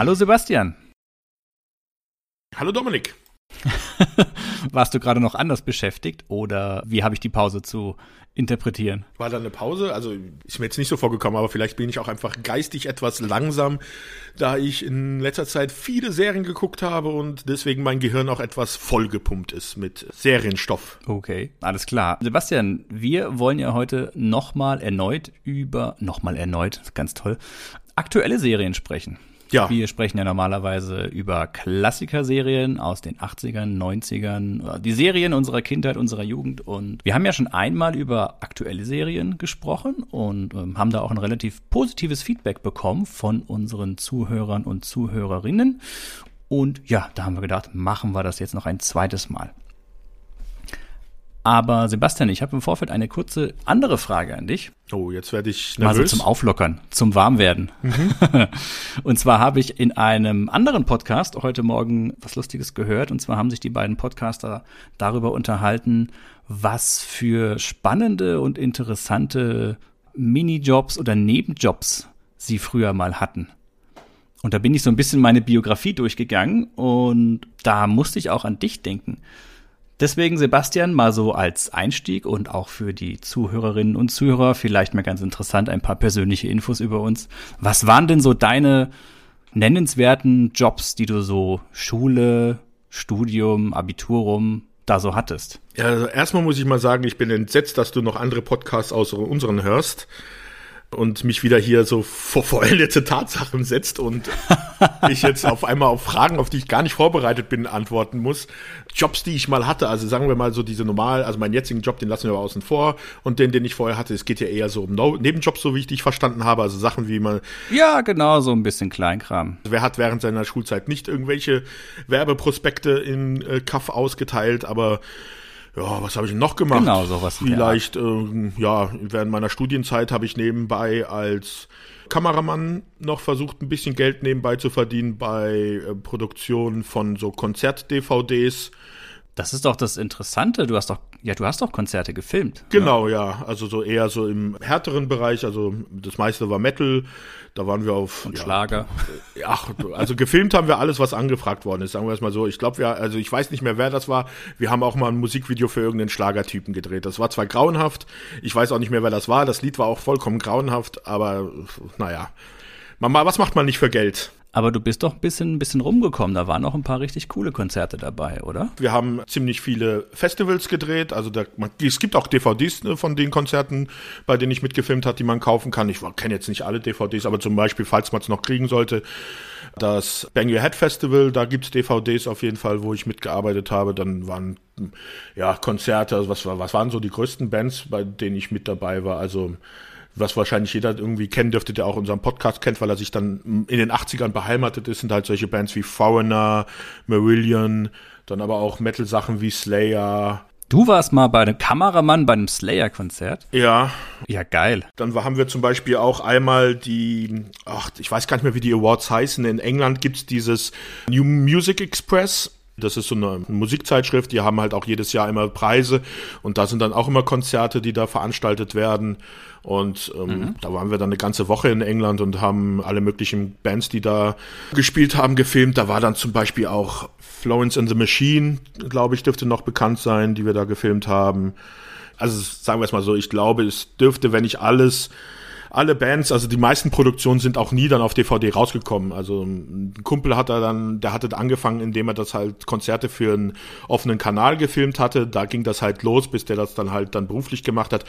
Hallo Sebastian. Hallo Dominik. Warst du gerade noch anders beschäftigt oder wie habe ich die Pause zu interpretieren? War da eine Pause? Also ist mir jetzt nicht so vorgekommen, aber vielleicht bin ich auch einfach geistig etwas langsam, da ich in letzter Zeit viele Serien geguckt habe und deswegen mein Gehirn auch etwas vollgepumpt ist mit Serienstoff. Okay, alles klar. Sebastian, wir wollen ja heute nochmal erneut über, nochmal erneut, ganz toll, aktuelle Serien sprechen. Ja. Wir sprechen ja normalerweise über Klassikerserien aus den 80ern, 90ern, die Serien unserer Kindheit, unserer Jugend. Und wir haben ja schon einmal über aktuelle Serien gesprochen und ähm, haben da auch ein relativ positives Feedback bekommen von unseren Zuhörern und Zuhörerinnen. Und ja, da haben wir gedacht, machen wir das jetzt noch ein zweites Mal. Aber Sebastian, ich habe im Vorfeld eine kurze andere Frage an dich. Oh, jetzt werde ich nervös. Mal so zum Auflockern, zum Warmwerden. Mhm. und zwar habe ich in einem anderen Podcast heute Morgen was Lustiges gehört. Und zwar haben sich die beiden Podcaster darüber unterhalten, was für spannende und interessante Minijobs oder Nebenjobs sie früher mal hatten. Und da bin ich so ein bisschen meine Biografie durchgegangen und da musste ich auch an dich denken. Deswegen, Sebastian, mal so als Einstieg und auch für die Zuhörerinnen und Zuhörer vielleicht mal ganz interessant ein paar persönliche Infos über uns. Was waren denn so deine nennenswerten Jobs, die du so Schule, Studium, Abiturum da so hattest? Ja, also erstmal muss ich mal sagen, ich bin entsetzt, dass du noch andere Podcasts außer unseren hörst und mich wieder hier so vor vollendete Tatsachen setzt und ich jetzt auf einmal auf Fragen, auf die ich gar nicht vorbereitet bin, antworten muss. Jobs, die ich mal hatte, also sagen wir mal so diese normal, also meinen jetzigen Job, den lassen wir aber außen vor und den, den ich vorher hatte, es geht ja eher so um no Nebenjobs, so wie ich dich verstanden habe, also Sachen wie man. Ja, genau, so ein bisschen Kleinkram. Wer hat während seiner Schulzeit nicht irgendwelche Werbeprospekte in äh, Kaff ausgeteilt, aber ja, was habe ich noch gemacht? Genau, sowas. Vielleicht, äh, ja, während meiner Studienzeit habe ich nebenbei als Kameramann noch versucht, ein bisschen Geld nebenbei zu verdienen bei äh, Produktionen von so Konzert-DVDs. Das ist doch das Interessante. Du hast doch, ja, du hast doch Konzerte gefilmt. Genau, ja. ja. Also so eher so im härteren Bereich. Also das meiste war Metal. Da waren wir auf Und ja, Schlager. Ach, also gefilmt haben wir alles, was angefragt worden ist. Sagen wir es mal so. Ich glaube, wir, also ich weiß nicht mehr, wer das war. Wir haben auch mal ein Musikvideo für irgendeinen Schlagertypen gedreht. Das war zwar grauenhaft. Ich weiß auch nicht mehr, wer das war. Das Lied war auch vollkommen grauenhaft. Aber naja, Mama, was macht man nicht für Geld? Aber du bist doch ein bisschen, ein bisschen rumgekommen. Da waren auch ein paar richtig coole Konzerte dabei, oder? Wir haben ziemlich viele Festivals gedreht. Also da, man, es gibt auch DVDs ne, von den Konzerten, bei denen ich mitgefilmt habe, die man kaufen kann. Ich kenne jetzt nicht alle DVDs, aber zum Beispiel, falls man es noch kriegen sollte, das Bang Your Head Festival, da gibt's DVDs auf jeden Fall, wo ich mitgearbeitet habe. Dann waren ja Konzerte, also was, was waren so die größten Bands, bei denen ich mit dabei war. Also was wahrscheinlich jeder irgendwie kennen dürfte, der auch unseren Podcast kennt, weil er sich dann in den 80ern beheimatet ist, sind halt solche Bands wie Foreigner, Marillion, dann aber auch Metal-Sachen wie Slayer, Du warst mal bei einem Kameramann bei einem Slayer-Konzert? Ja. Ja, geil. Dann haben wir zum Beispiel auch einmal die, ach, ich weiß gar nicht mehr, wie die Awards heißen. In England gibt's dieses New Music Express. Das ist so eine Musikzeitschrift, die haben halt auch jedes Jahr immer Preise und da sind dann auch immer Konzerte, die da veranstaltet werden. Und ähm, mhm. da waren wir dann eine ganze Woche in England und haben alle möglichen Bands, die da gespielt haben, gefilmt. Da war dann zum Beispiel auch Florence and the Machine, glaube ich, dürfte noch bekannt sein, die wir da gefilmt haben. Also sagen wir es mal so, ich glaube, es dürfte, wenn ich alles alle Bands, also die meisten Produktionen sind auch nie dann auf DVD rausgekommen. Also ein Kumpel hat er dann, der hatte angefangen, indem er das halt Konzerte für einen offenen Kanal gefilmt hatte. Da ging das halt los, bis der das dann halt dann beruflich gemacht hat.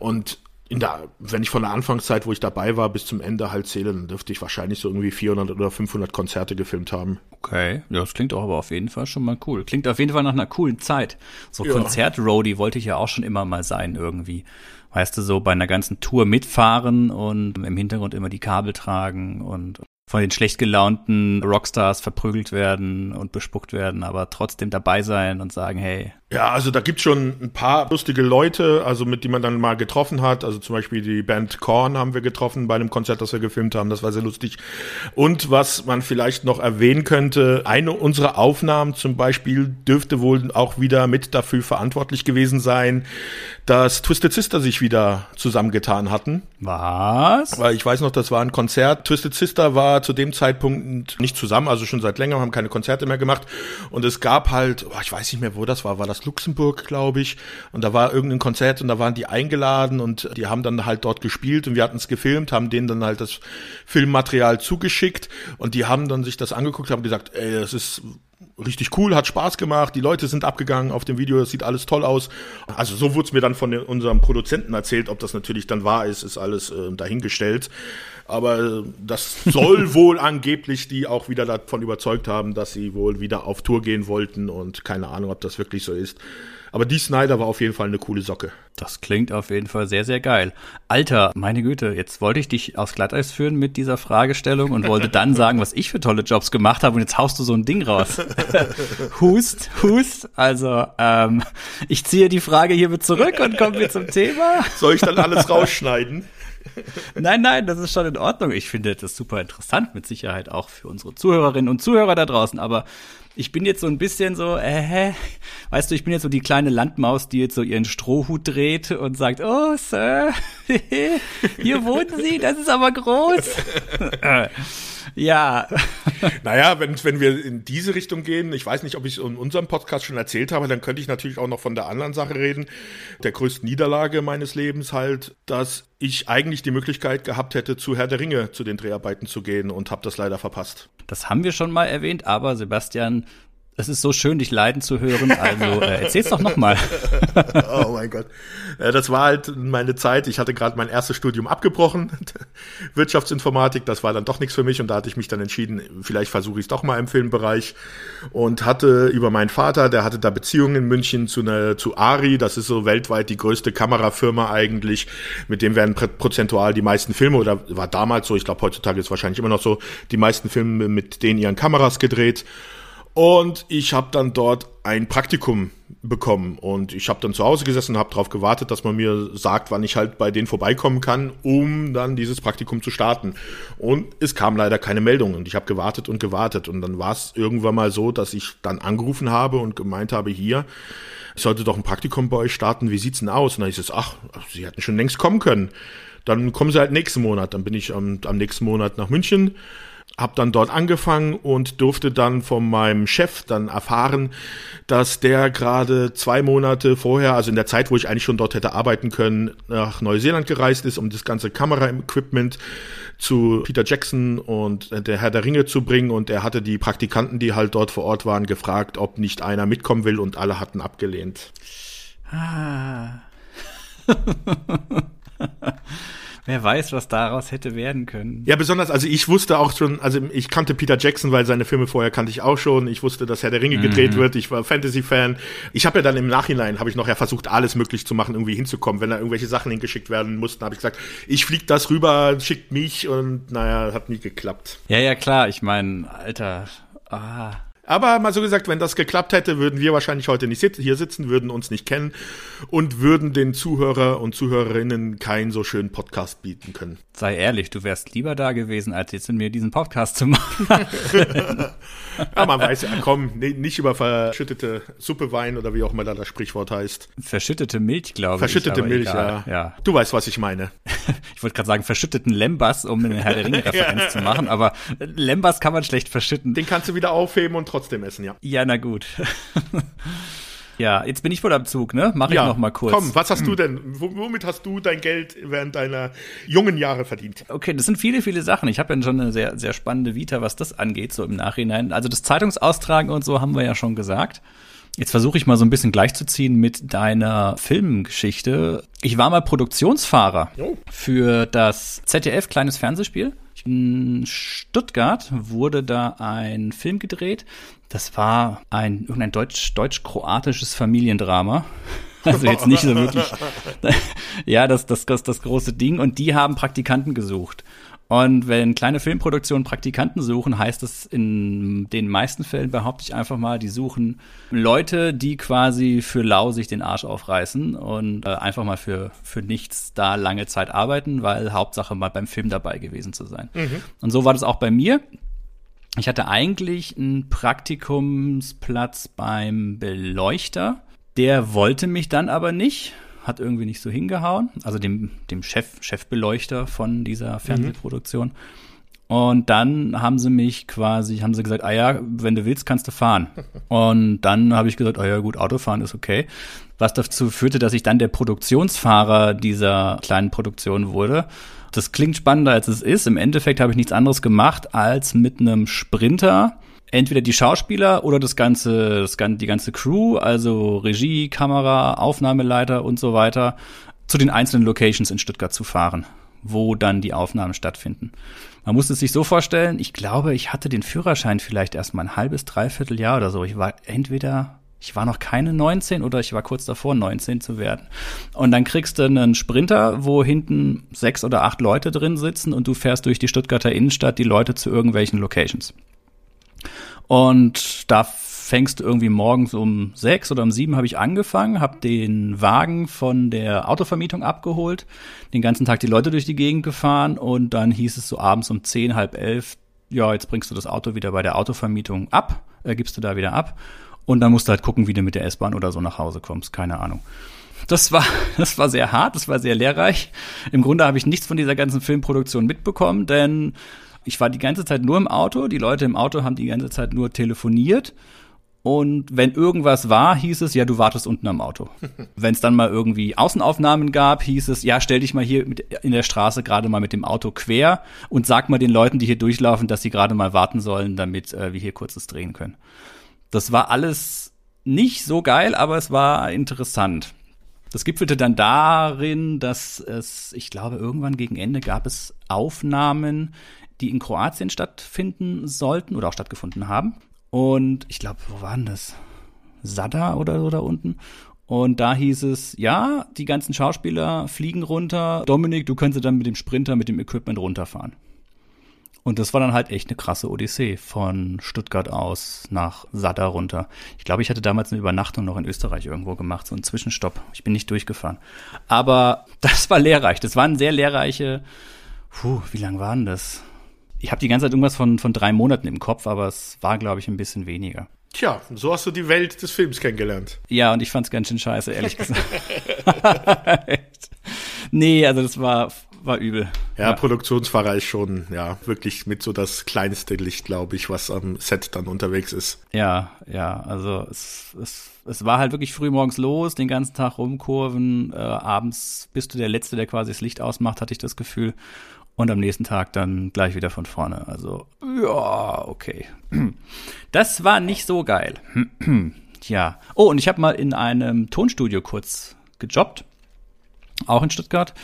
Und in der, wenn ich von der Anfangszeit, wo ich dabei war, bis zum Ende halt zähle, dann dürfte ich wahrscheinlich so irgendwie 400 oder 500 Konzerte gefilmt haben. Okay, ja, das klingt auch aber auf jeden Fall schon mal cool. Klingt auf jeden Fall nach einer coolen Zeit. So ja. Konzert-Roadie wollte ich ja auch schon immer mal sein irgendwie. Weißt du, so bei einer ganzen Tour mitfahren und im Hintergrund immer die Kabel tragen und von den schlecht gelaunten Rockstars verprügelt werden und bespuckt werden, aber trotzdem dabei sein und sagen, hey. Ja, also da gibt's schon ein paar lustige Leute, also mit die man dann mal getroffen hat. Also zum Beispiel die Band Korn haben wir getroffen bei einem Konzert, das wir gefilmt haben. Das war sehr lustig. Und was man vielleicht noch erwähnen könnte, eine unserer Aufnahmen zum Beispiel dürfte wohl auch wieder mit dafür verantwortlich gewesen sein, dass Twisted Sister sich wieder zusammengetan hatten. Was? Weil ich weiß noch, das war ein Konzert. Twisted Sister war zu dem Zeitpunkt nicht zusammen, also schon seit längerem, haben keine Konzerte mehr gemacht. Und es gab halt, oh, ich weiß nicht mehr, wo das war, war das Luxemburg, glaube ich. Und da war irgendein Konzert und da waren die eingeladen und die haben dann halt dort gespielt und wir hatten es gefilmt, haben denen dann halt das Filmmaterial zugeschickt und die haben dann sich das angeguckt, haben gesagt, ey, das ist richtig cool, hat Spaß gemacht, die Leute sind abgegangen auf dem Video, das sieht alles toll aus. Also so wurde es mir dann von unserem Produzenten erzählt, ob das natürlich dann wahr ist, ist alles äh, dahingestellt. Aber äh, das soll wohl angeblich die auch wieder davon überzeugt haben, dass sie wohl wieder auf Tour gehen wollten und keine Ahnung, ob das wirklich so ist. Aber die Snyder war auf jeden Fall eine coole Socke. Das klingt auf jeden Fall sehr, sehr geil. Alter, meine Güte, jetzt wollte ich dich aufs Glatteis führen mit dieser Fragestellung und wollte dann sagen, was ich für tolle Jobs gemacht habe und jetzt haust du so ein Ding raus. hust, hust. Also, ähm, ich ziehe die Frage hiermit zurück und kommen wir zum Thema. Soll ich dann alles rausschneiden? Nein, nein, das ist schon in Ordnung. Ich finde das super interessant, mit Sicherheit auch für unsere Zuhörerinnen und Zuhörer da draußen. Aber ich bin jetzt so ein bisschen so, äh, weißt du, ich bin jetzt so die kleine Landmaus, die jetzt so ihren Strohhut dreht und sagt, oh, Sir, hier wohnen Sie, das ist aber groß. ja. Naja, wenn, wenn wir in diese Richtung gehen, ich weiß nicht, ob ich es in unserem Podcast schon erzählt habe, dann könnte ich natürlich auch noch von der anderen Sache reden, der größten Niederlage meines Lebens halt, dass ich eigentlich die Möglichkeit gehabt hätte, zu Herr der Ringe zu den Dreharbeiten zu gehen und habe das leider verpasst. Das haben wir schon mal erwähnt, aber Sebastian, es ist so schön, dich leiden zu hören. Also äh, erzähl's doch noch mal. oh mein Gott. Äh, das war halt meine Zeit. Ich hatte gerade mein erstes Studium abgebrochen, Wirtschaftsinformatik. Das war dann doch nichts für mich und da hatte ich mich dann entschieden, vielleicht versuche ich es doch mal im Filmbereich und hatte über meinen Vater, der hatte da Beziehungen in München zu einer zu Ari. Das ist so weltweit die größte Kamerafirma eigentlich. Mit dem werden prozentual die meisten Filme oder war damals so. Ich glaube heutzutage ist wahrscheinlich immer noch so die meisten Filme mit denen ihren Kameras gedreht. Und ich habe dann dort ein Praktikum bekommen und ich habe dann zu Hause gesessen und habe darauf gewartet, dass man mir sagt, wann ich halt bei denen vorbeikommen kann, um dann dieses Praktikum zu starten. Und es kam leider keine Meldung und ich habe gewartet und gewartet und dann war es irgendwann mal so, dass ich dann angerufen habe und gemeint habe, hier, ich sollte doch ein Praktikum bei euch starten, wie sieht's denn aus? Und dann hieß es, ach, sie hätten schon längst kommen können. Dann kommen sie halt nächsten Monat. Dann bin ich am, am nächsten Monat nach München habe dann dort angefangen und durfte dann von meinem Chef dann erfahren, dass der gerade zwei Monate vorher, also in der Zeit, wo ich eigentlich schon dort hätte arbeiten können, nach Neuseeland gereist ist, um das ganze Kamera-Equipment zu Peter Jackson und der Herr der Ringe zu bringen. Und er hatte die Praktikanten, die halt dort vor Ort waren, gefragt, ob nicht einer mitkommen will und alle hatten abgelehnt. Ah. Wer weiß, was daraus hätte werden können. Ja, besonders, also ich wusste auch schon, also ich kannte Peter Jackson, weil seine Filme vorher kannte ich auch schon. Ich wusste, dass Herr der Ringe gedreht mhm. wird. Ich war Fantasy-Fan. Ich habe ja dann im Nachhinein, habe ich noch ja versucht, alles möglich zu machen, irgendwie hinzukommen. Wenn da irgendwelche Sachen hingeschickt werden mussten, habe ich gesagt, ich flieg das rüber, schickt mich und naja, hat nie geklappt. Ja, ja, klar. Ich meine, Alter, ah, aber mal so gesagt, wenn das geklappt hätte, würden wir wahrscheinlich heute nicht hier sitzen, würden uns nicht kennen und würden den Zuhörer und Zuhörerinnen keinen so schönen Podcast bieten können. Sei ehrlich, du wärst lieber da gewesen, als jetzt mit mir diesen Podcast zu machen. ja, man weiß ja, komm, nicht über verschüttete Suppe Wein oder wie auch immer da das Sprichwort heißt. Verschüttete Milch, glaube verschüttete ich. Verschüttete Milch, ja. ja. Du weißt, was ich meine. ich wollte gerade sagen, verschütteten Lembas, um eine Herr der Ringe-Referenz zu machen, aber Lembas kann man schlecht verschütten. Den kannst du wieder aufheben und trotzdem essen, ja. Ja, na gut. Ja, jetzt bin ich wohl am Zug, ne? Mach ich noch mal kurz. Komm, was hast hm. du denn? Womit hast du dein Geld während deiner jungen Jahre verdient? Okay, das sind viele, viele Sachen. Ich habe ja schon eine sehr, sehr spannende Vita, was das angeht, so im Nachhinein. Also das Zeitungsaustragen und so haben wir ja schon gesagt. Jetzt versuche ich mal so ein bisschen gleichzuziehen mit deiner Filmgeschichte. Ich war mal Produktionsfahrer oh. für das ZDF kleines Fernsehspiel. In Stuttgart wurde da ein Film gedreht. Das war ein irgendein deutsch deutsch-kroatisches Familiendrama. Also jetzt nicht so wirklich. ja, das, das, das, das große Ding. Und die haben Praktikanten gesucht. Und wenn kleine Filmproduktionen Praktikanten suchen, heißt es in den meisten Fällen, behaupte ich einfach mal, die suchen Leute, die quasi für lau sich den Arsch aufreißen und äh, einfach mal für, für nichts da lange Zeit arbeiten, weil Hauptsache mal beim Film dabei gewesen zu sein. Mhm. Und so war das auch bei mir. Ich hatte eigentlich einen Praktikumsplatz beim Beleuchter. Der wollte mich dann aber nicht hat irgendwie nicht so hingehauen, also dem, dem Chef, Chefbeleuchter von dieser mhm. Fernsehproduktion. Mhm. Und dann haben sie mich quasi, haben sie gesagt, ah ja, wenn du willst, kannst du fahren. Und dann habe ich gesagt, ah ja, gut, Autofahren ist okay. Was dazu führte, dass ich dann der Produktionsfahrer dieser kleinen Produktion wurde. Das klingt spannender, als es ist. Im Endeffekt habe ich nichts anderes gemacht, als mit einem Sprinter entweder die Schauspieler oder das ganze, das, die ganze Crew, also Regie, Kamera, Aufnahmeleiter und so weiter, zu den einzelnen Locations in Stuttgart zu fahren, wo dann die Aufnahmen stattfinden. Man muss es sich so vorstellen, ich glaube, ich hatte den Führerschein vielleicht erst mal ein halbes, dreiviertel Jahr oder so. Ich war entweder ich war noch keine 19 oder ich war kurz davor, 19 zu werden. Und dann kriegst du einen Sprinter, wo hinten sechs oder acht Leute drin sitzen und du fährst durch die Stuttgarter Innenstadt die Leute zu irgendwelchen Locations. Und da fängst du irgendwie morgens um sechs oder um sieben habe ich angefangen, habe den Wagen von der Autovermietung abgeholt, den ganzen Tag die Leute durch die Gegend gefahren und dann hieß es so abends um zehn, halb elf, ja, jetzt bringst du das Auto wieder bei der Autovermietung ab, äh, gibst du da wieder ab und dann musst du halt gucken, wie du mit der S-Bahn oder so nach Hause kommst, keine Ahnung. Das war, das war sehr hart, das war sehr lehrreich. Im Grunde habe ich nichts von dieser ganzen Filmproduktion mitbekommen, denn ich war die ganze Zeit nur im Auto, die Leute im Auto haben die ganze Zeit nur telefoniert. Und wenn irgendwas war, hieß es, ja, du wartest unten am Auto. wenn es dann mal irgendwie Außenaufnahmen gab, hieß es, ja, stell dich mal hier mit, in der Straße gerade mal mit dem Auto quer und sag mal den Leuten, die hier durchlaufen, dass sie gerade mal warten sollen, damit äh, wir hier kurzes drehen können. Das war alles nicht so geil, aber es war interessant. Das gipfelte dann darin, dass es, ich glaube, irgendwann gegen Ende gab es Aufnahmen, die in Kroatien stattfinden sollten oder auch stattgefunden haben. Und ich glaube, wo waren das? Sada oder so da unten. Und da hieß es, ja, die ganzen Schauspieler fliegen runter. Dominik, du könntest dann mit dem Sprinter, mit dem Equipment runterfahren. Und das war dann halt echt eine krasse Odyssee von Stuttgart aus nach Sada runter. Ich glaube, ich hatte damals eine Übernachtung noch in Österreich irgendwo gemacht, so einen Zwischenstopp. Ich bin nicht durchgefahren. Aber das war lehrreich. Das waren sehr lehrreiche, puh, wie lang waren das? Ich habe die ganze Zeit irgendwas von, von drei Monaten im Kopf, aber es war, glaube ich, ein bisschen weniger. Tja, so hast du die Welt des Films kennengelernt. Ja, und ich fand's ganz schön scheiße, ehrlich gesagt. nee, also das war war übel. Ja, ja, Produktionsfahrer ist schon, ja, wirklich mit so das kleinste Licht, glaube ich, was am Set dann unterwegs ist. Ja, ja, also es, es, es war halt wirklich früh morgens los, den ganzen Tag rumkurven, äh, abends bist du der Letzte, der quasi das Licht ausmacht, hatte ich das Gefühl. Und am nächsten Tag dann gleich wieder von vorne. Also, ja, okay. Das war nicht so geil. ja. Oh, und ich habe mal in einem Tonstudio kurz gejobbt. Auch in Stuttgart.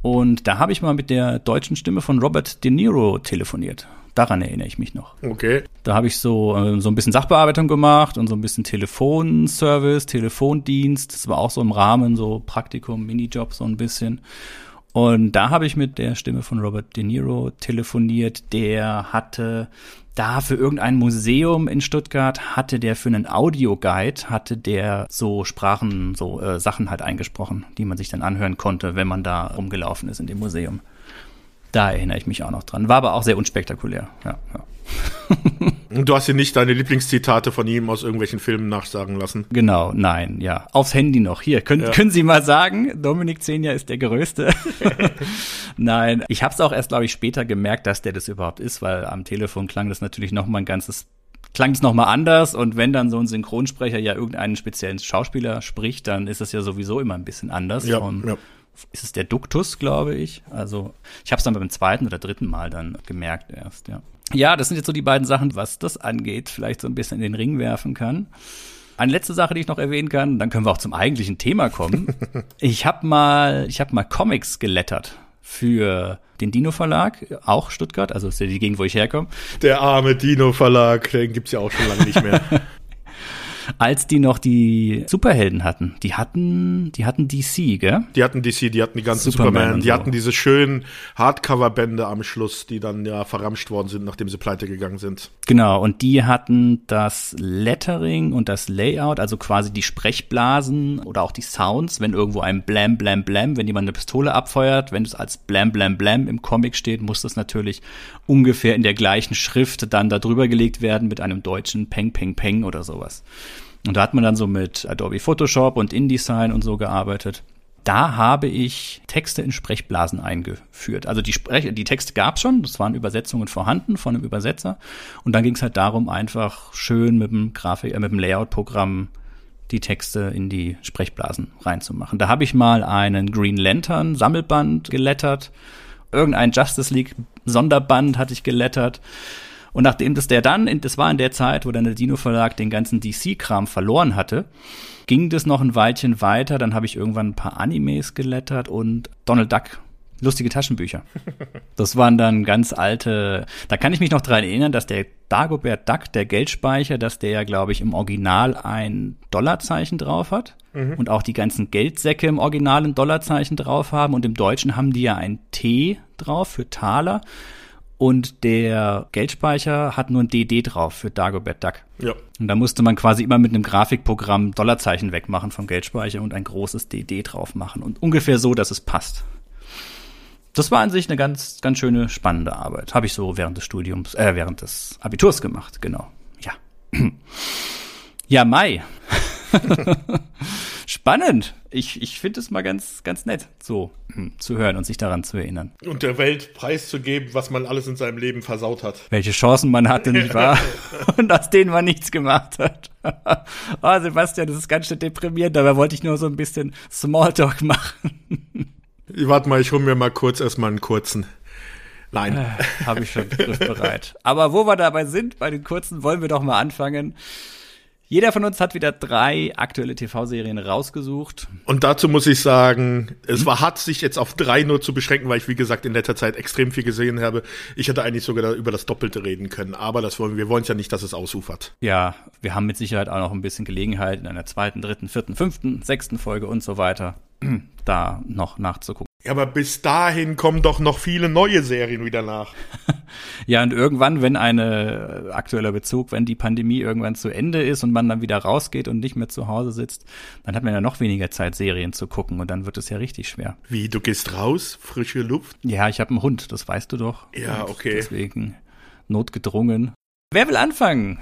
Und da habe ich mal mit der deutschen Stimme von Robert De Niro telefoniert. Daran erinnere ich mich noch. Okay. Da habe ich so, äh, so ein bisschen Sachbearbeitung gemacht und so ein bisschen Telefonservice, Telefondienst. Das war auch so im Rahmen, so Praktikum, Minijob so ein bisschen. Und da habe ich mit der Stimme von Robert De Niro telefoniert. Der hatte da für irgendein Museum in Stuttgart hatte der für einen Audioguide hatte der so Sprachen, so äh, Sachen halt eingesprochen, die man sich dann anhören konnte, wenn man da rumgelaufen ist in dem Museum. Da erinnere ich mich auch noch dran. War aber auch sehr unspektakulär. Ja, ja. Und du hast dir nicht deine Lieblingszitate von ihm aus irgendwelchen Filmen nachsagen lassen? Genau, nein, ja. Aufs Handy noch. Hier, können, ja. können Sie mal sagen, Dominik Zenia ist der Größte. nein, ich habe es auch erst, glaube ich, später gemerkt, dass der das überhaupt ist, weil am Telefon klang das natürlich noch mal ein ganzes klang es nochmal anders und wenn dann so ein Synchronsprecher ja irgendeinen speziellen Schauspieler spricht, dann ist es ja sowieso immer ein bisschen anders. Ja, ja. Ist es der Duktus, glaube ich. Also ich habe es dann beim zweiten oder dritten Mal dann gemerkt erst, ja. Ja, das sind jetzt so die beiden Sachen, was das angeht, vielleicht so ein bisschen in den Ring werfen kann. Eine letzte Sache, die ich noch erwähnen kann, dann können wir auch zum eigentlichen Thema kommen. ich habe mal, ich habe mal Comics gelettert für den Dino Verlag, auch Stuttgart, also ist ja die Gegend, wo ich herkomme. Der arme Dino Verlag, den gibt's ja auch schon lange nicht mehr. als die noch die Superhelden hatten. Die hatten, die hatten DC, gell? Die hatten DC, die hatten die ganzen Superman, Superman die so. hatten diese schönen Hardcover-Bände am Schluss, die dann ja verramscht worden sind, nachdem sie pleite gegangen sind. Genau, und die hatten das Lettering und das Layout, also quasi die Sprechblasen oder auch die Sounds, wenn irgendwo ein Blam, Blam, Blam, wenn jemand eine Pistole abfeuert, wenn es als Blam, Blam, Blam im Comic steht, muss das natürlich ungefähr in der gleichen Schrift dann da drüber gelegt werden mit einem deutschen Peng, Peng, Peng oder sowas. Und da hat man dann so mit Adobe Photoshop und InDesign und so gearbeitet. da habe ich Texte in Sprechblasen eingeführt. Also die, Sprech die Texte gab schon, das waren Übersetzungen vorhanden von einem Übersetzer. Und dann ging es halt darum, einfach schön mit dem Grafik, äh, mit dem Layout-Programm die Texte in die Sprechblasen reinzumachen. Da habe ich mal einen Green Lantern Sammelband gelettert, irgendein Justice League Sonderband hatte ich gelettert. Und nachdem das der dann, das war in der Zeit, wo dann der Dino Verlag den ganzen DC-Kram verloren hatte, ging das noch ein Weilchen weiter. Dann habe ich irgendwann ein paar Animes gelettert und Donald Duck lustige Taschenbücher. Das waren dann ganz alte, da kann ich mich noch dran erinnern, dass der Dagobert Duck, der Geldspeicher, dass der ja, glaube ich, im Original ein Dollarzeichen drauf hat. Mhm. Und auch die ganzen Geldsäcke im Original ein Dollarzeichen drauf haben. Und im Deutschen haben die ja ein T drauf für Taler. Und der Geldspeicher hat nur ein DD drauf für Dagobert Duck. Ja. Und da musste man quasi immer mit einem Grafikprogramm Dollarzeichen wegmachen vom Geldspeicher und ein großes DD drauf machen. Und ungefähr so, dass es passt. Das war an sich eine ganz, ganz schöne, spannende Arbeit. Habe ich so während des Studiums, äh, während des Abiturs gemacht, genau. Ja. ja, Mai. Spannend. Ich, ich finde es mal ganz, ganz nett, so hm, zu hören und sich daran zu erinnern. Und der Welt preiszugeben, was man alles in seinem Leben versaut hat. Welche Chancen man hatte, nicht wahr? und aus denen man nichts gemacht hat. oh, Sebastian, das ist ganz schön deprimierend, dabei wollte ich nur so ein bisschen Smalltalk machen. Warte mal, ich hole mir mal kurz erstmal einen kurzen. Nein. Äh, Habe ich schon griffbereit. Aber wo wir dabei sind, bei den kurzen, wollen wir doch mal anfangen. Jeder von uns hat wieder drei aktuelle TV-Serien rausgesucht. Und dazu muss ich sagen, es war hart, sich jetzt auf drei nur zu beschränken, weil ich, wie gesagt, in letzter Zeit extrem viel gesehen habe. Ich hätte eigentlich sogar über das Doppelte reden können, aber das wollen, wir wollen ja nicht, dass es ausufert. Ja, wir haben mit Sicherheit auch noch ein bisschen Gelegenheit in einer zweiten, dritten, vierten, fünften, sechsten Folge und so weiter da noch nachzugucken. Ja, aber bis dahin kommen doch noch viele neue Serien wieder nach. ja, und irgendwann, wenn eine äh, aktueller Bezug, wenn die Pandemie irgendwann zu Ende ist und man dann wieder rausgeht und nicht mehr zu Hause sitzt, dann hat man ja noch weniger Zeit, Serien zu gucken und dann wird es ja richtig schwer. Wie, du gehst raus, frische Luft? Ja, ich habe einen Hund, das weißt du doch. Ja, okay. Deswegen notgedrungen. Wer will anfangen?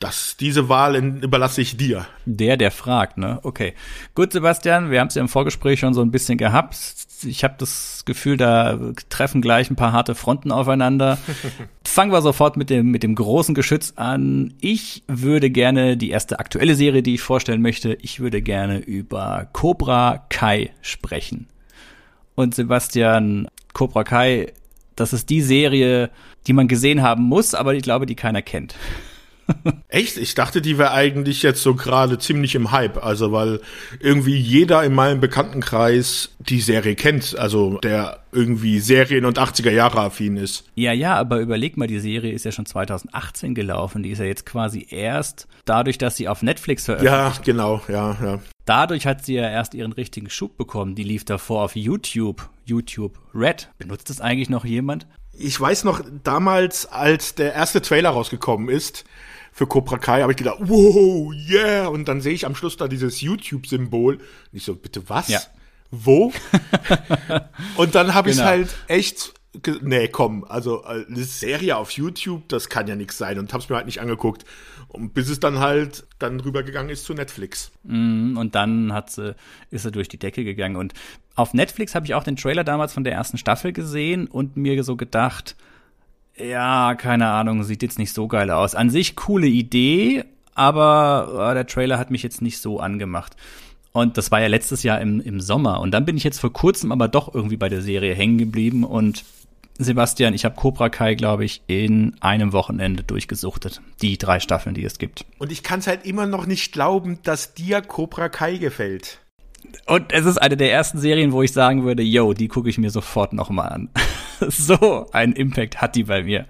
Das, diese Wahl überlasse ich dir. Der, der fragt, ne? Okay. Gut, Sebastian, wir haben es ja im Vorgespräch schon so ein bisschen gehabt. Ich habe das Gefühl, da treffen gleich ein paar harte Fronten aufeinander. Fangen wir sofort mit dem, mit dem großen Geschütz an. Ich würde gerne die erste aktuelle Serie, die ich vorstellen möchte, ich würde gerne über Cobra Kai sprechen. Und Sebastian, Cobra Kai, das ist die Serie, die man gesehen haben muss, aber ich glaube, die keiner kennt. Echt? Ich dachte, die wäre eigentlich jetzt so gerade ziemlich im Hype. Also, weil irgendwie jeder in meinem Bekanntenkreis die Serie kennt. Also, der irgendwie Serien- und 80er Jahre affin ist. Ja, ja, aber überleg mal, die Serie ist ja schon 2018 gelaufen. Die ist ja jetzt quasi erst dadurch, dass sie auf Netflix veröffentlicht. Ja, genau, ja, ja. Dadurch hat sie ja erst ihren richtigen Schub bekommen. Die lief davor auf YouTube. YouTube Red. Benutzt das eigentlich noch jemand? Ich weiß noch, damals, als der erste Trailer rausgekommen ist, für Cobra Kai habe ich gedacht, wow, yeah. Und dann sehe ich am Schluss da dieses YouTube-Symbol. Ich so, bitte was? Ja. Wo? und dann habe genau. ich halt echt, nee, komm, also äh, eine Serie auf YouTube, das kann ja nichts sein. Und habe es mir halt nicht angeguckt. Und bis es dann halt dann rübergegangen ist zu Netflix. Mm, und dann hat sie, ist sie durch die Decke gegangen. Und auf Netflix habe ich auch den Trailer damals von der ersten Staffel gesehen und mir so gedacht, ja, keine Ahnung, sieht jetzt nicht so geil aus. An sich coole Idee, aber äh, der Trailer hat mich jetzt nicht so angemacht. Und das war ja letztes Jahr im, im Sommer. Und dann bin ich jetzt vor kurzem aber doch irgendwie bei der Serie hängen geblieben. Und Sebastian, ich habe Cobra Kai, glaube ich, in einem Wochenende durchgesuchtet. Die drei Staffeln, die es gibt. Und ich kann es halt immer noch nicht glauben, dass dir Cobra Kai gefällt. Und es ist eine der ersten Serien, wo ich sagen würde, yo, die gucke ich mir sofort nochmal an. so ein Impact hat die bei mir.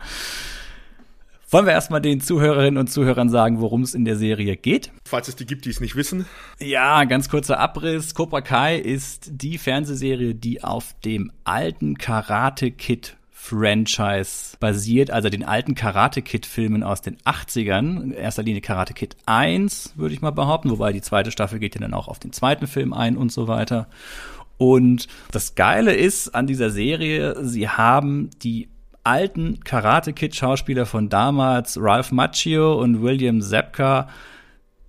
Wollen wir erstmal den Zuhörerinnen und Zuhörern sagen, worum es in der Serie geht? Falls es die gibt, die es nicht wissen. Ja, ganz kurzer Abriss. Cobra Kai ist die Fernsehserie, die auf dem alten Karate Kid Franchise basiert, also den alten Karate Kid Filmen aus den 80ern, in erster Linie Karate Kid 1, würde ich mal behaupten, wobei die zweite Staffel geht ja dann auch auf den zweiten Film ein und so weiter. Und das Geile ist an dieser Serie, sie haben die alten Karate Kid Schauspieler von damals, Ralph Macchio und William Zepka,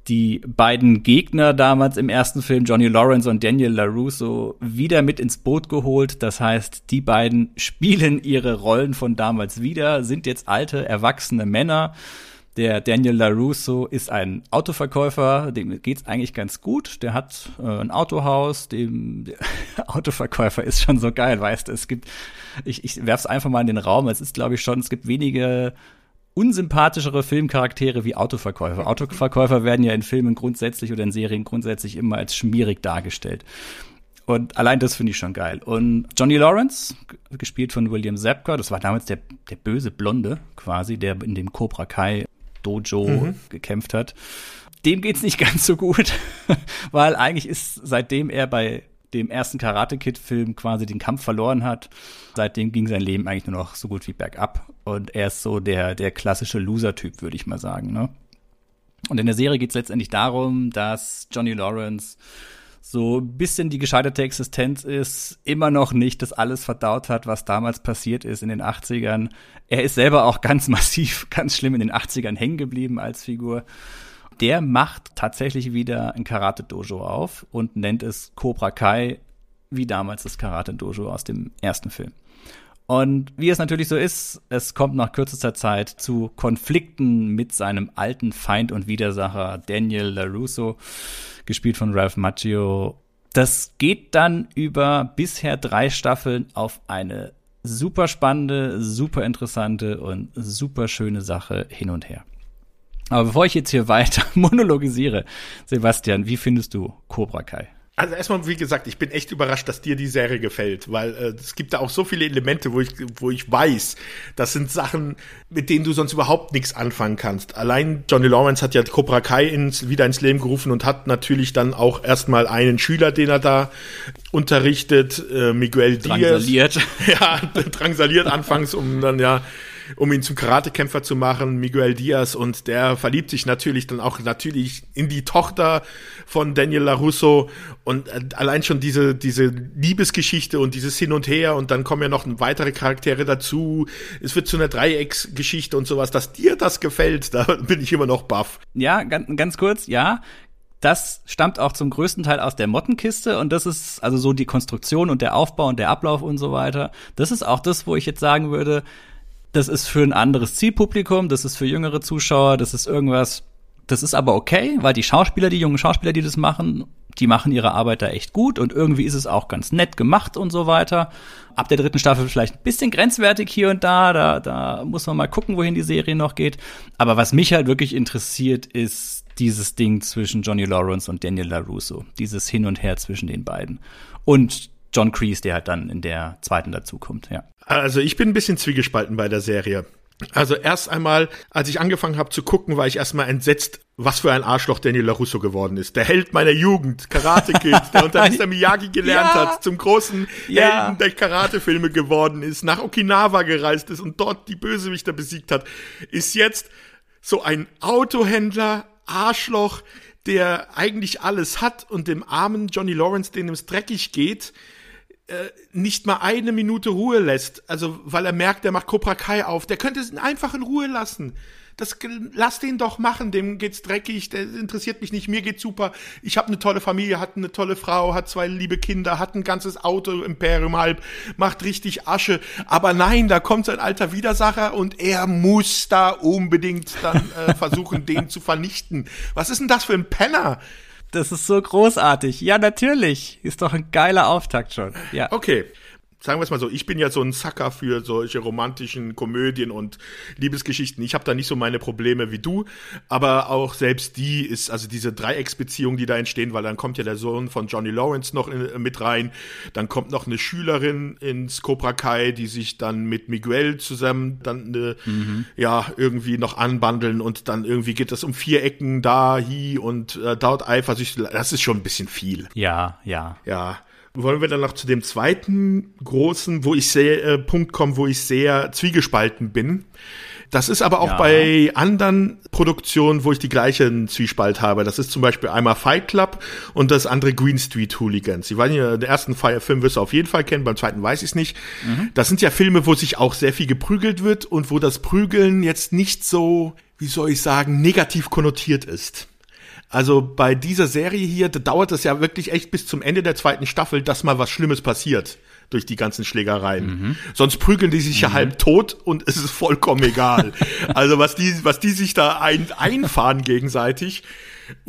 die beiden Gegner damals im ersten Film, Johnny Lawrence und Daniel LaRusso, wieder mit ins Boot geholt. Das heißt, die beiden spielen ihre Rollen von damals wieder, sind jetzt alte, erwachsene Männer. Der Daniel LaRusso ist ein Autoverkäufer, dem geht's eigentlich ganz gut. Der hat äh, ein Autohaus, dem Autoverkäufer ist schon so geil, weißt du. Es gibt, ich, ich werf's einfach mal in den Raum. Es ist, glaube ich, schon, es gibt wenige unsympathischere Filmcharaktere wie Autoverkäufer. Autoverkäufer werden ja in Filmen grundsätzlich oder in Serien grundsätzlich immer als schmierig dargestellt. Und allein das finde ich schon geil. Und Johnny Lawrence, gespielt von William Zabka, das war damals der, der böse Blonde quasi, der in dem Cobra Kai Dojo mhm. gekämpft hat. Dem geht's nicht ganz so gut, weil eigentlich ist, seitdem er bei dem ersten Karate Kid Film quasi den Kampf verloren hat. Seitdem ging sein Leben eigentlich nur noch so gut wie bergab und er ist so der der klassische Loser Typ, würde ich mal sagen, ne? Und in der Serie geht es letztendlich darum, dass Johnny Lawrence so ein bisschen die gescheiterte Existenz ist, immer noch nicht das alles verdaut hat, was damals passiert ist in den 80ern. Er ist selber auch ganz massiv, ganz schlimm in den 80ern hängen geblieben als Figur der macht tatsächlich wieder ein Karate-Dojo auf und nennt es Cobra Kai, wie damals das Karate-Dojo aus dem ersten Film. Und wie es natürlich so ist, es kommt nach kürzester Zeit zu Konflikten mit seinem alten Feind und Widersacher Daniel LaRusso, gespielt von Ralph Macchio. Das geht dann über bisher drei Staffeln auf eine super spannende, super interessante und super schöne Sache hin und her. Aber bevor ich jetzt hier weiter monologisiere, Sebastian, wie findest du Cobra Kai? Also erstmal, wie gesagt, ich bin echt überrascht, dass dir die Serie gefällt, weil äh, es gibt da auch so viele Elemente, wo ich, wo ich weiß, das sind Sachen, mit denen du sonst überhaupt nichts anfangen kannst. Allein Johnny Lawrence hat ja Cobra Kai ins, wieder ins Leben gerufen und hat natürlich dann auch erstmal einen Schüler, den er da unterrichtet, äh, Miguel Diaz. Drangsaliert. Ja, drangsaliert anfangs, um dann ja um ihn zum Karatekämpfer zu machen, Miguel Diaz, und der verliebt sich natürlich dann auch natürlich in die Tochter von Daniel LaRusso und äh, allein schon diese, diese Liebesgeschichte und dieses Hin und Her und dann kommen ja noch weitere Charaktere dazu. Es wird zu einer Dreiecksgeschichte und sowas. Dass dir das gefällt, da bin ich immer noch baff. Ja, ganz, ganz kurz, ja. Das stammt auch zum größten Teil aus der Mottenkiste und das ist also so die Konstruktion und der Aufbau und der Ablauf und so weiter. Das ist auch das, wo ich jetzt sagen würde, das ist für ein anderes Zielpublikum, das ist für jüngere Zuschauer, das ist irgendwas, das ist aber okay, weil die Schauspieler, die jungen Schauspieler, die das machen, die machen ihre Arbeit da echt gut und irgendwie ist es auch ganz nett gemacht und so weiter. Ab der dritten Staffel vielleicht ein bisschen grenzwertig hier und da, da, da muss man mal gucken, wohin die Serie noch geht. Aber was mich halt wirklich interessiert, ist dieses Ding zwischen Johnny Lawrence und Daniel LaRusso. Dieses Hin und Her zwischen den beiden. Und John Kreese, der halt dann in der zweiten dazukommt, ja. Also ich bin ein bisschen zwiegespalten bei der Serie. Also erst einmal, als ich angefangen habe zu gucken, war ich erstmal entsetzt, was für ein Arschloch Daniel LaRusso geworden ist. Der Held meiner Jugend, Karate Kid, der unter Mr. Miyagi gelernt ja. hat, zum großen ja. Helden der Karate-Filme geworden ist, nach Okinawa gereist ist und dort die Bösewichter besiegt hat, ist jetzt so ein Autohändler, Arschloch, der eigentlich alles hat und dem armen Johnny Lawrence, dem es dreckig geht, äh, nicht mal eine Minute Ruhe lässt, also weil er merkt, der macht Cobra Kai auf, der könnte es einfach in Ruhe lassen. Das lass den doch machen, dem geht's dreckig, der interessiert mich nicht, mir geht's super. Ich habe eine tolle Familie, hat eine tolle Frau, hat zwei liebe Kinder, hat ein ganzes Auto Imperium halb, macht richtig Asche, aber nein, da kommt sein alter Widersacher und er muss da unbedingt dann äh, versuchen, den zu vernichten. Was ist denn das für ein Penner? Das ist so großartig. Ja, natürlich. Ist doch ein geiler Auftakt schon. Ja. Okay sagen wir es mal so, ich bin ja so ein Sucker für solche romantischen Komödien und Liebesgeschichten. Ich habe da nicht so meine Probleme wie du, aber auch selbst die ist, also diese Dreiecksbeziehungen, die da entstehen, weil dann kommt ja der Sohn von Johnny Lawrence noch in, mit rein, dann kommt noch eine Schülerin ins Cobra Kai, die sich dann mit Miguel zusammen dann eine, mhm. ja irgendwie noch anbandeln und dann irgendwie geht das um vier Ecken da, hi und äh, dort Eifersucht. Das ist schon ein bisschen viel. Ja, ja. Ja wollen wir dann noch zu dem zweiten großen, wo ich sehr, äh, Punkt kommen, wo ich sehr zwiegespalten bin. Das ist aber auch ja. bei anderen Produktionen, wo ich die gleichen Zwiespalt habe. Das ist zum Beispiel einmal Fight Club und das andere Green Street Hooligans. Ich weiß nicht, den ersten Film wirst du auf jeden Fall kennen, beim zweiten weiß ich es nicht. Mhm. Das sind ja Filme, wo sich auch sehr viel geprügelt wird und wo das Prügeln jetzt nicht so, wie soll ich sagen, negativ konnotiert ist. Also bei dieser Serie hier, da dauert es ja wirklich echt bis zum Ende der zweiten Staffel, dass mal was Schlimmes passiert durch die ganzen Schlägereien. Mhm. Sonst prügeln die sich mhm. ja halb tot und es ist vollkommen egal. also was die, was die sich da ein, einfahren gegenseitig,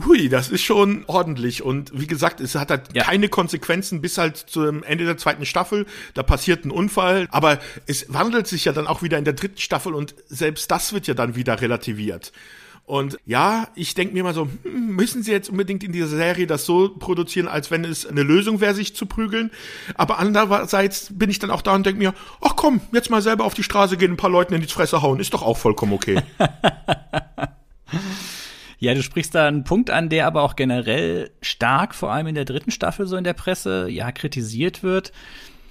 Hui, das ist schon ordentlich. Und wie gesagt, es hat halt ja. keine Konsequenzen bis halt zum Ende der zweiten Staffel. Da passiert ein Unfall. Aber es wandelt sich ja dann auch wieder in der dritten Staffel und selbst das wird ja dann wieder relativiert. Und ja, ich denke mir mal so, hm, müssen sie jetzt unbedingt in dieser Serie das so produzieren, als wenn es eine Lösung wäre, sich zu prügeln. Aber andererseits bin ich dann auch da und denke mir, ach komm, jetzt mal selber auf die Straße gehen, ein paar Leuten in die Fresse hauen, ist doch auch vollkommen okay. Ja, du sprichst da einen Punkt an, der aber auch generell stark, vor allem in der dritten Staffel so in der Presse, ja, kritisiert wird.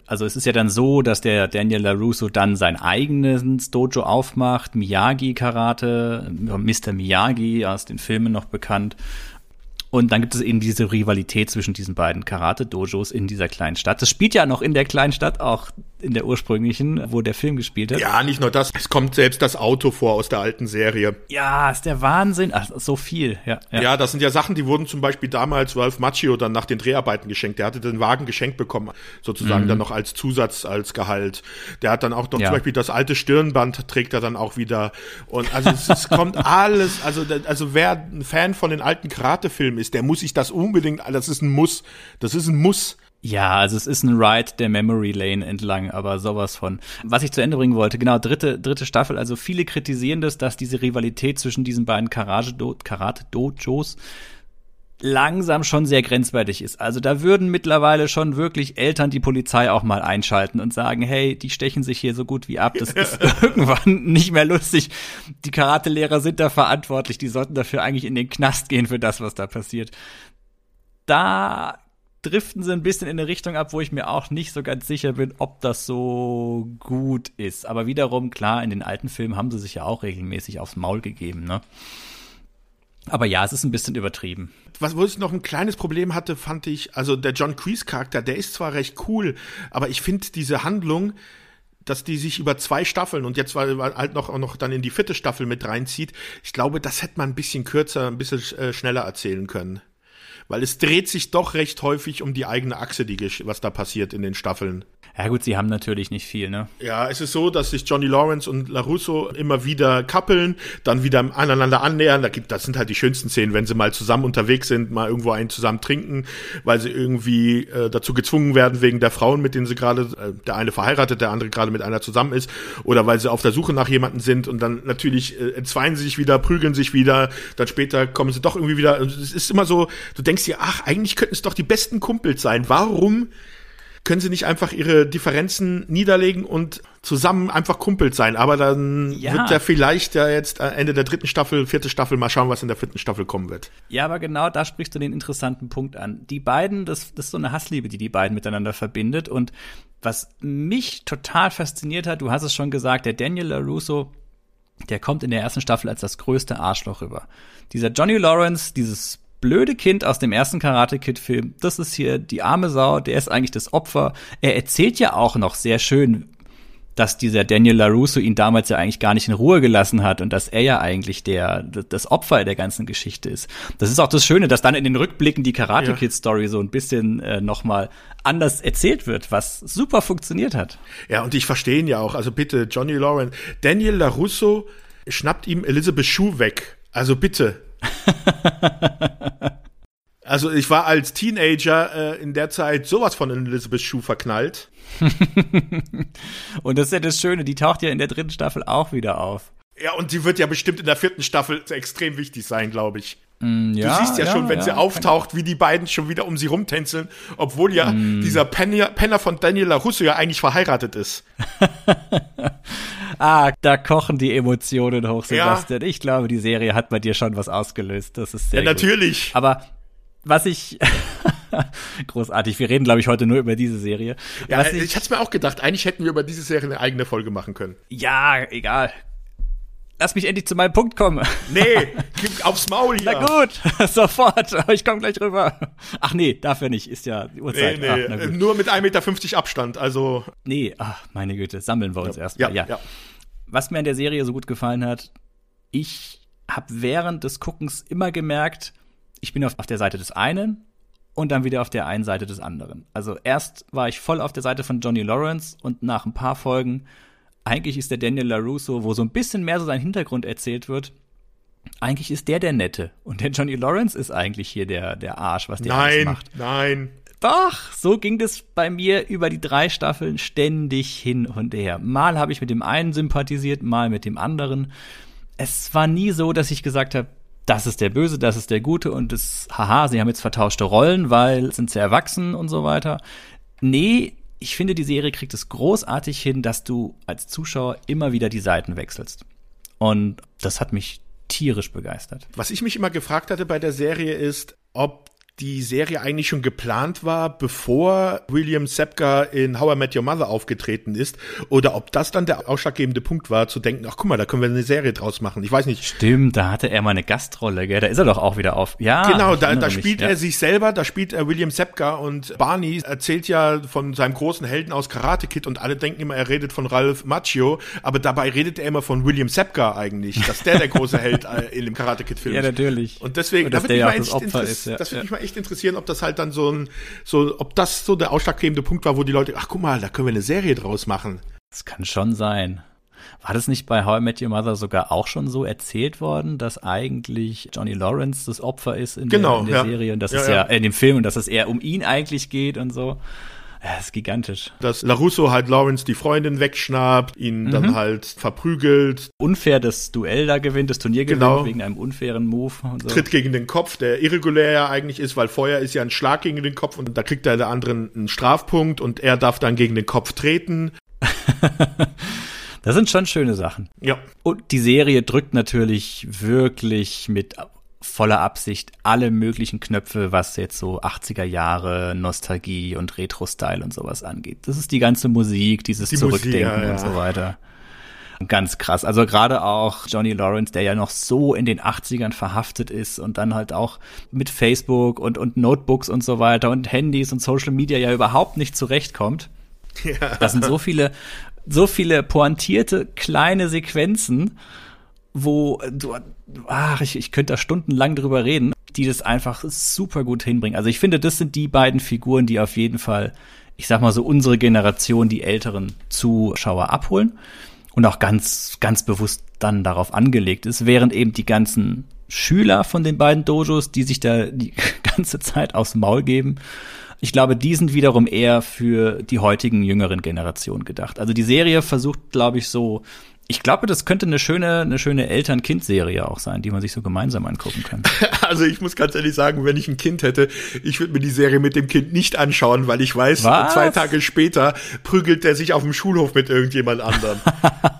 Also es ist ja dann so, dass der Daniel LaRusso dann sein eigenes Dojo aufmacht, Miyagi Karate, Mr. Miyagi aus den Filmen noch bekannt. Und dann gibt es eben diese Rivalität zwischen diesen beiden Karate-Dojos in dieser kleinen Stadt. Das spielt ja noch in der kleinen Stadt auch in der ursprünglichen, wo der Film gespielt hat. Ja, nicht nur das, es kommt selbst das Auto vor aus der alten Serie. Ja, ist der Wahnsinn. Ach, so viel, ja, ja. Ja, das sind ja Sachen, die wurden zum Beispiel damals Ralph Macchio dann nach den Dreharbeiten geschenkt. Der hatte den Wagen geschenkt bekommen, sozusagen mhm. dann noch als Zusatz, als Gehalt. Der hat dann auch noch ja. zum Beispiel das alte Stirnband trägt er dann auch wieder. Und also es, es kommt alles, also, also wer ein Fan von den alten Karate-Filmen ist, der muss sich das unbedingt, das ist ein Muss. Das ist ein Muss. Ja, also es ist ein Ride der Memory Lane entlang, aber sowas von. Was ich zu Ende bringen wollte, genau, dritte, dritte Staffel, also viele kritisieren das, dass diese Rivalität zwischen diesen beiden Karate-Dojos langsam schon sehr grenzwertig ist. Also da würden mittlerweile schon wirklich Eltern die Polizei auch mal einschalten und sagen, hey, die stechen sich hier so gut wie ab. Das ist irgendwann nicht mehr lustig. Die Karatelehrer sind da verantwortlich. Die sollten dafür eigentlich in den Knast gehen für das, was da passiert. Da driften sie ein bisschen in eine Richtung ab, wo ich mir auch nicht so ganz sicher bin, ob das so gut ist. Aber wiederum, klar, in den alten Filmen haben sie sich ja auch regelmäßig aufs Maul gegeben, ne? Aber ja, es ist ein bisschen übertrieben. Was, wo ich noch ein kleines Problem hatte, fand ich, also der John Kreese Charakter, der ist zwar recht cool, aber ich finde diese Handlung, dass die sich über zwei Staffeln und jetzt halt noch auch noch dann in die vierte Staffel mit reinzieht, ich glaube, das hätte man ein bisschen kürzer, ein bisschen äh, schneller erzählen können weil es dreht sich doch recht häufig um die eigene Achse, die, was da passiert in den Staffeln. Ja gut, sie haben natürlich nicht viel, ne? Ja, es ist so, dass sich Johnny Lawrence und LaRusso immer wieder kappeln, dann wieder aneinander annähern. Da gibt, das sind halt die schönsten Szenen, wenn sie mal zusammen unterwegs sind, mal irgendwo einen zusammen trinken, weil sie irgendwie äh, dazu gezwungen werden wegen der Frauen, mit denen sie gerade, äh, der eine verheiratet, der andere gerade mit einer zusammen ist, oder weil sie auf der Suche nach jemanden sind und dann natürlich äh, entzweien sie sich wieder, prügeln sich wieder, dann später kommen sie doch irgendwie wieder. Es ist immer so, du denkst dir, ach, eigentlich könnten es doch die besten Kumpels sein. Warum können sie nicht einfach ihre Differenzen niederlegen und zusammen einfach Kumpels sein? Aber dann ja. wird ja vielleicht ja jetzt Ende der dritten Staffel, vierte Staffel, mal schauen, was in der vierten Staffel kommen wird. Ja, aber genau da sprichst du den interessanten Punkt an. Die beiden, das, das ist so eine Hassliebe, die die beiden miteinander verbindet. Und was mich total fasziniert hat, du hast es schon gesagt, der Daniel LaRusso, der kommt in der ersten Staffel als das größte Arschloch rüber. Dieser Johnny Lawrence, dieses blöde Kind aus dem ersten Karate Kid Film, das ist hier die arme Sau, der ist eigentlich das Opfer. Er erzählt ja auch noch sehr schön, dass dieser Daniel LaRusso ihn damals ja eigentlich gar nicht in Ruhe gelassen hat und dass er ja eigentlich der, das Opfer der ganzen Geschichte ist. Das ist auch das Schöne, dass dann in den Rückblicken die Karate Kid Story so ein bisschen äh, nochmal anders erzählt wird, was super funktioniert hat. Ja, und ich verstehe ihn ja auch. Also bitte, Johnny Lawrence, Daniel LaRusso schnappt ihm Elizabeth Shue weg. Also bitte, also ich war als Teenager äh, in der Zeit sowas von in Elizabeth Shue verknallt. und das ist ja das Schöne, die taucht ja in der dritten Staffel auch wieder auf. Ja, und sie wird ja bestimmt in der vierten Staffel extrem wichtig sein, glaube ich. Mm, ja, du siehst ja, ja schon, wenn ja, sie auftaucht, wie die beiden schon wieder um sie rumtänzeln, obwohl ja mm. dieser Penner, Penner von Daniela Russo ja eigentlich verheiratet ist. ah, da kochen die Emotionen hoch, Sebastian. Ich glaube, die Serie hat bei dir schon was ausgelöst. Das ist sehr Ja, natürlich. Gut. Aber was ich großartig, wir reden glaube ich heute nur über diese Serie. Ja, ich, ich hatte es mir auch gedacht, eigentlich hätten wir über diese Serie eine eigene Folge machen können. Ja, egal. Lass mich endlich zu meinem Punkt kommen. Nee, gib aufs Maul hier. Na gut, sofort. Ich komme gleich rüber. Ach nee, dafür nicht. Ist ja die Uhrzeit. Nee, nee. Ach, nur mit 1,50 Meter Abstand, also. Nee, ach, meine Güte, sammeln wir uns ja, erstmal. Ja, ja. ja. Was mir an der Serie so gut gefallen hat, ich habe während des Guckens immer gemerkt, ich bin auf, auf der Seite des einen und dann wieder auf der einen Seite des anderen. Also erst war ich voll auf der Seite von Johnny Lawrence und nach ein paar Folgen, eigentlich ist der Daniel LaRusso, wo so ein bisschen mehr so sein Hintergrund erzählt wird, eigentlich ist der der Nette. Und der Johnny Lawrence ist eigentlich hier der, der Arsch, was der nein, macht. Nein, nein. Doch, so ging das bei mir über die drei Staffeln ständig hin und her. Mal habe ich mit dem einen sympathisiert, mal mit dem anderen. Es war nie so, dass ich gesagt habe, das ist der Böse, das ist der Gute und das, haha, sie haben jetzt vertauschte Rollen, weil sind sie erwachsen und so weiter. Nee, ich finde, die Serie kriegt es großartig hin, dass du als Zuschauer immer wieder die Seiten wechselst. Und das hat mich tierisch begeistert. Was ich mich immer gefragt hatte bei der Serie ist, ob die Serie eigentlich schon geplant war, bevor William Sepka in How I Met Your Mother aufgetreten ist, oder ob das dann der ausschlaggebende Punkt war, zu denken, ach guck mal, da können wir eine Serie draus machen. Ich weiß nicht. Stimmt, da hatte er mal eine Gastrolle, gell? Da ist er doch auch wieder auf. Ja. Genau, da, da spielt mich, er ja. sich selber, da spielt er William Sepka und Barney erzählt ja von seinem großen Helden aus Karate Kid und alle denken immer, er redet von Ralph Macchio, aber dabei redet er immer von William Sepka eigentlich, dass der der große Held äh, in dem Karate Kid Film ist. Ja, natürlich. Und deswegen, und da würde mich mal echt interessieren, ja. das würde mich mal echt interessieren, ob das halt dann so ein, so, ob das so der ausschlaggebende Punkt war, wo die Leute, ach guck mal, da können wir eine Serie draus machen. Das kann schon sein. War das nicht bei How I Met Your Mother sogar auch schon so erzählt worden, dass eigentlich Johnny Lawrence das Opfer ist in genau, der, in der ja. Serie und dass ja, es ja. ja in dem Film und dass es eher um ihn eigentlich geht und so? Ja, das ist gigantisch. Dass LaRusso halt Lawrence die Freundin wegschnappt, ihn mhm. dann halt verprügelt. Unfair das Duell da gewinnt, das Turnier gewinnt, genau. wegen einem unfairen Move. So. Tritt gegen den Kopf, der irregulär ja eigentlich ist, weil vorher ist ja ein Schlag gegen den Kopf und da kriegt er der andere einen Strafpunkt und er darf dann gegen den Kopf treten. Das sind schon schöne Sachen. Ja. Und die Serie drückt natürlich wirklich mit voller Absicht alle möglichen Knöpfe, was jetzt so 80er Jahre Nostalgie und Retro-Style und sowas angeht. Das ist die ganze Musik, dieses die Zurückdenken Musik, ja, ja. und so weiter. Ganz krass. Also gerade auch Johnny Lawrence, der ja noch so in den 80ern verhaftet ist und dann halt auch mit Facebook und, und Notebooks und so weiter und Handys und Social Media ja überhaupt nicht zurechtkommt. Ja. Das sind so viele, so viele pointierte kleine Sequenzen, wo du, ach, ich, ich könnte da stundenlang drüber reden, die das einfach super gut hinbringen. Also ich finde, das sind die beiden Figuren, die auf jeden Fall, ich sag mal so, unsere Generation, die älteren Zuschauer abholen und auch ganz, ganz bewusst dann darauf angelegt ist, während eben die ganzen Schüler von den beiden Dojos, die sich da die ganze Zeit aufs Maul geben, ich glaube, die sind wiederum eher für die heutigen jüngeren Generationen gedacht. Also die Serie versucht, glaube ich, so ich glaube, das könnte eine schöne, eine schöne Eltern-Kind-Serie auch sein, die man sich so gemeinsam angucken kann. Also ich muss ganz ehrlich sagen, wenn ich ein Kind hätte, ich würde mir die Serie mit dem Kind nicht anschauen, weil ich weiß, Was? zwei Tage später prügelt der sich auf dem Schulhof mit irgendjemand anderem.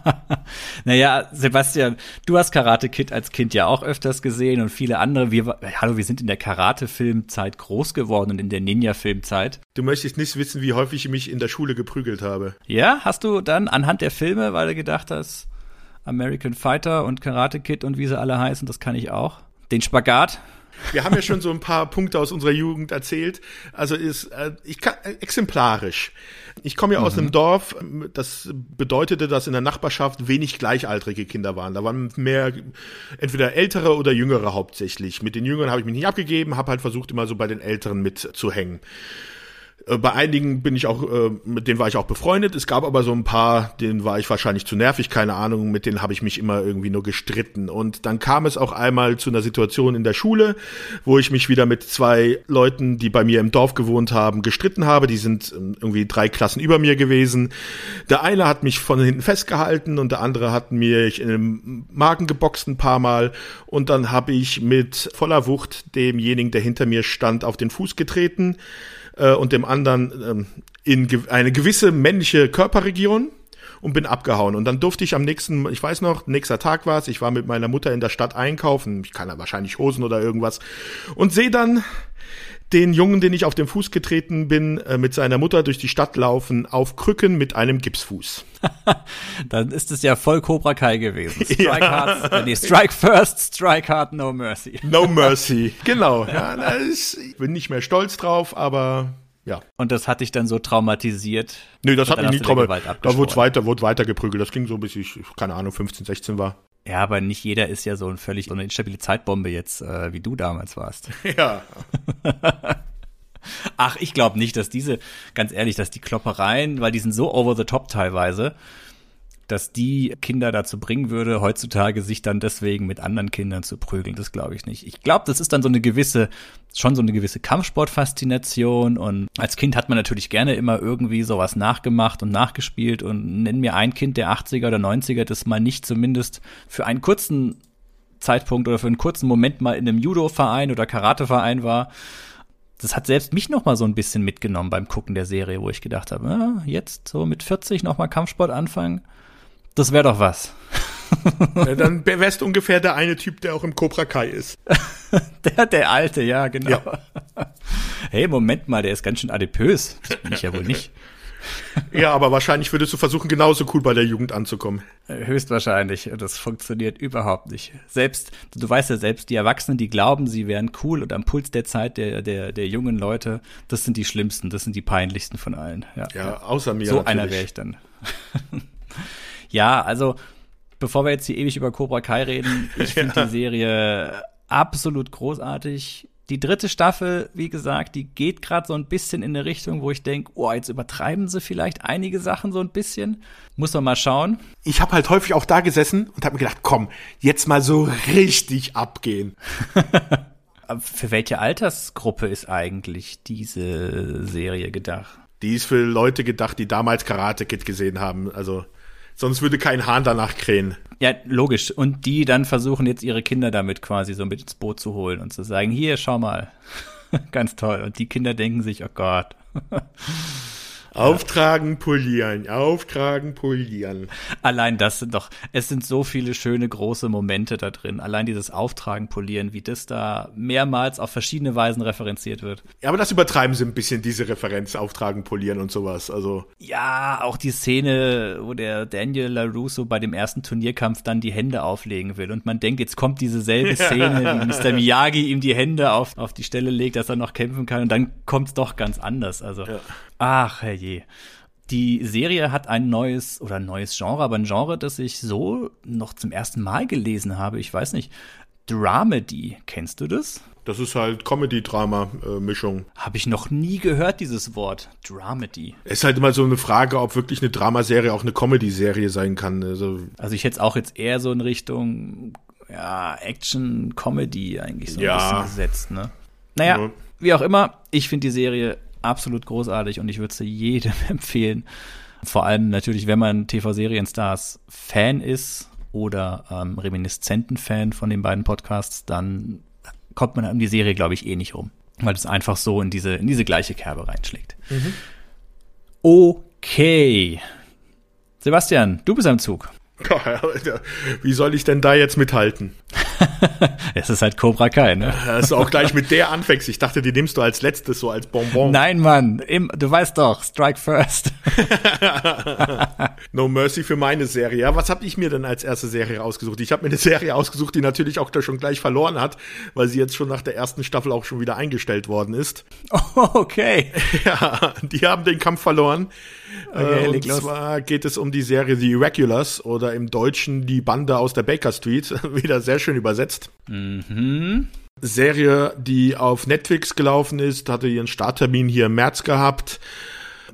naja, Sebastian, du hast Karate Kid als Kind ja auch öfters gesehen und viele andere. Wir, hallo, wir sind in der Karate-Filmzeit groß geworden und in der Ninja-Filmzeit. Du möchtest nicht wissen, wie häufig ich mich in der Schule geprügelt habe. Ja, hast du dann anhand der Filme, weil du gedacht hast, American Fighter und Karate Kid und wie sie alle heißen, das kann ich auch. Den Spagat. Wir haben ja schon so ein paar Punkte aus unserer Jugend erzählt. Also ist äh, ich kann äh, exemplarisch. Ich komme ja aus einem Dorf, das bedeutete, dass in der Nachbarschaft wenig gleichaltrige Kinder waren. Da waren mehr entweder ältere oder jüngere hauptsächlich. Mit den Jüngeren habe ich mich nicht abgegeben, habe halt versucht immer so bei den Älteren mitzuhängen. Äh, Bei einigen bin ich auch, äh, mit denen war ich auch befreundet. Es gab aber so ein paar, denen war ich wahrscheinlich zu nervig, keine Ahnung, mit denen habe ich mich immer irgendwie nur gestritten. Und dann kam es auch einmal zu einer Situation in der Schule, wo ich mich wieder mit zwei Leuten, die bei mir im Dorf gewohnt haben, gestritten habe. Die sind ähm, irgendwie drei Klassen über mir gewesen. Der eine hat mich von hinten festgehalten und der andere hat mich in den Magen geboxt ein paar Mal. Und dann habe ich mit voller Wucht demjenigen, der hinter mir stand, auf den Fuß getreten äh, und dem anderen ähm, in ge eine gewisse männliche Körperregion und bin abgehauen. Und dann durfte ich am nächsten, ich weiß noch, nächster Tag war es, ich war mit meiner Mutter in der Stadt einkaufen, ich kann ja wahrscheinlich Hosen oder irgendwas, und sehe dann den Jungen, den ich auf den Fuß getreten bin, äh, mit seiner Mutter durch die Stadt laufen, auf Krücken mit einem Gipsfuß. Dann ist es ja voll Cobra Kai gewesen. Strike Ja. hard, äh, nee, strike first, strike hard, no mercy. No mercy. genau. Ja, das ich bin nicht mehr stolz drauf, aber ja. Und das hat dich dann so traumatisiert. Nee, das hat mich nie traumatisiert. Da wurde weiter, wurde weiter geprügelt. Das ging so bis ich, keine Ahnung, 15, 16 war. Ja, aber nicht jeder ist ja so ein völlig so eine instabile Zeitbombe jetzt, äh, wie du damals warst. Ja. Ach, ich glaube nicht, dass diese, ganz ehrlich, dass die Kloppereien, weil die sind so over the top teilweise, dass die Kinder dazu bringen würde, heutzutage sich dann deswegen mit anderen Kindern zu prügeln. Das glaube ich nicht. Ich glaube, das ist dann so eine gewisse, schon so eine gewisse Kampfsportfaszination. Und als Kind hat man natürlich gerne immer irgendwie sowas nachgemacht und nachgespielt. Und nenn mir ein Kind der 80er oder 90er, das mal nicht zumindest für einen kurzen Zeitpunkt oder für einen kurzen Moment mal in einem Judo-Verein oder Karate-Verein war das hat selbst mich noch mal so ein bisschen mitgenommen beim Gucken der Serie, wo ich gedacht habe, ja, jetzt so mit 40 noch mal Kampfsport anfangen, das wäre doch was. ja, dann wärst du ungefähr der eine Typ, der auch im Cobra Kai ist. der, der alte, ja, genau. Ja. Hey, Moment mal, der ist ganz schön adipös. Das bin ich ja wohl nicht. ja, aber wahrscheinlich würdest du versuchen, genauso cool bei der Jugend anzukommen. Höchstwahrscheinlich. Das funktioniert überhaupt nicht. Selbst, du weißt ja selbst, die Erwachsenen, die glauben, sie wären cool und am Puls der Zeit der, der, der jungen Leute, das sind die schlimmsten, das sind die peinlichsten von allen. Ja, ja außer mir. So natürlich. einer wäre ich dann. Ja, also, bevor wir jetzt hier ewig über Cobra Kai reden, ich finde ja. die Serie absolut großartig die dritte Staffel, wie gesagt, die geht gerade so ein bisschen in eine Richtung, wo ich denke, oh, jetzt übertreiben sie vielleicht einige Sachen so ein bisschen. Muss man mal schauen. Ich habe halt häufig auch da gesessen und habe mir gedacht, komm, jetzt mal so richtig abgehen. Für welche Altersgruppe ist eigentlich diese Serie gedacht? Die ist für Leute gedacht, die damals Karate Kid gesehen haben. Also sonst würde kein Hahn danach krähen. Ja, logisch. Und die dann versuchen jetzt ihre Kinder damit quasi so mit ins Boot zu holen und zu sagen, hier, schau mal. Ganz toll. Und die Kinder denken sich, oh Gott. Auftragen, polieren, auftragen, polieren. Allein das sind doch, es sind so viele schöne große Momente da drin. Allein dieses Auftragen, polieren, wie das da mehrmals auf verschiedene Weisen referenziert wird. Ja, aber das übertreiben sie ein bisschen, diese Referenz, auftragen, polieren und sowas. Also. Ja, auch die Szene, wo der Daniel LaRusso bei dem ersten Turnierkampf dann die Hände auflegen will. Und man denkt, jetzt kommt diese selbe Szene, wie Mr. Miyagi ihm die Hände auf, auf die Stelle legt, dass er noch kämpfen kann. Und dann kommt es doch ganz anders. Also. Ja. Ach, herrje. Die Serie hat ein neues oder ein neues Genre, aber ein Genre, das ich so noch zum ersten Mal gelesen habe. Ich weiß nicht. Dramedy, kennst du das? Das ist halt Comedy-Drama-Mischung. Habe ich noch nie gehört, dieses Wort. Dramedy. Es ist halt immer so eine Frage, ob wirklich eine Dramaserie auch eine Comedy-Serie sein kann. Also, also ich hätte es auch jetzt eher so in Richtung ja, Action, Comedy eigentlich so ein ja. bisschen gesetzt, ne? Naja, ja. wie auch immer, ich finde die Serie absolut großartig und ich würde sie jedem empfehlen. Vor allem natürlich, wenn man TV-Serienstars Fan ist oder ähm, Reminiszenten-Fan von den beiden Podcasts, dann kommt man um die Serie, glaube ich, eh nicht rum. Weil es einfach so in diese, in diese gleiche Kerbe reinschlägt. Mhm. Okay. Sebastian, du bist am Zug. Wie soll ich denn da jetzt mithalten? es ist halt Cobra Kai, ne? Dass du auch gleich mit der anfängst. Ich dachte, die nimmst du als letztes, so als Bonbon. Nein, Mann. Im, du weißt doch, Strike First. no Mercy für meine Serie. Ja, was habe ich mir denn als erste Serie ausgesucht? Ich habe mir eine Serie ausgesucht, die natürlich auch da schon gleich verloren hat, weil sie jetzt schon nach der ersten Staffel auch schon wieder eingestellt worden ist. Oh, okay. Ja, die haben den Kampf verloren. Okay, äh, und zwar geht es um die Serie The Irregulars oder im Deutschen Die Bande aus der Baker Street. Wieder sehr schön übersetzt. Mhm. Serie, die auf Netflix gelaufen ist, hatte ihren Starttermin hier im März gehabt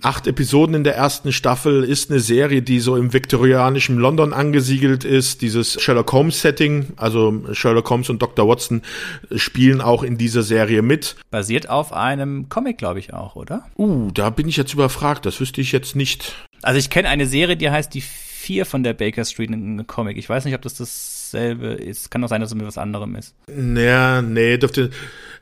acht Episoden in der ersten Staffel, ist eine Serie, die so im viktorianischen London angesiedelt ist. Dieses Sherlock Holmes Setting, also Sherlock Holmes und Dr. Watson spielen auch in dieser Serie mit. Basiert auf einem Comic, glaube ich auch, oder? Uh, da bin ich jetzt überfragt. Das wüsste ich jetzt nicht. Also ich kenne eine Serie, die heißt Die Vier von der Baker Street, ein Comic. Ich weiß nicht, ob das dasselbe ist. Kann auch sein, dass es mit was anderem ist. Naja, nee, dürfte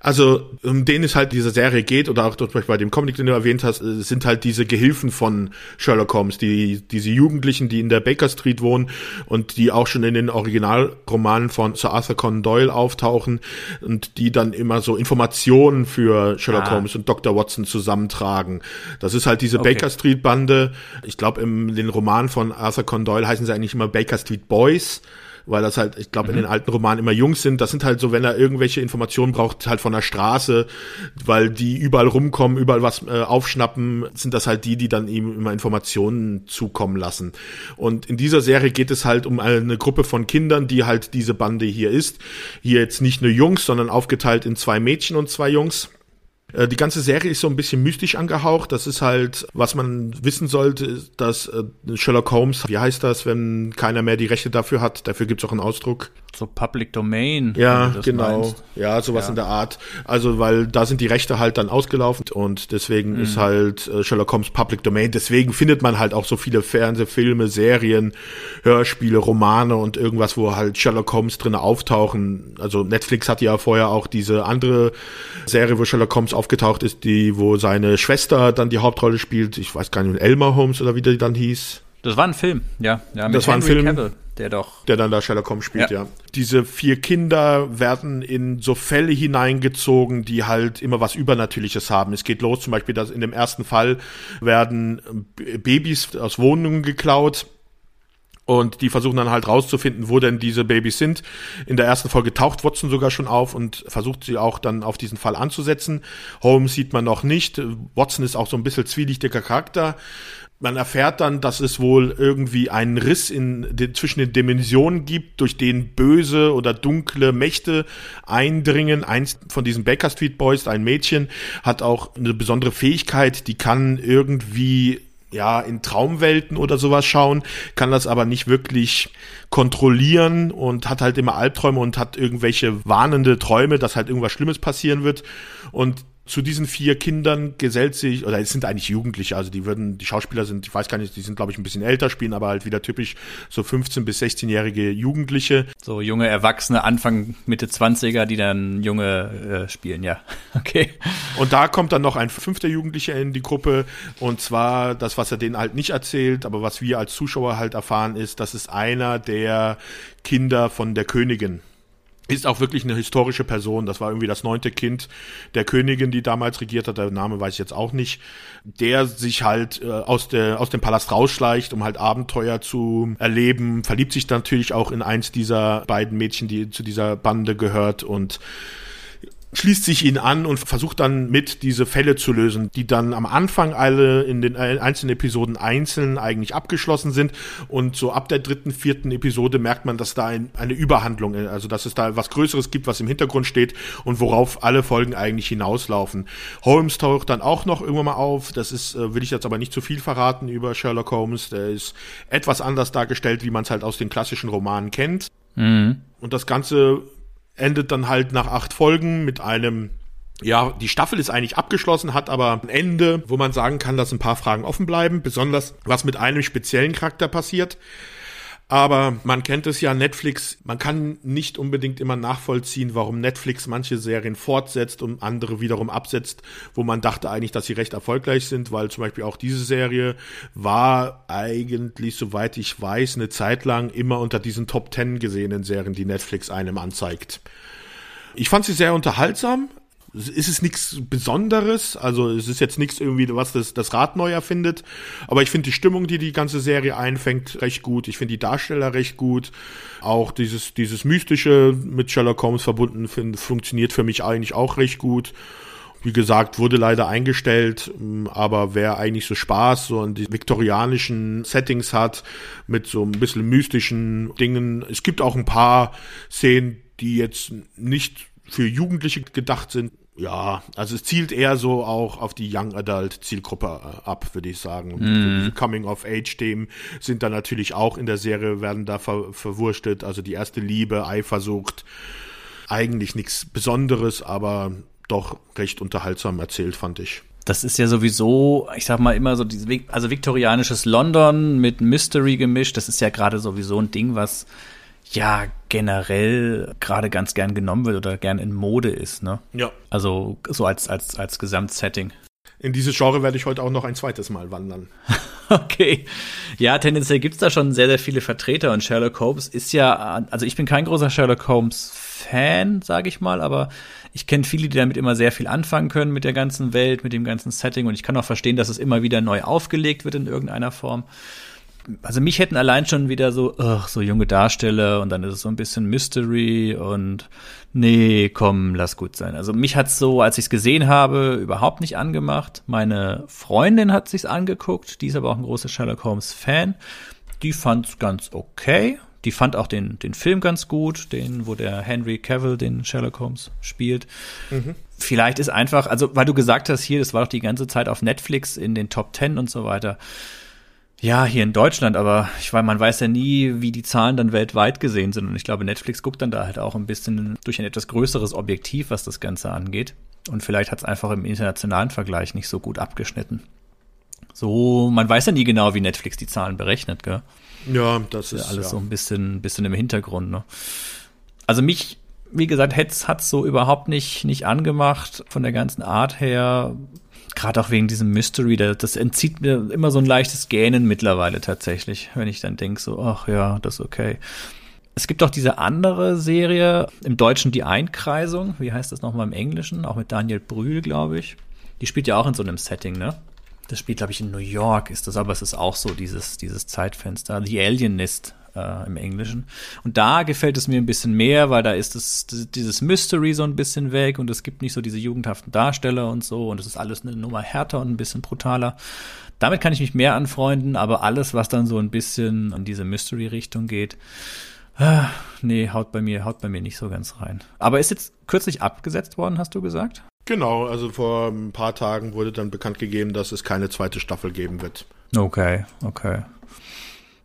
also, um den es halt diese Serie geht, oder auch zum Beispiel bei dem Comic, den du erwähnt hast, äh, sind halt diese Gehilfen von Sherlock Holmes, die, diese Jugendlichen, die in der Baker Street wohnen und die auch schon in den Originalromanen von Sir Arthur Conan Doyle auftauchen und die dann immer so Informationen für Sherlock ah. Holmes und Dr. Watson zusammentragen. Das ist halt diese okay. Baker Street Bande. Ich glaube, in den Romanen von Arthur Conan Doyle heißen sie eigentlich immer Baker Street Boys weil das halt, ich glaube, mhm. in den alten Romanen immer Jungs sind. Das sind halt so, wenn er irgendwelche Informationen braucht, halt von der Straße, weil die überall rumkommen, überall was äh, aufschnappen, sind das halt die, die dann ihm immer Informationen zukommen lassen. Und in dieser Serie geht es halt um eine Gruppe von Kindern, die halt diese Bande hier ist. Hier jetzt nicht nur Jungs, sondern aufgeteilt in zwei Mädchen und zwei Jungs. Äh, die ganze Serie ist so ein bisschen mystisch angehaucht. Das ist halt, was man wissen sollte, dass äh, Sherlock Holmes, wie heißt das, wenn keiner mehr die Rechte dafür hat? Dafür gibt es auch einen Ausdruck. So Public Domain. Ja, genau. Meinst. Ja, sowas ja. in der Art. Also, weil da sind die Rechte halt dann ausgelaufen und deswegen mhm. ist halt äh, Sherlock Holmes Public Domain. Deswegen findet man halt auch so viele Fernsehfilme, Serien, Hörspiele, Romane und irgendwas, wo halt Sherlock Holmes drin auftauchen. Also Netflix hatte ja vorher auch diese andere Serie, wo Sherlock Holmes aufgetaucht ist, die, wo seine Schwester dann die Hauptrolle spielt. Ich weiß gar nicht, Elmer Holmes oder wie der dann hieß. Das war ein Film, ja. ja das war ein Film, Cavill, der doch. Der dann da Sherlock Holmes spielt, ja. ja. Diese vier Kinder werden in so Fälle hineingezogen, die halt immer was Übernatürliches haben. Es geht los, zum Beispiel, dass in dem ersten Fall werden Babys aus Wohnungen geklaut und die versuchen dann halt rauszufinden, wo denn diese Babys sind. In der ersten Folge taucht Watson sogar schon auf und versucht sie auch dann auf diesen Fall anzusetzen. Holmes sieht man noch nicht. Watson ist auch so ein bisschen zwielichtiger Charakter. Man erfährt dann, dass es wohl irgendwie einen Riss in den, zwischen den Dimensionen gibt, durch den böse oder dunkle Mächte eindringen. Eins von diesen Baker Street Boys, ein Mädchen, hat auch eine besondere Fähigkeit, die kann irgendwie ja, in Traumwelten oder sowas schauen, kann das aber nicht wirklich kontrollieren und hat halt immer Albträume und hat irgendwelche warnende Träume, dass halt irgendwas Schlimmes passieren wird. Und zu diesen vier Kindern gesellt sich, oder es sind eigentlich Jugendliche, also die würden, die Schauspieler sind, ich weiß gar nicht, die sind glaube ich ein bisschen älter, spielen aber halt wieder typisch so 15- bis 16-jährige Jugendliche. So junge Erwachsene, Anfang, Mitte 20er, die dann junge äh, spielen, ja. Okay. Und da kommt dann noch ein fünfter Jugendlicher in die Gruppe und zwar das, was er denen halt nicht erzählt, aber was wir als Zuschauer halt erfahren ist, das ist einer der Kinder von der Königin ist auch wirklich eine historische Person. Das war irgendwie das neunte Kind der Königin, die damals regiert hat. Der Name weiß ich jetzt auch nicht. Der sich halt äh, aus, der, aus dem Palast rausschleicht, um halt Abenteuer zu erleben. Verliebt sich natürlich auch in eins dieser beiden Mädchen, die zu dieser Bande gehört und schließt sich ihn an und versucht dann mit diese Fälle zu lösen, die dann am Anfang alle in den einzelnen Episoden einzeln eigentlich abgeschlossen sind und so ab der dritten, vierten Episode merkt man, dass da ein, eine Überhandlung, also dass es da was Größeres gibt, was im Hintergrund steht und worauf alle Folgen eigentlich hinauslaufen. Holmes taucht dann auch noch irgendwann mal auf, das ist, äh, will ich jetzt aber nicht zu viel verraten über Sherlock Holmes, der ist etwas anders dargestellt, wie man es halt aus den klassischen Romanen kennt. Mhm. Und das Ganze endet dann halt nach acht Folgen mit einem ja, die Staffel ist eigentlich abgeschlossen, hat aber ein Ende, wo man sagen kann, dass ein paar Fragen offen bleiben, besonders was mit einem speziellen Charakter passiert. Aber man kennt es ja, Netflix, man kann nicht unbedingt immer nachvollziehen, warum Netflix manche Serien fortsetzt und andere wiederum absetzt, wo man dachte eigentlich, dass sie recht erfolgreich sind, weil zum Beispiel auch diese Serie war eigentlich, soweit ich weiß, eine Zeit lang immer unter diesen Top Ten gesehenen Serien, die Netflix einem anzeigt. Ich fand sie sehr unterhaltsam, ist es nichts Besonderes. Also es ist jetzt nichts irgendwie, was das, das Rad neu erfindet. Aber ich finde die Stimmung, die die ganze Serie einfängt, recht gut. Ich finde die Darsteller recht gut. Auch dieses, dieses Mystische mit Sherlock Holmes verbunden find, funktioniert für mich eigentlich auch recht gut. Wie gesagt, wurde leider eingestellt, aber wer eigentlich so Spaß so an die viktorianischen Settings hat, mit so ein bisschen mystischen Dingen. Es gibt auch ein paar Szenen, die jetzt nicht für Jugendliche gedacht sind, ja, also es zielt eher so auch auf die Young Adult Zielgruppe äh, ab, würde ich sagen. Mm. Coming of Age Themen sind da natürlich auch in der Serie werden da ver verwurstet, also die erste Liebe, Eifersucht, eigentlich nichts Besonderes, aber doch recht unterhaltsam erzählt, fand ich. Das ist ja sowieso, ich sag mal immer so, also viktorianisches London mit Mystery gemischt, das ist ja gerade sowieso ein Ding, was ja generell gerade ganz gern genommen wird oder gern in Mode ist, ne? Ja. Also so als, als, als Gesamtsetting. In dieses Genre werde ich heute auch noch ein zweites Mal wandern. okay. Ja, tendenziell gibt's da schon sehr, sehr viele Vertreter und Sherlock Holmes ist ja, also ich bin kein großer Sherlock Holmes Fan, sage ich mal, aber ich kenne viele, die damit immer sehr viel anfangen können mit der ganzen Welt, mit dem ganzen Setting und ich kann auch verstehen, dass es immer wieder neu aufgelegt wird in irgendeiner Form. Also mich hätten allein schon wieder so, ugh, so junge Darsteller und dann ist es so ein bisschen Mystery und nee, komm, lass gut sein. Also mich hat's so, als ich es gesehen habe, überhaupt nicht angemacht. Meine Freundin hat sich's angeguckt, die ist aber auch ein großer Sherlock Holmes Fan. Die fand's ganz okay. Die fand auch den, den Film ganz gut, den, wo der Henry Cavill den Sherlock Holmes spielt. Mhm. Vielleicht ist einfach, also weil du gesagt hast, hier, das war doch die ganze Zeit auf Netflix in den Top Ten und so weiter. Ja, hier in Deutschland, aber ich weiß, man weiß ja nie, wie die Zahlen dann weltweit gesehen sind. Und ich glaube, Netflix guckt dann da halt auch ein bisschen durch ein etwas größeres Objektiv, was das Ganze angeht. Und vielleicht hat es einfach im internationalen Vergleich nicht so gut abgeschnitten. So, man weiß ja nie genau, wie Netflix die Zahlen berechnet, gell? Ja, das ist, ist alles ja. so ein bisschen, bisschen im Hintergrund. Ne? Also mich, wie gesagt, hat's hat's so überhaupt nicht nicht angemacht von der ganzen Art her gerade auch wegen diesem Mystery, das entzieht mir immer so ein leichtes Gähnen mittlerweile tatsächlich, wenn ich dann denke, so, ach ja, das ist okay. Es gibt auch diese andere Serie, im Deutschen die Einkreisung, wie heißt das nochmal im Englischen, auch mit Daniel Brühl, glaube ich. Die spielt ja auch in so einem Setting, ne? Das spielt, glaube ich, in New York, ist das, aber es ist auch so dieses, dieses Zeitfenster. The Alienist äh, im Englischen. Und da gefällt es mir ein bisschen mehr, weil da ist es dieses Mystery so ein bisschen weg und es gibt nicht so diese jugendhaften Darsteller und so und es ist alles eine Nummer härter und ein bisschen brutaler. Damit kann ich mich mehr anfreunden, aber alles, was dann so ein bisschen in diese Mystery-Richtung geht, ah, nee, haut bei mir, haut bei mir nicht so ganz rein. Aber ist jetzt kürzlich abgesetzt worden, hast du gesagt? Genau, also vor ein paar Tagen wurde dann bekannt gegeben, dass es keine zweite Staffel geben wird. Okay, okay.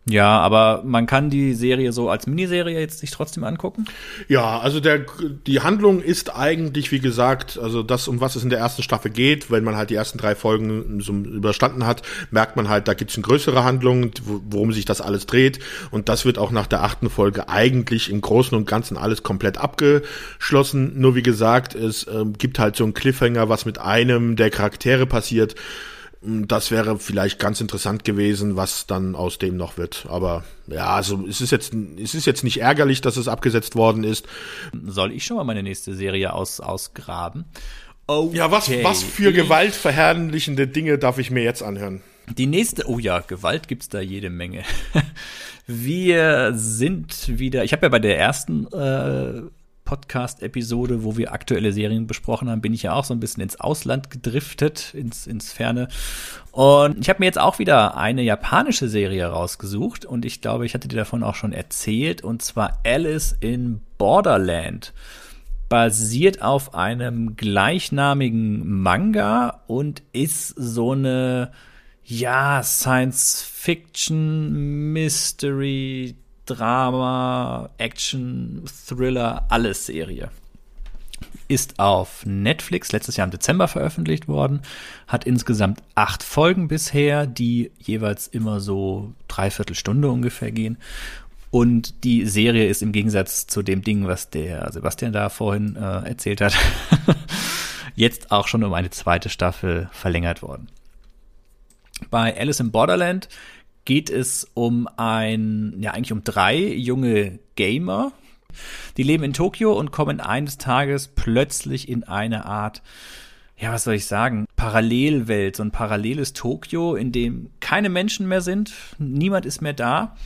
Ja, aber man kann die Serie so als Miniserie jetzt sich trotzdem angucken? Ja, also der, die Handlung ist eigentlich, wie gesagt, also das, um was es in der ersten Staffel geht, wenn man halt die ersten drei Folgen so überstanden hat, merkt man halt, da gibt's eine größere Handlung, worum sich das alles dreht. Und das wird auch nach der achten Folge eigentlich im Großen und Ganzen alles komplett abgeschlossen. Nur wie gesagt, es äh, gibt halt so einen Cliffhanger, was mit einem der Charaktere passiert das wäre vielleicht ganz interessant gewesen, was dann aus dem noch wird. Aber ja, also es ist jetzt, es ist jetzt nicht ärgerlich, dass es abgesetzt worden ist. Soll ich schon mal meine nächste Serie aus, ausgraben? Okay. Ja, was, was für gewaltverherrlichende Dinge darf ich mir jetzt anhören? Die nächste, oh ja, Gewalt gibt's da jede Menge. Wir sind wieder, ich habe ja bei der ersten äh, Podcast-Episode, wo wir aktuelle Serien besprochen haben, bin ich ja auch so ein bisschen ins Ausland gedriftet, ins, ins Ferne. Und ich habe mir jetzt auch wieder eine japanische Serie rausgesucht und ich glaube, ich hatte dir davon auch schon erzählt, und zwar Alice in Borderland. Basiert auf einem gleichnamigen Manga und ist so eine, ja, Science Fiction, Mystery, Drama, Action, Thriller, alles Serie. Ist auf Netflix letztes Jahr im Dezember veröffentlicht worden, hat insgesamt acht Folgen bisher, die jeweils immer so dreiviertel Stunde ungefähr gehen. Und die Serie ist im Gegensatz zu dem Ding, was der Sebastian da vorhin äh, erzählt hat, jetzt auch schon um eine zweite Staffel verlängert worden. Bei Alice in Borderland geht es um ein, ja eigentlich um drei junge Gamer. Die leben in Tokio und kommen eines Tages plötzlich in eine Art, ja, was soll ich sagen, Parallelwelt, so ein paralleles Tokio, in dem keine Menschen mehr sind, niemand ist mehr da,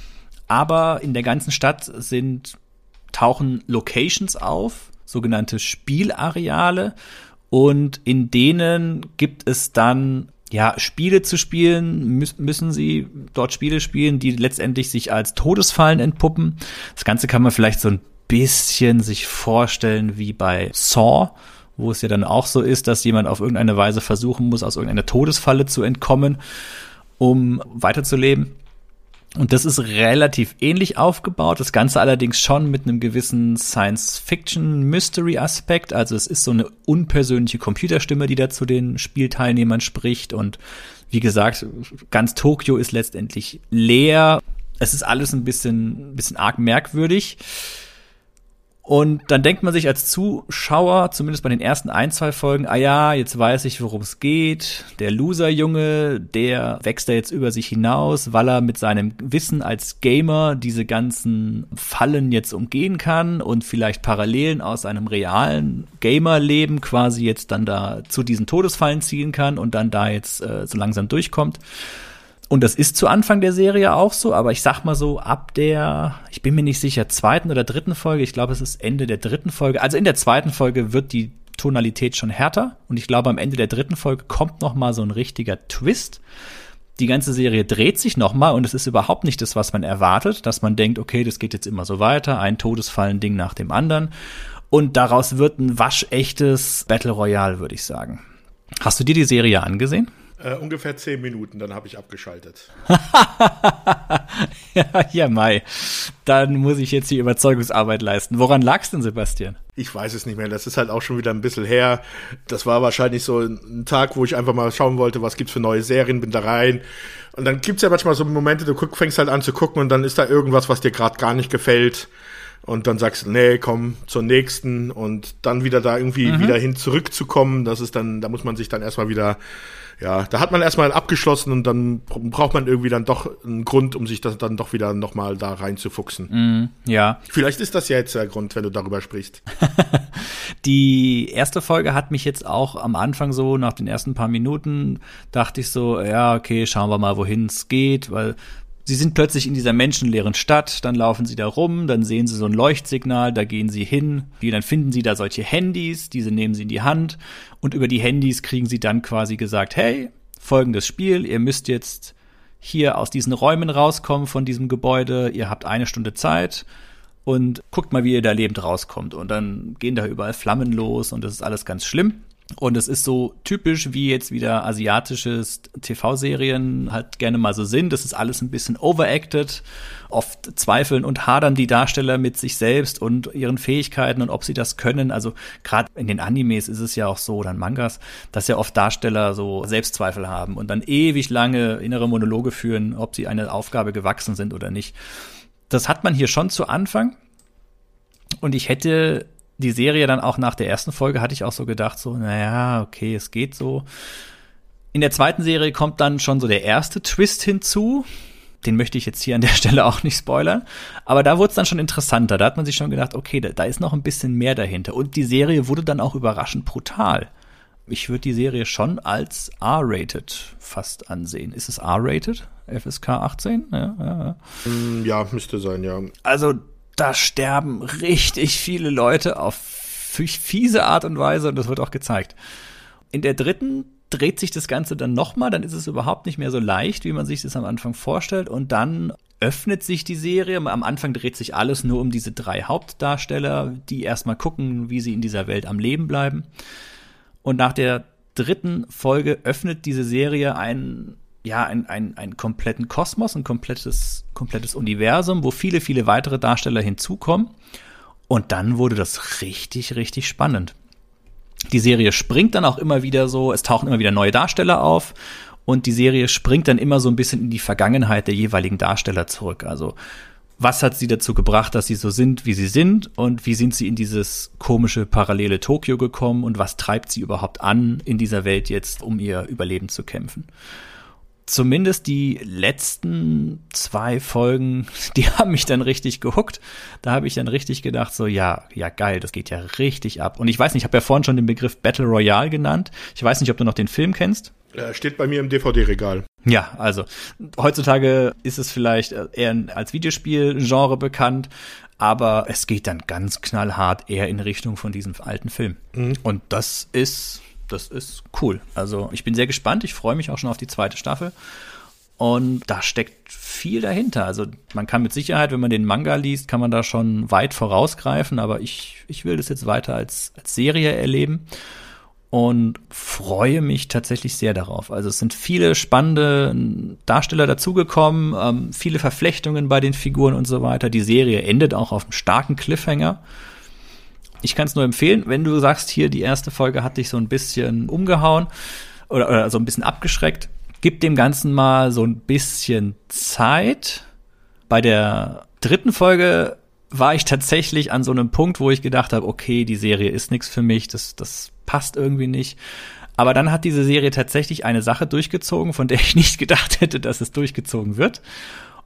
aber in der ganzen Stadt sind, tauchen Locations auf, sogenannte Spielareale, und in denen gibt es dann ja, Spiele zu spielen, mü müssen sie dort Spiele spielen, die letztendlich sich als Todesfallen entpuppen. Das Ganze kann man vielleicht so ein bisschen sich vorstellen wie bei Saw, wo es ja dann auch so ist, dass jemand auf irgendeine Weise versuchen muss, aus irgendeiner Todesfalle zu entkommen, um weiterzuleben. Und das ist relativ ähnlich aufgebaut. Das Ganze allerdings schon mit einem gewissen Science-Fiction-Mystery-Aspekt. Also es ist so eine unpersönliche Computerstimme, die da zu den Spielteilnehmern spricht. Und wie gesagt, ganz Tokio ist letztendlich leer. Es ist alles ein bisschen, bisschen arg merkwürdig. Und dann denkt man sich als Zuschauer, zumindest bei den ersten ein, zwei Folgen, ah ja, jetzt weiß ich, worum es geht. Der Loser-Junge, der wächst da jetzt über sich hinaus, weil er mit seinem Wissen als Gamer diese ganzen Fallen jetzt umgehen kann und vielleicht Parallelen aus einem realen Gamer-Leben quasi jetzt dann da zu diesen Todesfallen ziehen kann und dann da jetzt äh, so langsam durchkommt. Und das ist zu Anfang der Serie auch so, aber ich sag mal so, ab der, ich bin mir nicht sicher, zweiten oder dritten Folge, ich glaube, es ist Ende der dritten Folge. Also in der zweiten Folge wird die Tonalität schon härter und ich glaube, am Ende der dritten Folge kommt noch mal so ein richtiger Twist. Die ganze Serie dreht sich noch mal und es ist überhaupt nicht das, was man erwartet, dass man denkt, okay, das geht jetzt immer so weiter, ein Todesfallen-Ding nach dem anderen. Und daraus wird ein waschechtes Battle Royale, würde ich sagen. Hast du dir die Serie angesehen? Äh, ungefähr zehn Minuten, dann habe ich abgeschaltet. ja, ja, Mai. Dann muss ich jetzt die Überzeugungsarbeit leisten. Woran lag's denn, Sebastian? Ich weiß es nicht mehr. Das ist halt auch schon wieder ein bisschen her. Das war wahrscheinlich so ein Tag, wo ich einfach mal schauen wollte, was gibt's für neue Serien, bin da rein. Und dann gibt's ja manchmal so Momente, du guck, fängst halt an zu gucken und dann ist da irgendwas, was dir gerade gar nicht gefällt. Und dann sagst du, nee, komm zur nächsten und dann wieder da irgendwie mhm. wieder hin zurückzukommen, das ist dann, da muss man sich dann erstmal wieder ja, da hat man erstmal abgeschlossen und dann braucht man irgendwie dann doch einen Grund, um sich das dann doch wieder nochmal da reinzufuchsen. Mm, ja. Vielleicht ist das ja jetzt der Grund, wenn du darüber sprichst. die erste Folge hat mich jetzt auch am Anfang so, nach den ersten paar Minuten, dachte ich so, ja, okay, schauen wir mal, wohin es geht, weil Sie sind plötzlich in dieser menschenleeren Stadt, dann laufen sie da rum, dann sehen sie so ein Leuchtsignal, da gehen sie hin, dann finden sie da solche Handys, diese nehmen sie in die Hand und über die Handys kriegen sie dann quasi gesagt, hey, folgendes Spiel, ihr müsst jetzt hier aus diesen Räumen rauskommen von diesem Gebäude, ihr habt eine Stunde Zeit und guckt mal, wie ihr da lebend rauskommt. Und dann gehen da überall Flammen los und das ist alles ganz schlimm. Und es ist so typisch, wie jetzt wieder asiatisches TV-Serien halt gerne mal so sind. Das ist alles ein bisschen overacted. Oft zweifeln und hadern die Darsteller mit sich selbst und ihren Fähigkeiten und ob sie das können. Also gerade in den Animes ist es ja auch so, oder in Mangas, dass ja oft Darsteller so Selbstzweifel haben und dann ewig lange innere Monologe führen, ob sie eine Aufgabe gewachsen sind oder nicht. Das hat man hier schon zu Anfang. Und ich hätte die Serie dann auch nach der ersten Folge hatte ich auch so gedacht, so, naja, okay, es geht so. In der zweiten Serie kommt dann schon so der erste Twist hinzu. Den möchte ich jetzt hier an der Stelle auch nicht spoilern. Aber da wurde es dann schon interessanter. Da hat man sich schon gedacht, okay, da, da ist noch ein bisschen mehr dahinter. Und die Serie wurde dann auch überraschend brutal. Ich würde die Serie schon als R-rated fast ansehen. Ist es R-rated? FSK 18? Ja, ja, ja. Mm, ja, müsste sein, ja. Also da sterben richtig viele Leute auf fiese Art und Weise und das wird auch gezeigt. In der dritten dreht sich das Ganze dann nochmal, dann ist es überhaupt nicht mehr so leicht, wie man sich das am Anfang vorstellt und dann öffnet sich die Serie. Am Anfang dreht sich alles nur um diese drei Hauptdarsteller, die erstmal gucken, wie sie in dieser Welt am Leben bleiben. Und nach der dritten Folge öffnet diese Serie einen ja, ein, ein, einen kompletten Kosmos, ein komplettes, komplettes Universum, wo viele, viele weitere Darsteller hinzukommen. Und dann wurde das richtig, richtig spannend. Die Serie springt dann auch immer wieder so, es tauchen immer wieder neue Darsteller auf und die Serie springt dann immer so ein bisschen in die Vergangenheit der jeweiligen Darsteller zurück. Also was hat sie dazu gebracht, dass sie so sind, wie sie sind und wie sind sie in dieses komische parallele Tokio gekommen und was treibt sie überhaupt an in dieser Welt jetzt, um ihr Überleben zu kämpfen zumindest die letzten zwei Folgen, die haben mich dann richtig gehuckt. Da habe ich dann richtig gedacht, so ja, ja geil, das geht ja richtig ab. Und ich weiß nicht, ich habe ja vorhin schon den Begriff Battle Royale genannt. Ich weiß nicht, ob du noch den Film kennst. Er steht bei mir im DVD-Regal. Ja, also heutzutage ist es vielleicht eher als Videospielgenre bekannt, aber es geht dann ganz knallhart eher in Richtung von diesem alten Film. Mhm. Und das ist das ist cool. Also ich bin sehr gespannt. Ich freue mich auch schon auf die zweite Staffel. Und da steckt viel dahinter. Also man kann mit Sicherheit, wenn man den Manga liest, kann man da schon weit vorausgreifen. Aber ich, ich will das jetzt weiter als, als Serie erleben und freue mich tatsächlich sehr darauf. Also es sind viele spannende Darsteller dazugekommen, ähm, viele Verflechtungen bei den Figuren und so weiter. Die Serie endet auch auf einem starken Cliffhanger ich kann es nur empfehlen, wenn du sagst, hier die erste Folge hat dich so ein bisschen umgehauen oder, oder so ein bisschen abgeschreckt, gib dem Ganzen mal so ein bisschen Zeit. Bei der dritten Folge war ich tatsächlich an so einem Punkt, wo ich gedacht habe, okay, die Serie ist nichts für mich, das, das passt irgendwie nicht. Aber dann hat diese Serie tatsächlich eine Sache durchgezogen, von der ich nicht gedacht hätte, dass es durchgezogen wird.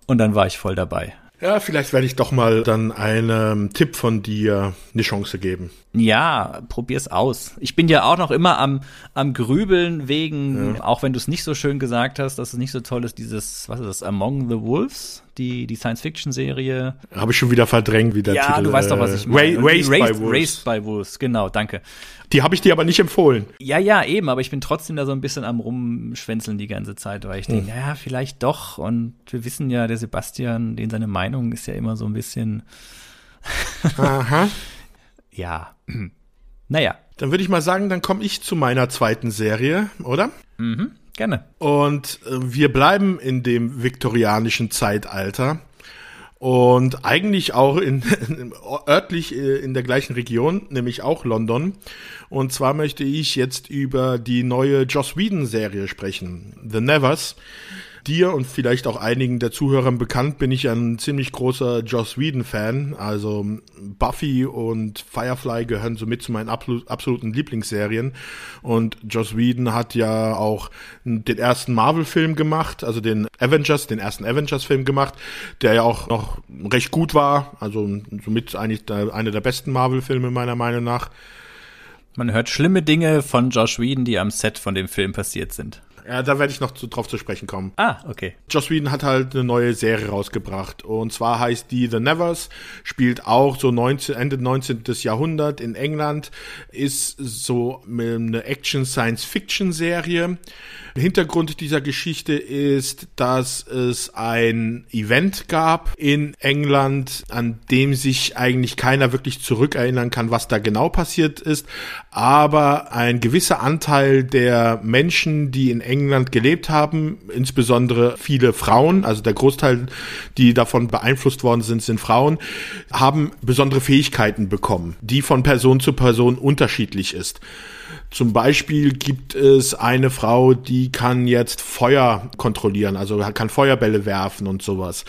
Und dann war ich voll dabei. Ja, vielleicht werde ich doch mal dann einen Tipp von dir eine Chance geben. Ja, probier's aus. Ich bin ja auch noch immer am, am Grübeln wegen, ja. auch wenn du es nicht so schön gesagt hast, dass es nicht so toll ist, dieses, was ist das, Among the Wolves, die, die Science-Fiction-Serie. Habe ich schon wieder verdrängt, wie der ja, Titel. Ja, du weißt doch, was ich meine. Ra Raised, Raised, by Wolves. Raised by Wolves, genau, danke. Die habe ich dir aber nicht empfohlen. Ja, ja, eben, aber ich bin trotzdem da so ein bisschen am Rumschwänzeln die ganze Zeit, weil ich denke, hm. ja, vielleicht doch. Und wir wissen ja, der Sebastian, den seine Meinung ist ja immer so ein bisschen. Aha. ja. Naja. Dann würde ich mal sagen, dann komme ich zu meiner zweiten Serie, oder? Mhm, gerne. Und äh, wir bleiben in dem viktorianischen Zeitalter und eigentlich auch in, örtlich äh, in der gleichen Region, nämlich auch London. Und zwar möchte ich jetzt über die neue Joss Whedon Serie sprechen, The Nevers dir und vielleicht auch einigen der Zuhörern bekannt, bin ich ein ziemlich großer Joss Whedon-Fan. Also Buffy und Firefly gehören somit zu meinen absoluten Lieblingsserien. Und Joss Whedon hat ja auch den ersten Marvel-Film gemacht, also den Avengers, den ersten Avengers-Film gemacht, der ja auch noch recht gut war. Also somit eigentlich einer der besten Marvel-Filme meiner Meinung nach. Man hört schlimme Dinge von Josh Whedon, die am Set von dem Film passiert sind. Ja, da werde ich noch zu, drauf zu sprechen kommen. Ah, okay. Joss Whedon hat halt eine neue Serie rausgebracht. Und zwar heißt die The Nevers, spielt auch so 19, Ende 19. Jahrhundert in England, ist so eine Action-Science-Fiction-Serie. Hintergrund dieser Geschichte ist, dass es ein Event gab in England, an dem sich eigentlich keiner wirklich zurückerinnern kann, was da genau passiert ist. Aber ein gewisser Anteil der Menschen, die in England gelebt haben, insbesondere viele Frauen, also der Großteil, die davon beeinflusst worden sind, sind Frauen, haben besondere Fähigkeiten bekommen, die von Person zu Person unterschiedlich ist. Zum Beispiel gibt es eine Frau, die kann jetzt Feuer kontrollieren, also kann Feuerbälle werfen und sowas.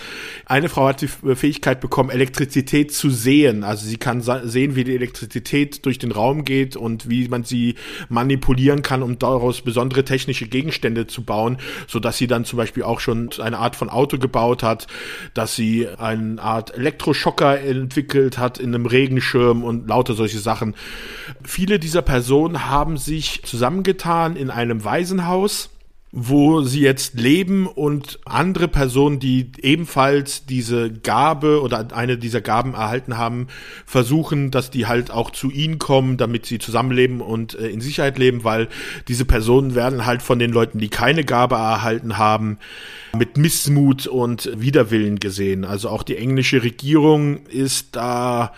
Eine Frau hat die Fähigkeit bekommen, Elektrizität zu sehen. Also sie kann sehen, wie die Elektrizität durch den Raum geht und wie man sie manipulieren kann, um daraus besondere technische Gegenstände zu bauen, so dass sie dann zum Beispiel auch schon eine Art von Auto gebaut hat, dass sie eine Art Elektroschocker entwickelt hat in einem Regenschirm und lauter solche Sachen. Viele dieser Personen haben haben sich zusammengetan in einem Waisenhaus wo sie jetzt leben und andere Personen, die ebenfalls diese Gabe oder eine dieser Gaben erhalten haben, versuchen, dass die halt auch zu ihnen kommen, damit sie zusammenleben und äh, in Sicherheit leben, weil diese Personen werden halt von den Leuten, die keine Gabe erhalten haben, mit Missmut und Widerwillen gesehen. Also auch die englische Regierung ist da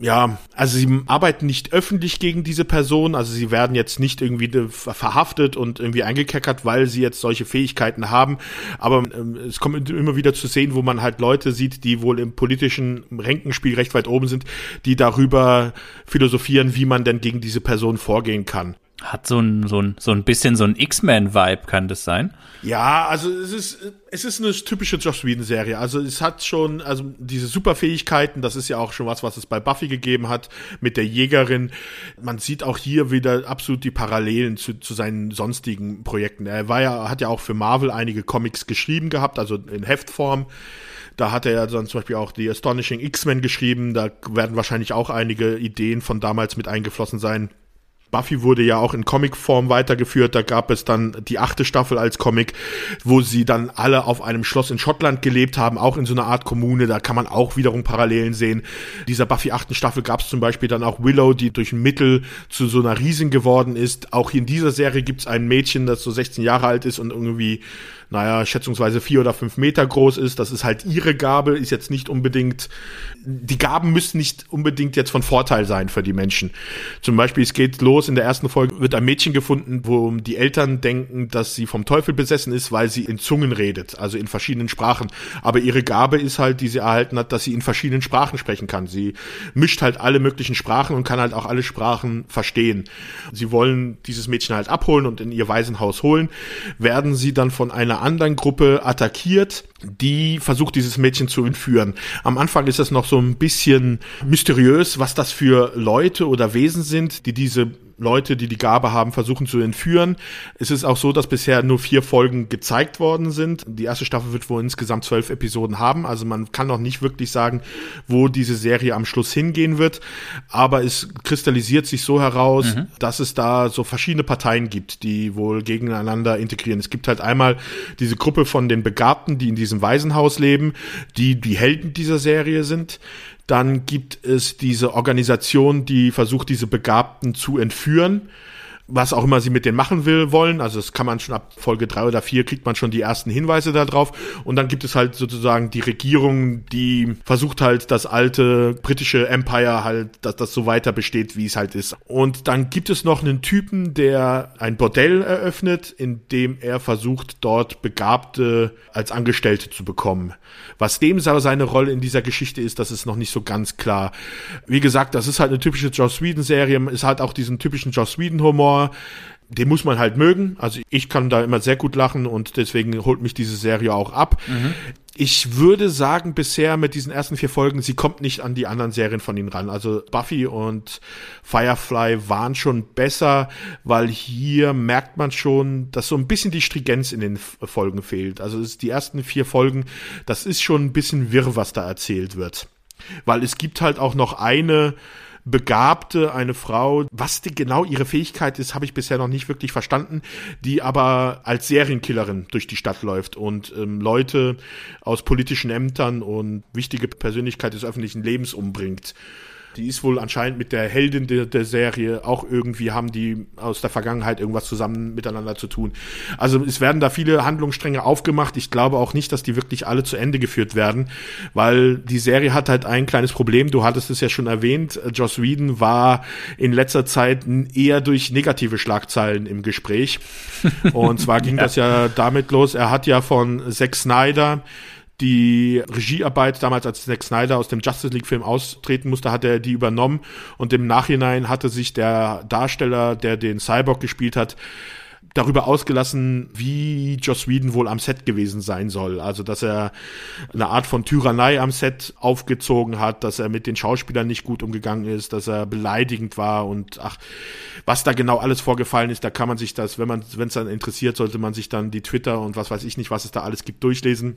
ja, also sie arbeiten nicht öffentlich gegen diese Person, also sie werden jetzt nicht irgendwie verhaftet und irgendwie eingekeckert, weil sie jetzt solche Fähigkeiten haben, aber ähm, es kommt immer wieder zu sehen, wo man halt Leute sieht, die wohl im politischen Ränkenspiel recht weit oben sind, die darüber philosophieren, wie man denn gegen diese Person vorgehen kann. Hat so ein, so ein, so ein bisschen so ein X-Men-Vibe, kann das sein? Ja, also es ist, es ist eine typische Josh Whedon-Serie. Also es hat schon, also diese Superfähigkeiten, das ist ja auch schon was, was es bei Buffy gegeben hat, mit der Jägerin. Man sieht auch hier wieder absolut die Parallelen zu, zu seinen sonstigen Projekten. Er war ja, hat ja auch für Marvel einige Comics geschrieben gehabt, also in Heftform. Da hat er ja dann zum Beispiel auch die Astonishing X-Men geschrieben. Da werden wahrscheinlich auch einige Ideen von damals mit eingeflossen sein. Buffy wurde ja auch in Comicform weitergeführt. Da gab es dann die achte Staffel als Comic, wo sie dann alle auf einem Schloss in Schottland gelebt haben, auch in so einer Art Kommune. Da kann man auch wiederum Parallelen sehen. Dieser Buffy achten Staffel gab es zum Beispiel dann auch Willow, die durch Mittel zu so einer Riesin geworden ist. Auch in dieser Serie gibt es ein Mädchen, das so 16 Jahre alt ist und irgendwie naja, schätzungsweise vier oder fünf Meter groß ist. Das ist halt ihre Gabe, ist jetzt nicht unbedingt, die Gaben müssen nicht unbedingt jetzt von Vorteil sein für die Menschen. Zum Beispiel, es geht los, in der ersten Folge wird ein Mädchen gefunden, wo die Eltern denken, dass sie vom Teufel besessen ist, weil sie in Zungen redet, also in verschiedenen Sprachen. Aber ihre Gabe ist halt, die sie erhalten hat, dass sie in verschiedenen Sprachen sprechen kann. Sie mischt halt alle möglichen Sprachen und kann halt auch alle Sprachen verstehen. Sie wollen dieses Mädchen halt abholen und in ihr Waisenhaus holen, werden sie dann von einer anderen Gruppe attackiert, die versucht, dieses Mädchen zu entführen. Am Anfang ist das noch so ein bisschen mysteriös, was das für Leute oder Wesen sind, die diese Leute, die die Gabe haben, versuchen zu entführen. Es ist auch so, dass bisher nur vier Folgen gezeigt worden sind. Die erste Staffel wird wohl insgesamt zwölf Episoden haben. Also man kann noch nicht wirklich sagen, wo diese Serie am Schluss hingehen wird. Aber es kristallisiert sich so heraus, mhm. dass es da so verschiedene Parteien gibt, die wohl gegeneinander integrieren. Es gibt halt einmal diese Gruppe von den Begabten, die in diesem Waisenhaus leben, die die Helden dieser Serie sind. Dann gibt es diese Organisation, die versucht, diese Begabten zu entführen was auch immer sie mit denen machen will, wollen. Also das kann man schon ab Folge drei oder vier kriegt man schon die ersten Hinweise darauf. Und dann gibt es halt sozusagen die Regierung, die versucht halt das alte britische Empire halt, dass das so weiter besteht, wie es halt ist. Und dann gibt es noch einen Typen, der ein Bordell eröffnet, in dem er versucht, dort Begabte als Angestellte zu bekommen. Was dem seine Rolle in dieser Geschichte ist, das ist noch nicht so ganz klar. Wie gesagt, das ist halt eine typische Joss Whedon Serie, es hat auch diesen typischen Joss Whedon Humor den muss man halt mögen. Also ich kann da immer sehr gut lachen und deswegen holt mich diese Serie auch ab. Mhm. Ich würde sagen, bisher mit diesen ersten vier Folgen, sie kommt nicht an die anderen Serien von ihnen ran. Also Buffy und Firefly waren schon besser, weil hier merkt man schon, dass so ein bisschen die Stringenz in den Folgen fehlt. Also die ersten vier Folgen, das ist schon ein bisschen wirr, was da erzählt wird. Weil es gibt halt auch noch eine Begabte, eine Frau. Was die genau ihre Fähigkeit ist, habe ich bisher noch nicht wirklich verstanden, die aber als Serienkillerin durch die Stadt läuft und ähm, Leute aus politischen Ämtern und wichtige Persönlichkeit des öffentlichen Lebens umbringt. Die ist wohl anscheinend mit der Heldin der, der Serie auch irgendwie haben die aus der Vergangenheit irgendwas zusammen miteinander zu tun. Also es werden da viele Handlungsstränge aufgemacht. Ich glaube auch nicht, dass die wirklich alle zu Ende geführt werden, weil die Serie hat halt ein kleines Problem. Du hattest es ja schon erwähnt. Joss Whedon war in letzter Zeit eher durch negative Schlagzeilen im Gespräch. Und zwar ging ja. das ja damit los. Er hat ja von Zack Snyder die Regiearbeit damals, als Zack Snyder aus dem Justice League Film austreten musste, hat er die übernommen und im Nachhinein hatte sich der Darsteller, der den Cyborg gespielt hat, darüber ausgelassen, wie Joss Whedon wohl am Set gewesen sein soll. Also, dass er eine Art von Tyrannei am Set aufgezogen hat, dass er mit den Schauspielern nicht gut umgegangen ist, dass er beleidigend war und ach, was da genau alles vorgefallen ist, da kann man sich das, wenn man, wenn es dann interessiert, sollte man sich dann die Twitter und was weiß ich nicht, was es da alles gibt, durchlesen.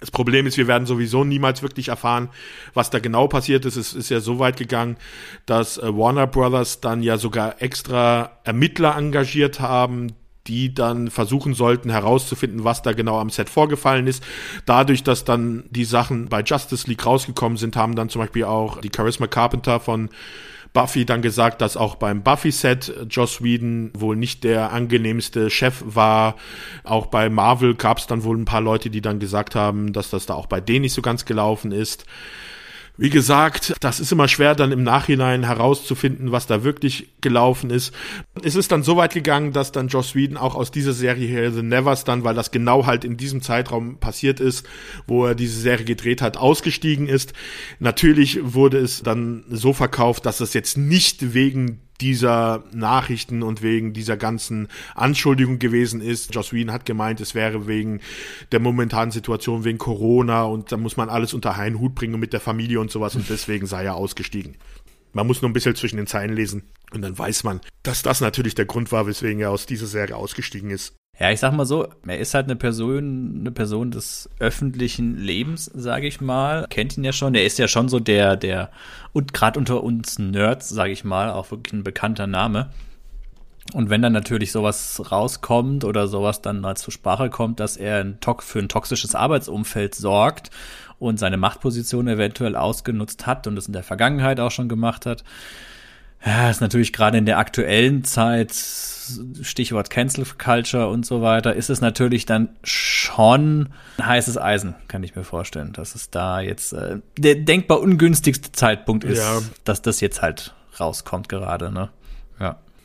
Das Problem ist, wir werden sowieso niemals wirklich erfahren, was da genau passiert ist. Es ist ja so weit gegangen, dass äh, Warner Brothers dann ja sogar extra Ermittler engagiert haben, die dann versuchen sollten herauszufinden, was da genau am Set vorgefallen ist. Dadurch, dass dann die Sachen bei Justice League rausgekommen sind, haben dann zum Beispiel auch die Charisma Carpenter von Buffy dann gesagt, dass auch beim Buffy-Set Joss Whedon wohl nicht der angenehmste Chef war. Auch bei Marvel gab es dann wohl ein paar Leute, die dann gesagt haben, dass das da auch bei denen nicht so ganz gelaufen ist. Wie gesagt, das ist immer schwer dann im Nachhinein herauszufinden, was da wirklich gelaufen ist. Es ist dann so weit gegangen, dass dann Joss Whedon auch aus dieser Serie hier The Nevers dann, weil das genau halt in diesem Zeitraum passiert ist, wo er diese Serie gedreht hat, ausgestiegen ist. Natürlich wurde es dann so verkauft, dass es jetzt nicht wegen dieser Nachrichten und wegen dieser ganzen Anschuldigung gewesen ist. Joss Whedon hat gemeint, es wäre wegen der momentanen Situation, wegen Corona und da muss man alles unter einen Hut bringen mit der Familie und sowas und deswegen sei er ausgestiegen. Man muss nur ein bisschen zwischen den Zeilen lesen und dann weiß man, dass das natürlich der Grund war, weswegen er aus dieser Serie ausgestiegen ist. Ja, ich sag mal so, er ist halt eine Person, eine Person des öffentlichen Lebens, sage ich mal. Kennt ihn ja schon. Er ist ja schon so der, der und gerade unter uns Nerds, sage ich mal, auch wirklich ein bekannter Name. Und wenn dann natürlich sowas rauskommt oder sowas dann mal zur Sprache kommt, dass er ein für ein toxisches Arbeitsumfeld sorgt und seine Machtposition eventuell ausgenutzt hat und das in der Vergangenheit auch schon gemacht hat, ja, ist natürlich gerade in der aktuellen Zeit Stichwort Cancel Culture und so weiter, ist es natürlich dann schon ein heißes Eisen, kann ich mir vorstellen, dass es da jetzt äh, der denkbar ungünstigste Zeitpunkt ist, ja. dass das jetzt halt rauskommt gerade, ne?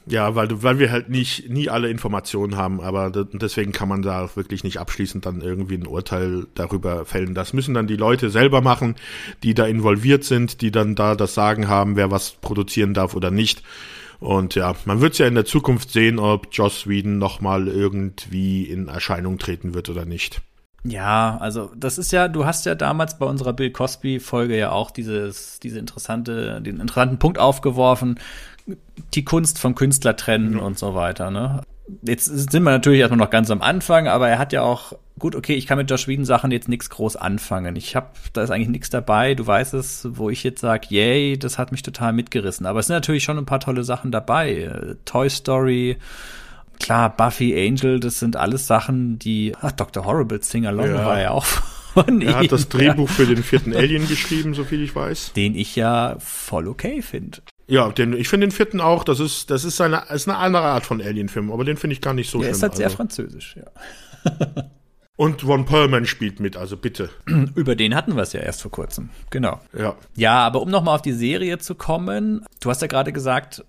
Ja. Weil, weil wir halt nicht, nie alle Informationen haben, aber deswegen kann man da wirklich nicht abschließend dann irgendwie ein Urteil darüber fällen. Das müssen dann die Leute selber machen, die da involviert sind, die dann da das Sagen haben, wer was produzieren darf oder nicht. Und ja, man wird ja in der Zukunft sehen, ob Joss Whedon nochmal irgendwie in Erscheinung treten wird oder nicht. Ja, also das ist ja, du hast ja damals bei unserer Bill Cosby Folge ja auch dieses, diese interessante, den interessanten Punkt aufgeworfen. Die Kunst vom Künstler trennen ja. und so weiter. Ne? Jetzt sind wir natürlich erstmal noch ganz am Anfang, aber er hat ja auch, gut, okay, ich kann mit Josh Whedon Sachen jetzt nichts groß anfangen. Ich habe, da ist eigentlich nichts dabei, du weißt es, wo ich jetzt sage, yay, das hat mich total mitgerissen. Aber es sind natürlich schon ein paar tolle Sachen dabei. Toy Story, klar, Buffy, Angel, das sind alles Sachen, die, ach, Dr. Horrible Sing Along ja. war ja auch von Er hat das Drehbuch für den vierten Alien geschrieben, soviel ich weiß. Den ich ja voll okay finde. Ja, den, ich finde den vierten auch, das ist, das ist eine, ist eine andere Art von Alien-Film, aber den finde ich gar nicht so Der schlimm. ist halt sehr also. französisch, ja. Und Ron Perlman spielt mit, also bitte. Über den hatten wir es ja erst vor kurzem. Genau. Ja. Ja, aber um nochmal auf die Serie zu kommen, du hast ja gerade gesagt,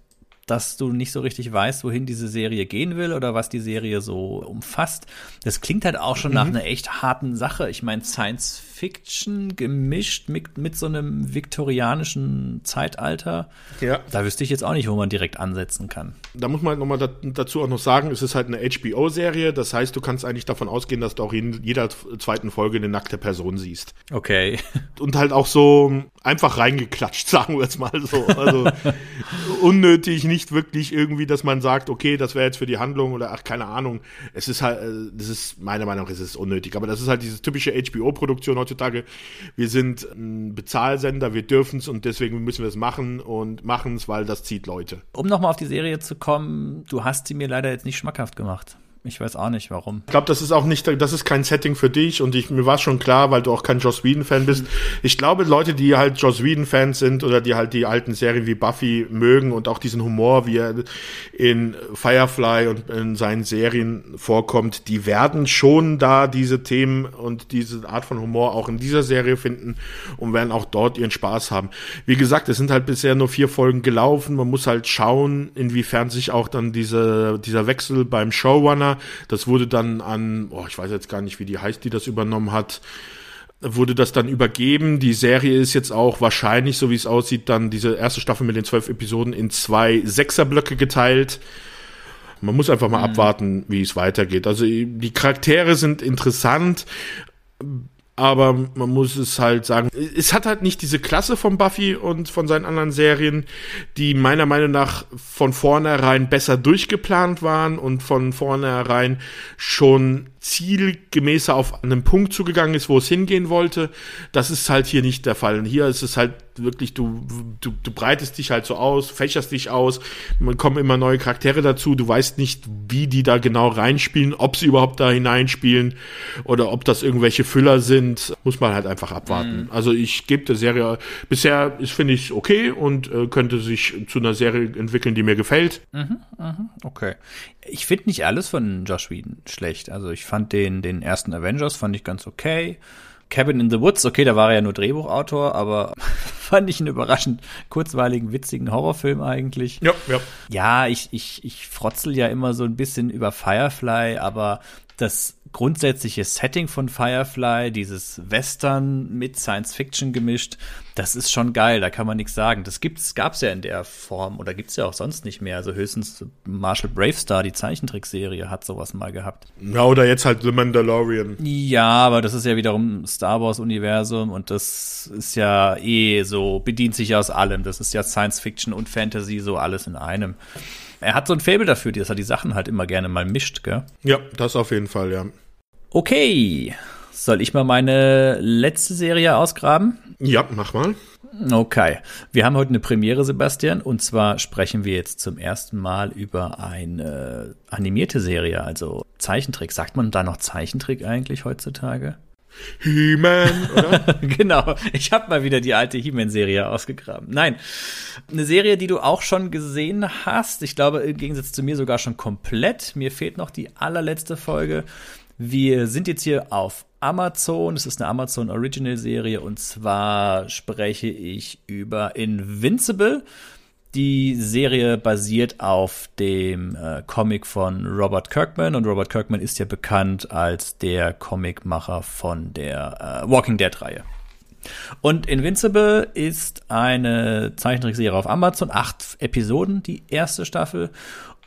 dass du nicht so richtig weißt, wohin diese Serie gehen will oder was die Serie so umfasst. Das klingt halt auch schon mhm. nach einer echt harten Sache. Ich meine, Science Fiction gemischt mit, mit so einem viktorianischen Zeitalter. Ja. Da wüsste ich jetzt auch nicht, wo man direkt ansetzen kann. Da muss man nochmal dazu auch noch sagen, es ist halt eine HBO-Serie. Das heißt, du kannst eigentlich davon ausgehen, dass du auch in jeder zweiten Folge eine nackte Person siehst. Okay. Und halt auch so einfach reingeklatscht, sagen wir es mal so. Also unnötig, nicht wirklich irgendwie, dass man sagt, okay, das wäre jetzt für die Handlung oder ach, keine Ahnung. Es ist halt, äh, das ist meiner Meinung nach, es ist unnötig. Aber das ist halt diese typische HBO-Produktion heutzutage. Wir sind ein Bezahlsender, wir dürfen es und deswegen müssen wir es machen und machen es, weil das zieht Leute. Um nochmal auf die Serie zu kommen, du hast sie mir leider jetzt nicht schmackhaft gemacht. Ich weiß auch nicht, warum. Ich glaube, das ist auch nicht, das ist kein Setting für dich und ich, mir war schon klar, weil du auch kein Joss Whedon-Fan bist. Ich glaube, Leute, die halt Joss Whedon-Fans sind oder die halt die alten Serien wie Buffy mögen und auch diesen Humor, wie er in Firefly und in seinen Serien vorkommt, die werden schon da diese Themen und diese Art von Humor auch in dieser Serie finden und werden auch dort ihren Spaß haben. Wie gesagt, es sind halt bisher nur vier Folgen gelaufen. Man muss halt schauen, inwiefern sich auch dann diese, dieser Wechsel beim Showrunner das wurde dann an, oh, ich weiß jetzt gar nicht, wie die heißt, die das übernommen hat wurde das dann übergeben. Die Serie ist jetzt auch wahrscheinlich, so wie es aussieht, dann diese erste Staffel mit den zwölf Episoden in zwei Sechserblöcke geteilt. Man muss einfach mal mhm. abwarten, wie es weitergeht. Also die Charaktere sind interessant aber man muss es halt sagen, es hat halt nicht diese Klasse von Buffy und von seinen anderen Serien, die meiner Meinung nach von vornherein besser durchgeplant waren und von vornherein schon zielgemäßer auf einen Punkt zugegangen ist, wo es hingehen wollte. Das ist halt hier nicht der Fall. Und hier ist es halt wirklich, du, du, du breitest dich halt so aus, fächerst dich aus, man kommen immer neue Charaktere dazu, du weißt nicht, wie die da genau reinspielen, ob sie überhaupt da hineinspielen oder ob das irgendwelche Füller sind, muss man halt einfach abwarten. Mhm. Also ich gebe der Serie, bisher ist, finde ich, okay und äh, könnte sich zu einer Serie entwickeln, die mir gefällt. Mhm, mh, okay. Ich finde nicht alles von Josh Whedon schlecht. Also ich fand den, den ersten Avengers fand ich ganz okay. Cabin in the Woods, okay, da war er ja nur Drehbuchautor, aber fand ich einen überraschend kurzweiligen, witzigen Horrorfilm eigentlich. Ja, ja. Ja, ich, ich, ich frotzel ja immer so ein bisschen über Firefly, aber das grundsätzliche Setting von Firefly, dieses Western mit Science Fiction gemischt, das ist schon geil, da kann man nichts sagen. Das gibt's, gab's ja in der Form oder gibt's ja auch sonst nicht mehr. Also höchstens Marshall Bravestar, die Zeichentrickserie, hat sowas mal gehabt. Ja, oder jetzt halt The Mandalorian. Ja, aber das ist ja wiederum Star Wars Universum und das ist ja eh so, bedient sich aus allem. Das ist ja Science Fiction und Fantasy so alles in einem. Er hat so ein Faible dafür, dass er die Sachen halt immer gerne mal mischt, gell? Ja, das auf jeden Fall, ja. Okay. Soll ich mal meine letzte Serie ausgraben? Ja, mach mal. Okay. Wir haben heute eine Premiere, Sebastian, und zwar sprechen wir jetzt zum ersten Mal über eine animierte Serie, also Zeichentrick. Sagt man da noch Zeichentrick eigentlich heutzutage? He-Man, oder? genau. Ich habe mal wieder die alte He-Man-Serie ausgegraben. Nein, eine Serie, die du auch schon gesehen hast. Ich glaube, im Gegensatz zu mir sogar schon komplett. Mir fehlt noch die allerletzte Folge. Wir sind jetzt hier auf Amazon. Es ist eine Amazon Original Serie und zwar spreche ich über Invincible. Die Serie basiert auf dem äh, Comic von Robert Kirkman und Robert Kirkman ist ja bekannt als der Comicmacher von der äh, Walking Dead Reihe. Und Invincible ist eine Zeichentrickserie auf Amazon, acht Episoden, die erste Staffel.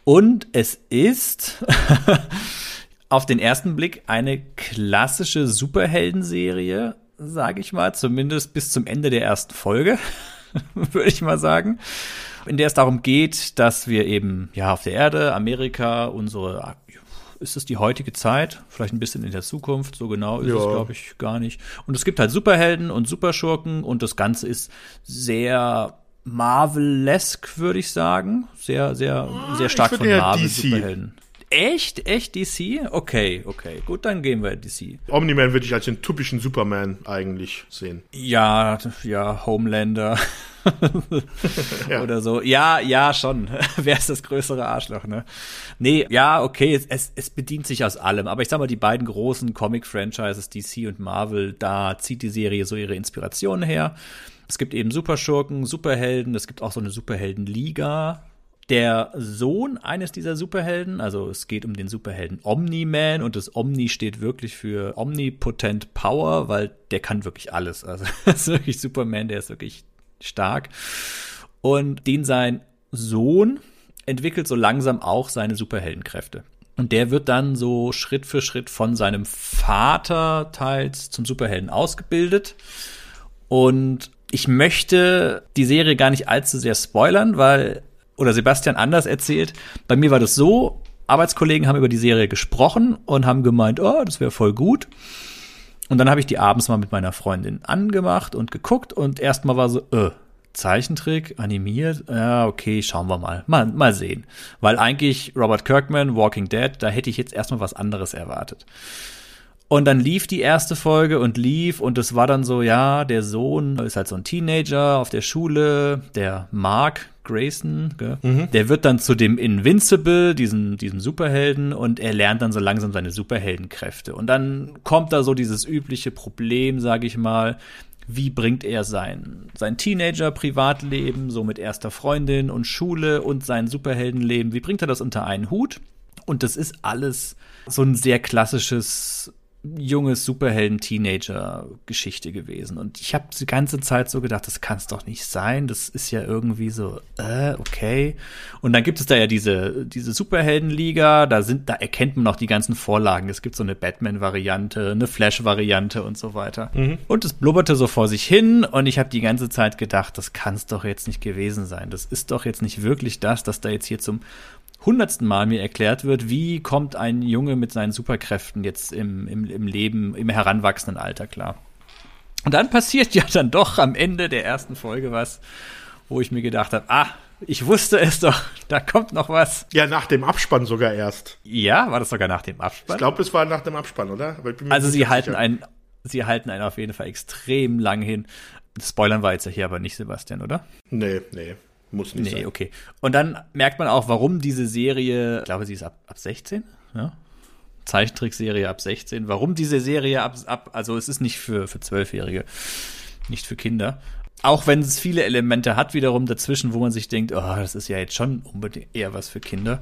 Und es ist auf den ersten Blick eine klassische Superheldenserie, sage ich mal, zumindest bis zum Ende der ersten Folge, würde ich mal sagen. in der es darum geht, dass wir eben ja auf der Erde, Amerika, unsere ist es die heutige Zeit, vielleicht ein bisschen in der Zukunft, so genau ist ja. es, glaube ich, gar nicht. Und es gibt halt Superhelden und Superschurken und das Ganze ist sehr Marvel-esque, würde ich sagen. Sehr, sehr, sehr stark von Marvel-Superhelden. Echt? Echt DC? Okay, okay. Gut, dann gehen wir DC. Omni-Man würde ich als den typischen Superman eigentlich sehen. Ja, ja, Homelander. ja. Oder so. Ja, ja, schon. Wer ist das größere Arschloch, ne? Nee, ja, okay, es, es, es bedient sich aus allem. Aber ich sag mal, die beiden großen Comic-Franchises, DC und Marvel, da zieht die Serie so ihre Inspiration her. Es gibt eben Superschurken, Superhelden, es gibt auch so eine Superheldenliga, der Sohn eines dieser Superhelden, also es geht um den Superhelden Omni-Man und das Omni steht wirklich für Omnipotent Power, weil der kann wirklich alles. Also das ist wirklich Superman, der ist wirklich stark. Und den sein Sohn entwickelt so langsam auch seine Superheldenkräfte. Und der wird dann so Schritt für Schritt von seinem Vater teils zum Superhelden ausgebildet. Und ich möchte die Serie gar nicht allzu sehr spoilern, weil oder Sebastian anders erzählt. Bei mir war das so, Arbeitskollegen haben über die Serie gesprochen und haben gemeint, oh, das wäre voll gut. Und dann habe ich die abends mal mit meiner Freundin angemacht und geguckt und erstmal war so, äh, Zeichentrick, animiert, ja, okay, schauen wir mal. Mal, mal sehen. Weil eigentlich Robert Kirkman, Walking Dead, da hätte ich jetzt erstmal was anderes erwartet. Und dann lief die erste Folge und lief und es war dann so, ja, der Sohn ist halt so ein Teenager auf der Schule, der Mark Grayson, mhm. der wird dann zu dem Invincible, diesem, diesem Superhelden und er lernt dann so langsam seine Superheldenkräfte. Und dann kommt da so dieses übliche Problem, sage ich mal, wie bringt er sein, sein Teenager-Privatleben, so mit erster Freundin und Schule und sein Superheldenleben, wie bringt er das unter einen Hut? Und das ist alles so ein sehr klassisches junges Superhelden-Teenager-Geschichte gewesen. Und ich habe die ganze Zeit so gedacht, das kann es doch nicht sein. Das ist ja irgendwie so, äh, okay. Und dann gibt es da ja diese, diese Superhelden-Liga, da sind, da erkennt man noch die ganzen Vorlagen. Es gibt so eine Batman-Variante, eine Flash-Variante und so weiter. Mhm. Und es blubberte so vor sich hin und ich habe die ganze Zeit gedacht, das kann es doch jetzt nicht gewesen sein. Das ist doch jetzt nicht wirklich das, dass da jetzt hier zum hundertsten Mal mir erklärt wird, wie kommt ein Junge mit seinen Superkräften jetzt im, im, im Leben, im heranwachsenden Alter klar. Und dann passiert ja dann doch am Ende der ersten Folge was, wo ich mir gedacht habe, ah, ich wusste es doch, da kommt noch was. Ja, nach dem Abspann sogar erst. Ja, war das sogar nach dem Abspann? Ich glaube, es war nach dem Abspann, oder? Also sie halten einen, sie halten einen auf jeden Fall extrem lang hin. Spoilern war jetzt ja hier aber nicht, Sebastian, oder? Nee, nee. Muss nicht nee, sein. okay. Und dann merkt man auch, warum diese Serie, ich glaube, sie ist ab, ab 16, ja? Zeichentrickserie ab 16. Warum diese Serie ab, ab also es ist nicht für, für Zwölfjährige, nicht für Kinder. Auch wenn es viele Elemente hat, wiederum dazwischen, wo man sich denkt, oh, das ist ja jetzt schon unbedingt eher was für Kinder.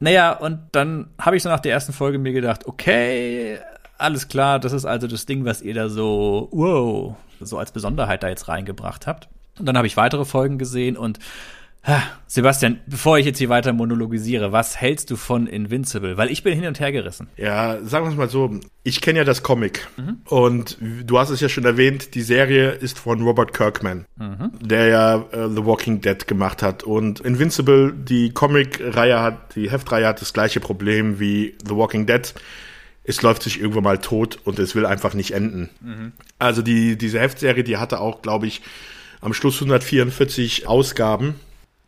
Naja, und dann habe ich so nach der ersten Folge mir gedacht, okay, alles klar, das ist also das Ding, was ihr da so, wow, so als Besonderheit da jetzt reingebracht habt. Und dann habe ich weitere Folgen gesehen und Sebastian, bevor ich jetzt hier weiter monologisiere, was hältst du von Invincible? Weil ich bin hin und her gerissen. Ja, sagen wir es mal so, ich kenne ja das Comic mhm. und du hast es ja schon erwähnt, die Serie ist von Robert Kirkman, mhm. der ja äh, The Walking Dead gemacht hat und Invincible, die Comic-Reihe hat, die Heftreihe hat das gleiche Problem wie The Walking Dead es läuft sich irgendwann mal tot und es will einfach nicht enden. Mhm. Also die, diese Heftserie, die hatte auch, glaube ich, am Schluss 144 Ausgaben.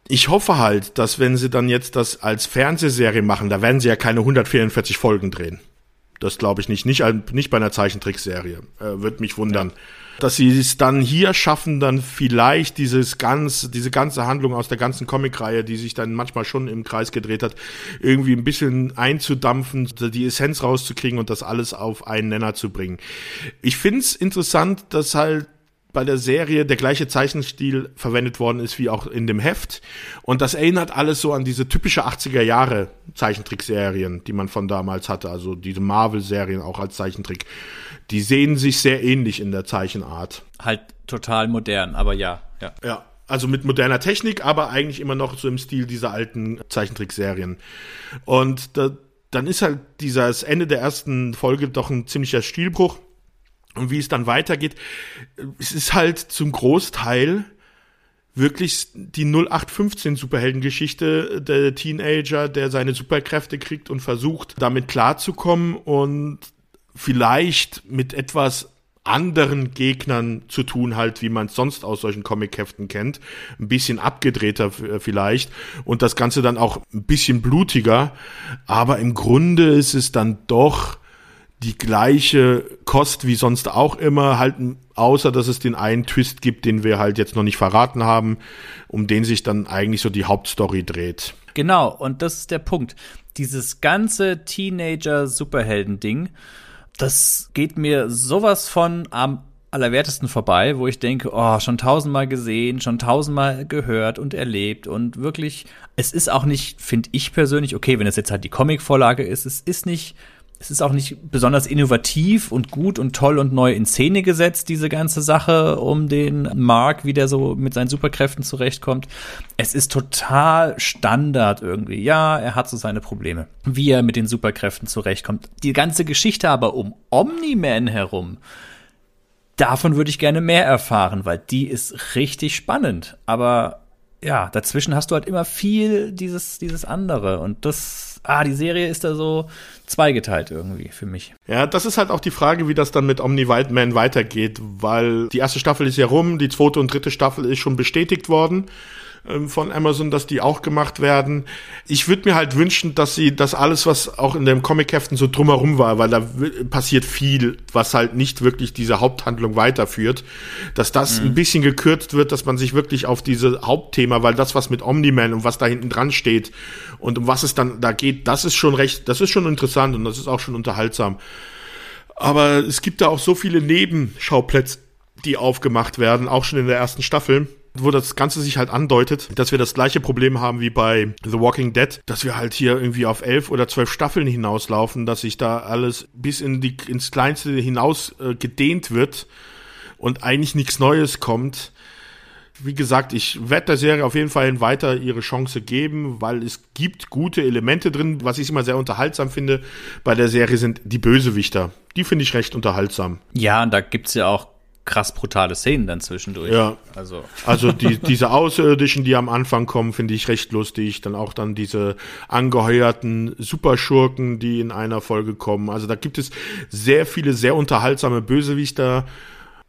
Ich hoffe halt, dass wenn sie dann jetzt das als Fernsehserie machen, da werden sie ja keine 144 Folgen drehen. Das glaube ich nicht. Nicht, nicht bei einer Zeichentrickserie. Äh, Wird mich wundern. Dass sie es dann hier schaffen, dann vielleicht dieses ganz, diese ganze Handlung aus der ganzen Comicreihe, die sich dann manchmal schon im Kreis gedreht hat, irgendwie ein bisschen einzudampfen, die Essenz rauszukriegen und das alles auf einen Nenner zu bringen. Ich finde es interessant, dass halt bei der Serie der gleiche Zeichenstil verwendet worden ist wie auch in dem Heft. Und das erinnert alles so an diese typische 80er Jahre Zeichentrickserien, die man von damals hatte. Also diese Marvel-Serien auch als Zeichentrick. Die sehen sich sehr ähnlich in der Zeichenart. Halt total modern, aber ja, ja. Ja. Also mit moderner Technik, aber eigentlich immer noch so im Stil dieser alten Zeichentrickserien. Und da, dann ist halt dieses Ende der ersten Folge doch ein ziemlicher Stilbruch und wie es dann weitergeht, es ist halt zum Großteil wirklich die 0815 Superheldengeschichte der Teenager, der seine Superkräfte kriegt und versucht, damit klarzukommen und vielleicht mit etwas anderen Gegnern zu tun halt, wie man es sonst aus solchen Comicheften kennt. Ein bisschen abgedrehter vielleicht und das Ganze dann auch ein bisschen blutiger. Aber im Grunde ist es dann doch die gleiche Kost wie sonst auch immer, halt außer dass es den einen Twist gibt, den wir halt jetzt noch nicht verraten haben, um den sich dann eigentlich so die Hauptstory dreht. Genau, und das ist der Punkt. Dieses ganze Teenager-Superhelden-Ding, das geht mir sowas von am allerwertesten vorbei, wo ich denke, oh, schon tausendmal gesehen, schon tausendmal gehört und erlebt und wirklich, es ist auch nicht, finde ich persönlich, okay, wenn es jetzt halt die Comic-Vorlage ist, es ist nicht es ist auch nicht besonders innovativ und gut und toll und neu in Szene gesetzt, diese ganze Sache um den Mark, wie der so mit seinen Superkräften zurechtkommt. Es ist total Standard irgendwie. Ja, er hat so seine Probleme, wie er mit den Superkräften zurechtkommt. Die ganze Geschichte aber um Omni-Man herum, davon würde ich gerne mehr erfahren, weil die ist richtig spannend. Aber ja, dazwischen hast du halt immer viel dieses, dieses andere und das ah, die Serie ist da so zweigeteilt irgendwie für mich. Ja, das ist halt auch die Frage, wie das dann mit Omni White Man weitergeht, weil die erste Staffel ist ja rum, die zweite und dritte Staffel ist schon bestätigt worden. Ähm, von Amazon, dass die auch gemacht werden. Ich würde mir halt wünschen, dass sie das alles, was auch in dem Comicheften so drumherum war, weil da passiert viel, was halt nicht wirklich diese Haupthandlung weiterführt, dass das mhm. ein bisschen gekürzt wird, dass man sich wirklich auf diese Hauptthema, weil das, was mit Omni-Man und was da hinten dran steht und um was es dann da geht, das ist schon recht, das ist schon interessant und das ist auch schon unterhaltsam. Aber es gibt da auch so viele Nebenschauplätze, die aufgemacht werden, auch schon in der ersten Staffel wo das Ganze sich halt andeutet, dass wir das gleiche Problem haben wie bei The Walking Dead, dass wir halt hier irgendwie auf elf oder zwölf Staffeln hinauslaufen, dass sich da alles bis in die, ins Kleinste hinaus äh, gedehnt wird und eigentlich nichts Neues kommt. Wie gesagt, ich werde der Serie auf jeden Fall weiter ihre Chance geben, weil es gibt gute Elemente drin. Was ich immer sehr unterhaltsam finde bei der Serie sind die Bösewichter. Die finde ich recht unterhaltsam. Ja, und da gibt's ja auch krass brutale Szenen dann zwischendurch. Ja. Also, also die, diese Außerirdischen, die am Anfang kommen, finde ich recht lustig. Dann auch dann diese angeheuerten Superschurken, die in einer Folge kommen. Also da gibt es sehr viele sehr unterhaltsame Bösewichter.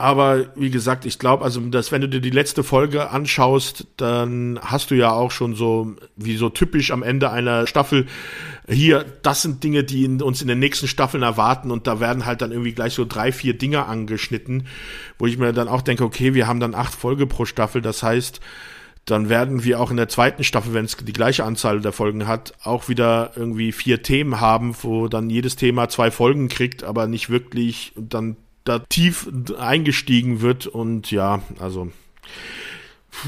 Aber wie gesagt, ich glaube, also, dass wenn du dir die letzte Folge anschaust, dann hast du ja auch schon so, wie so typisch am Ende einer Staffel, hier, das sind Dinge, die in, uns in den nächsten Staffeln erwarten und da werden halt dann irgendwie gleich so drei, vier Dinge angeschnitten, wo ich mir dann auch denke, okay, wir haben dann acht Folge pro Staffel, das heißt, dann werden wir auch in der zweiten Staffel, wenn es die gleiche Anzahl der Folgen hat, auch wieder irgendwie vier Themen haben, wo dann jedes Thema zwei Folgen kriegt, aber nicht wirklich dann da tief eingestiegen wird und ja, also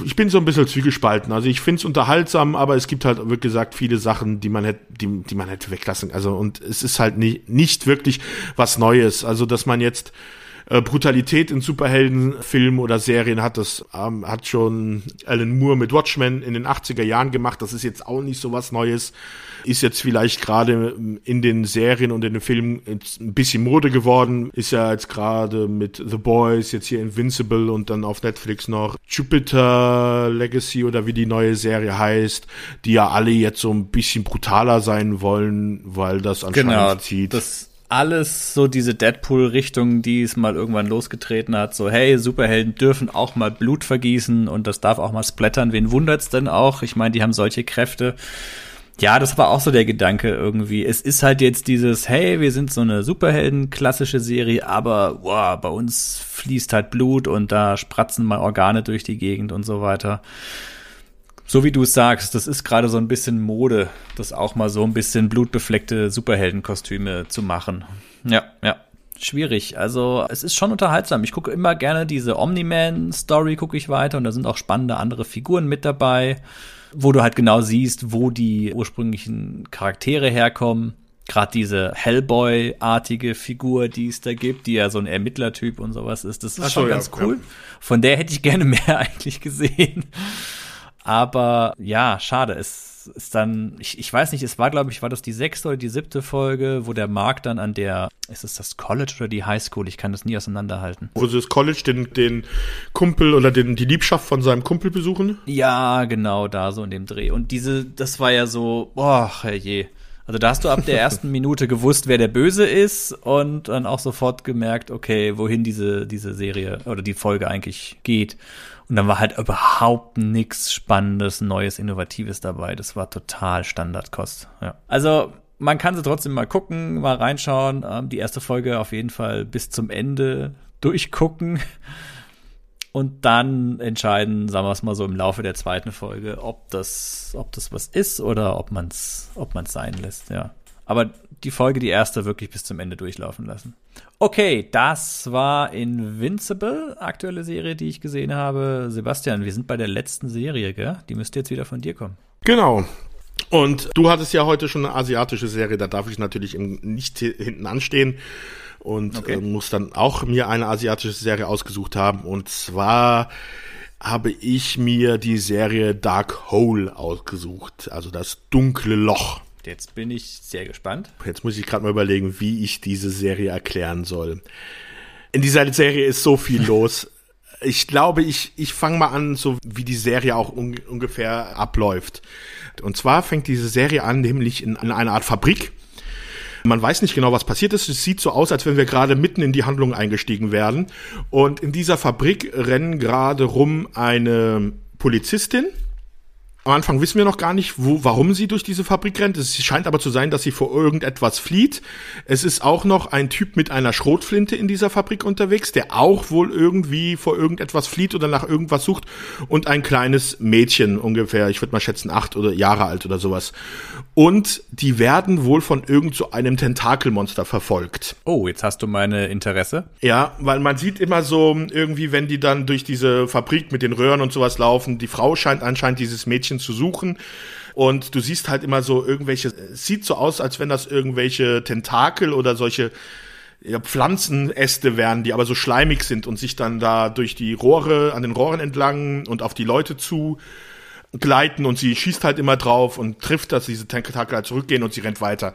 ich bin so ein bisschen zwiegespalten. Also ich finde es unterhaltsam, aber es gibt halt, wie gesagt, viele Sachen, die man hätte, die, die man hätte weglassen. Also und es ist halt nicht, nicht wirklich was Neues. Also dass man jetzt äh, Brutalität in Superheldenfilmen oder Serien hat, das ähm, hat schon Alan Moore mit Watchmen in den 80er Jahren gemacht. Das ist jetzt auch nicht so was Neues ist jetzt vielleicht gerade in den Serien und in den Filmen ein bisschen Mode geworden, ist ja jetzt gerade mit The Boys, jetzt hier Invincible und dann auf Netflix noch Jupiter Legacy oder wie die neue Serie heißt, die ja alle jetzt so ein bisschen brutaler sein wollen, weil das anscheinend genau, zieht. Das alles so diese Deadpool-Richtung, die es mal irgendwann losgetreten hat. So, hey, Superhelden dürfen auch mal Blut vergießen und das darf auch mal splattern. Wen wundert's denn auch? Ich meine, die haben solche Kräfte. Ja, das war auch so der Gedanke irgendwie. Es ist halt jetzt dieses, hey, wir sind so eine Superhelden-klassische Serie, aber wow, bei uns fließt halt Blut und da spratzen mal Organe durch die Gegend und so weiter. So wie du es sagst, das ist gerade so ein bisschen Mode, das auch mal so ein bisschen blutbefleckte Superheldenkostüme zu machen. Ja, ja. Schwierig. Also es ist schon unterhaltsam. Ich gucke immer gerne diese Omni-Man-Story, gucke ich weiter und da sind auch spannende andere Figuren mit dabei wo du halt genau siehst, wo die ursprünglichen Charaktere herkommen. Gerade diese Hellboy-artige Figur, die es da gibt, die ja so ein Ermittlertyp und sowas ist, das ist Ach schon so, ganz ja, cool. Ja. Von der hätte ich gerne mehr eigentlich gesehen. Aber ja, schade. Es ist dann, ich, ich weiß nicht, es war, glaube ich, war das die sechste oder die siebte Folge, wo der Mark dann an der, ist es das College oder die High School? Ich kann das nie auseinanderhalten. Wo sie das College den, den Kumpel oder den, die Liebschaft von seinem Kumpel besuchen? Ja, genau, da so in dem Dreh. Und diese, das war ja so, boah, herrje. Also da hast du ab der ersten Minute gewusst, wer der Böse ist und dann auch sofort gemerkt, okay, wohin diese, diese Serie oder die Folge eigentlich geht. Und dann war halt überhaupt nichts Spannendes, Neues, Innovatives dabei. Das war total Standardkost. Ja. Also man kann sie trotzdem mal gucken, mal reinschauen. Ähm, die erste Folge auf jeden Fall bis zum Ende durchgucken und dann entscheiden, sagen wir es mal so im Laufe der zweiten Folge, ob das, ob das was ist oder ob man es ob man's sein lässt, ja. Aber die Folge, die erste, wirklich bis zum Ende durchlaufen lassen. Okay, das war Invincible, aktuelle Serie, die ich gesehen habe. Sebastian, wir sind bei der letzten Serie, gell? Die müsste jetzt wieder von dir kommen. Genau. Und du hattest ja heute schon eine asiatische Serie, da darf ich natürlich nicht hinten anstehen und okay. äh, muss dann auch mir eine asiatische Serie ausgesucht haben. Und zwar habe ich mir die Serie Dark Hole ausgesucht, also das dunkle Loch. Jetzt bin ich sehr gespannt. Jetzt muss ich gerade mal überlegen, wie ich diese Serie erklären soll. In dieser Serie ist so viel los. Ich glaube, ich, ich fange mal an, so wie die Serie auch un ungefähr abläuft. Und zwar fängt diese Serie an, nämlich in, in einer Art Fabrik man weiß nicht genau, was passiert ist. Es sieht so aus, als wenn wir gerade mitten in die Handlung eingestiegen werden. Und in dieser Fabrik rennen gerade rum eine Polizistin am Anfang wissen wir noch gar nicht, wo, warum sie durch diese Fabrik rennt. Es scheint aber zu sein, dass sie vor irgendetwas flieht. Es ist auch noch ein Typ mit einer Schrotflinte in dieser Fabrik unterwegs, der auch wohl irgendwie vor irgendetwas flieht oder nach irgendwas sucht. Und ein kleines Mädchen, ungefähr, ich würde mal schätzen, acht oder Jahre alt oder sowas. Und die werden wohl von irgend so einem Tentakelmonster verfolgt. Oh, jetzt hast du meine Interesse. Ja, weil man sieht immer so irgendwie, wenn die dann durch diese Fabrik mit den Röhren und sowas laufen, die Frau scheint anscheinend dieses Mädchen Mädchen zu suchen. Und du siehst halt immer so irgendwelche, es sieht so aus, als wenn das irgendwelche Tentakel oder solche ja, Pflanzenäste wären, die aber so schleimig sind und sich dann da durch die Rohre, an den Rohren entlang und auf die Leute zu gleiten und sie schießt halt immer drauf und trifft, dass diese Tentakel halt zurückgehen und sie rennt weiter.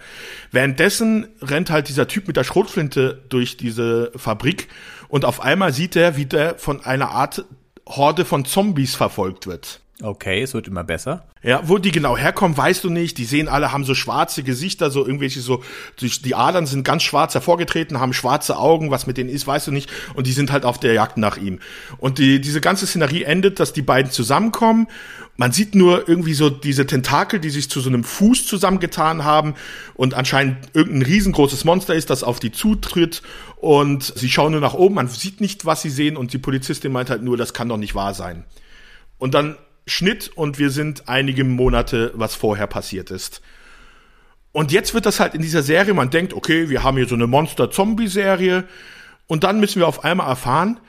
Währenddessen rennt halt dieser Typ mit der Schrotflinte durch diese Fabrik und auf einmal sieht er, wie der von einer Art Horde von Zombies verfolgt wird. Okay, es wird immer besser. Ja, wo die genau herkommen, weißt du nicht. Die sehen alle, haben so schwarze Gesichter, so irgendwelche so, die Adern sind ganz schwarz hervorgetreten, haben schwarze Augen, was mit denen ist, weißt du nicht. Und die sind halt auf der Jagd nach ihm. Und die, diese ganze Szenerie endet, dass die beiden zusammenkommen. Man sieht nur irgendwie so diese Tentakel, die sich zu so einem Fuß zusammengetan haben und anscheinend irgendein riesengroßes Monster ist, das auf die zutritt und sie schauen nur nach oben, man sieht nicht, was sie sehen und die Polizistin meint halt nur, das kann doch nicht wahr sein. Und dann Schnitt und wir sind einige Monate, was vorher passiert ist. Und jetzt wird das halt in dieser Serie, man denkt, okay, wir haben hier so eine Monster-Zombie-Serie und dann müssen wir auf einmal erfahren,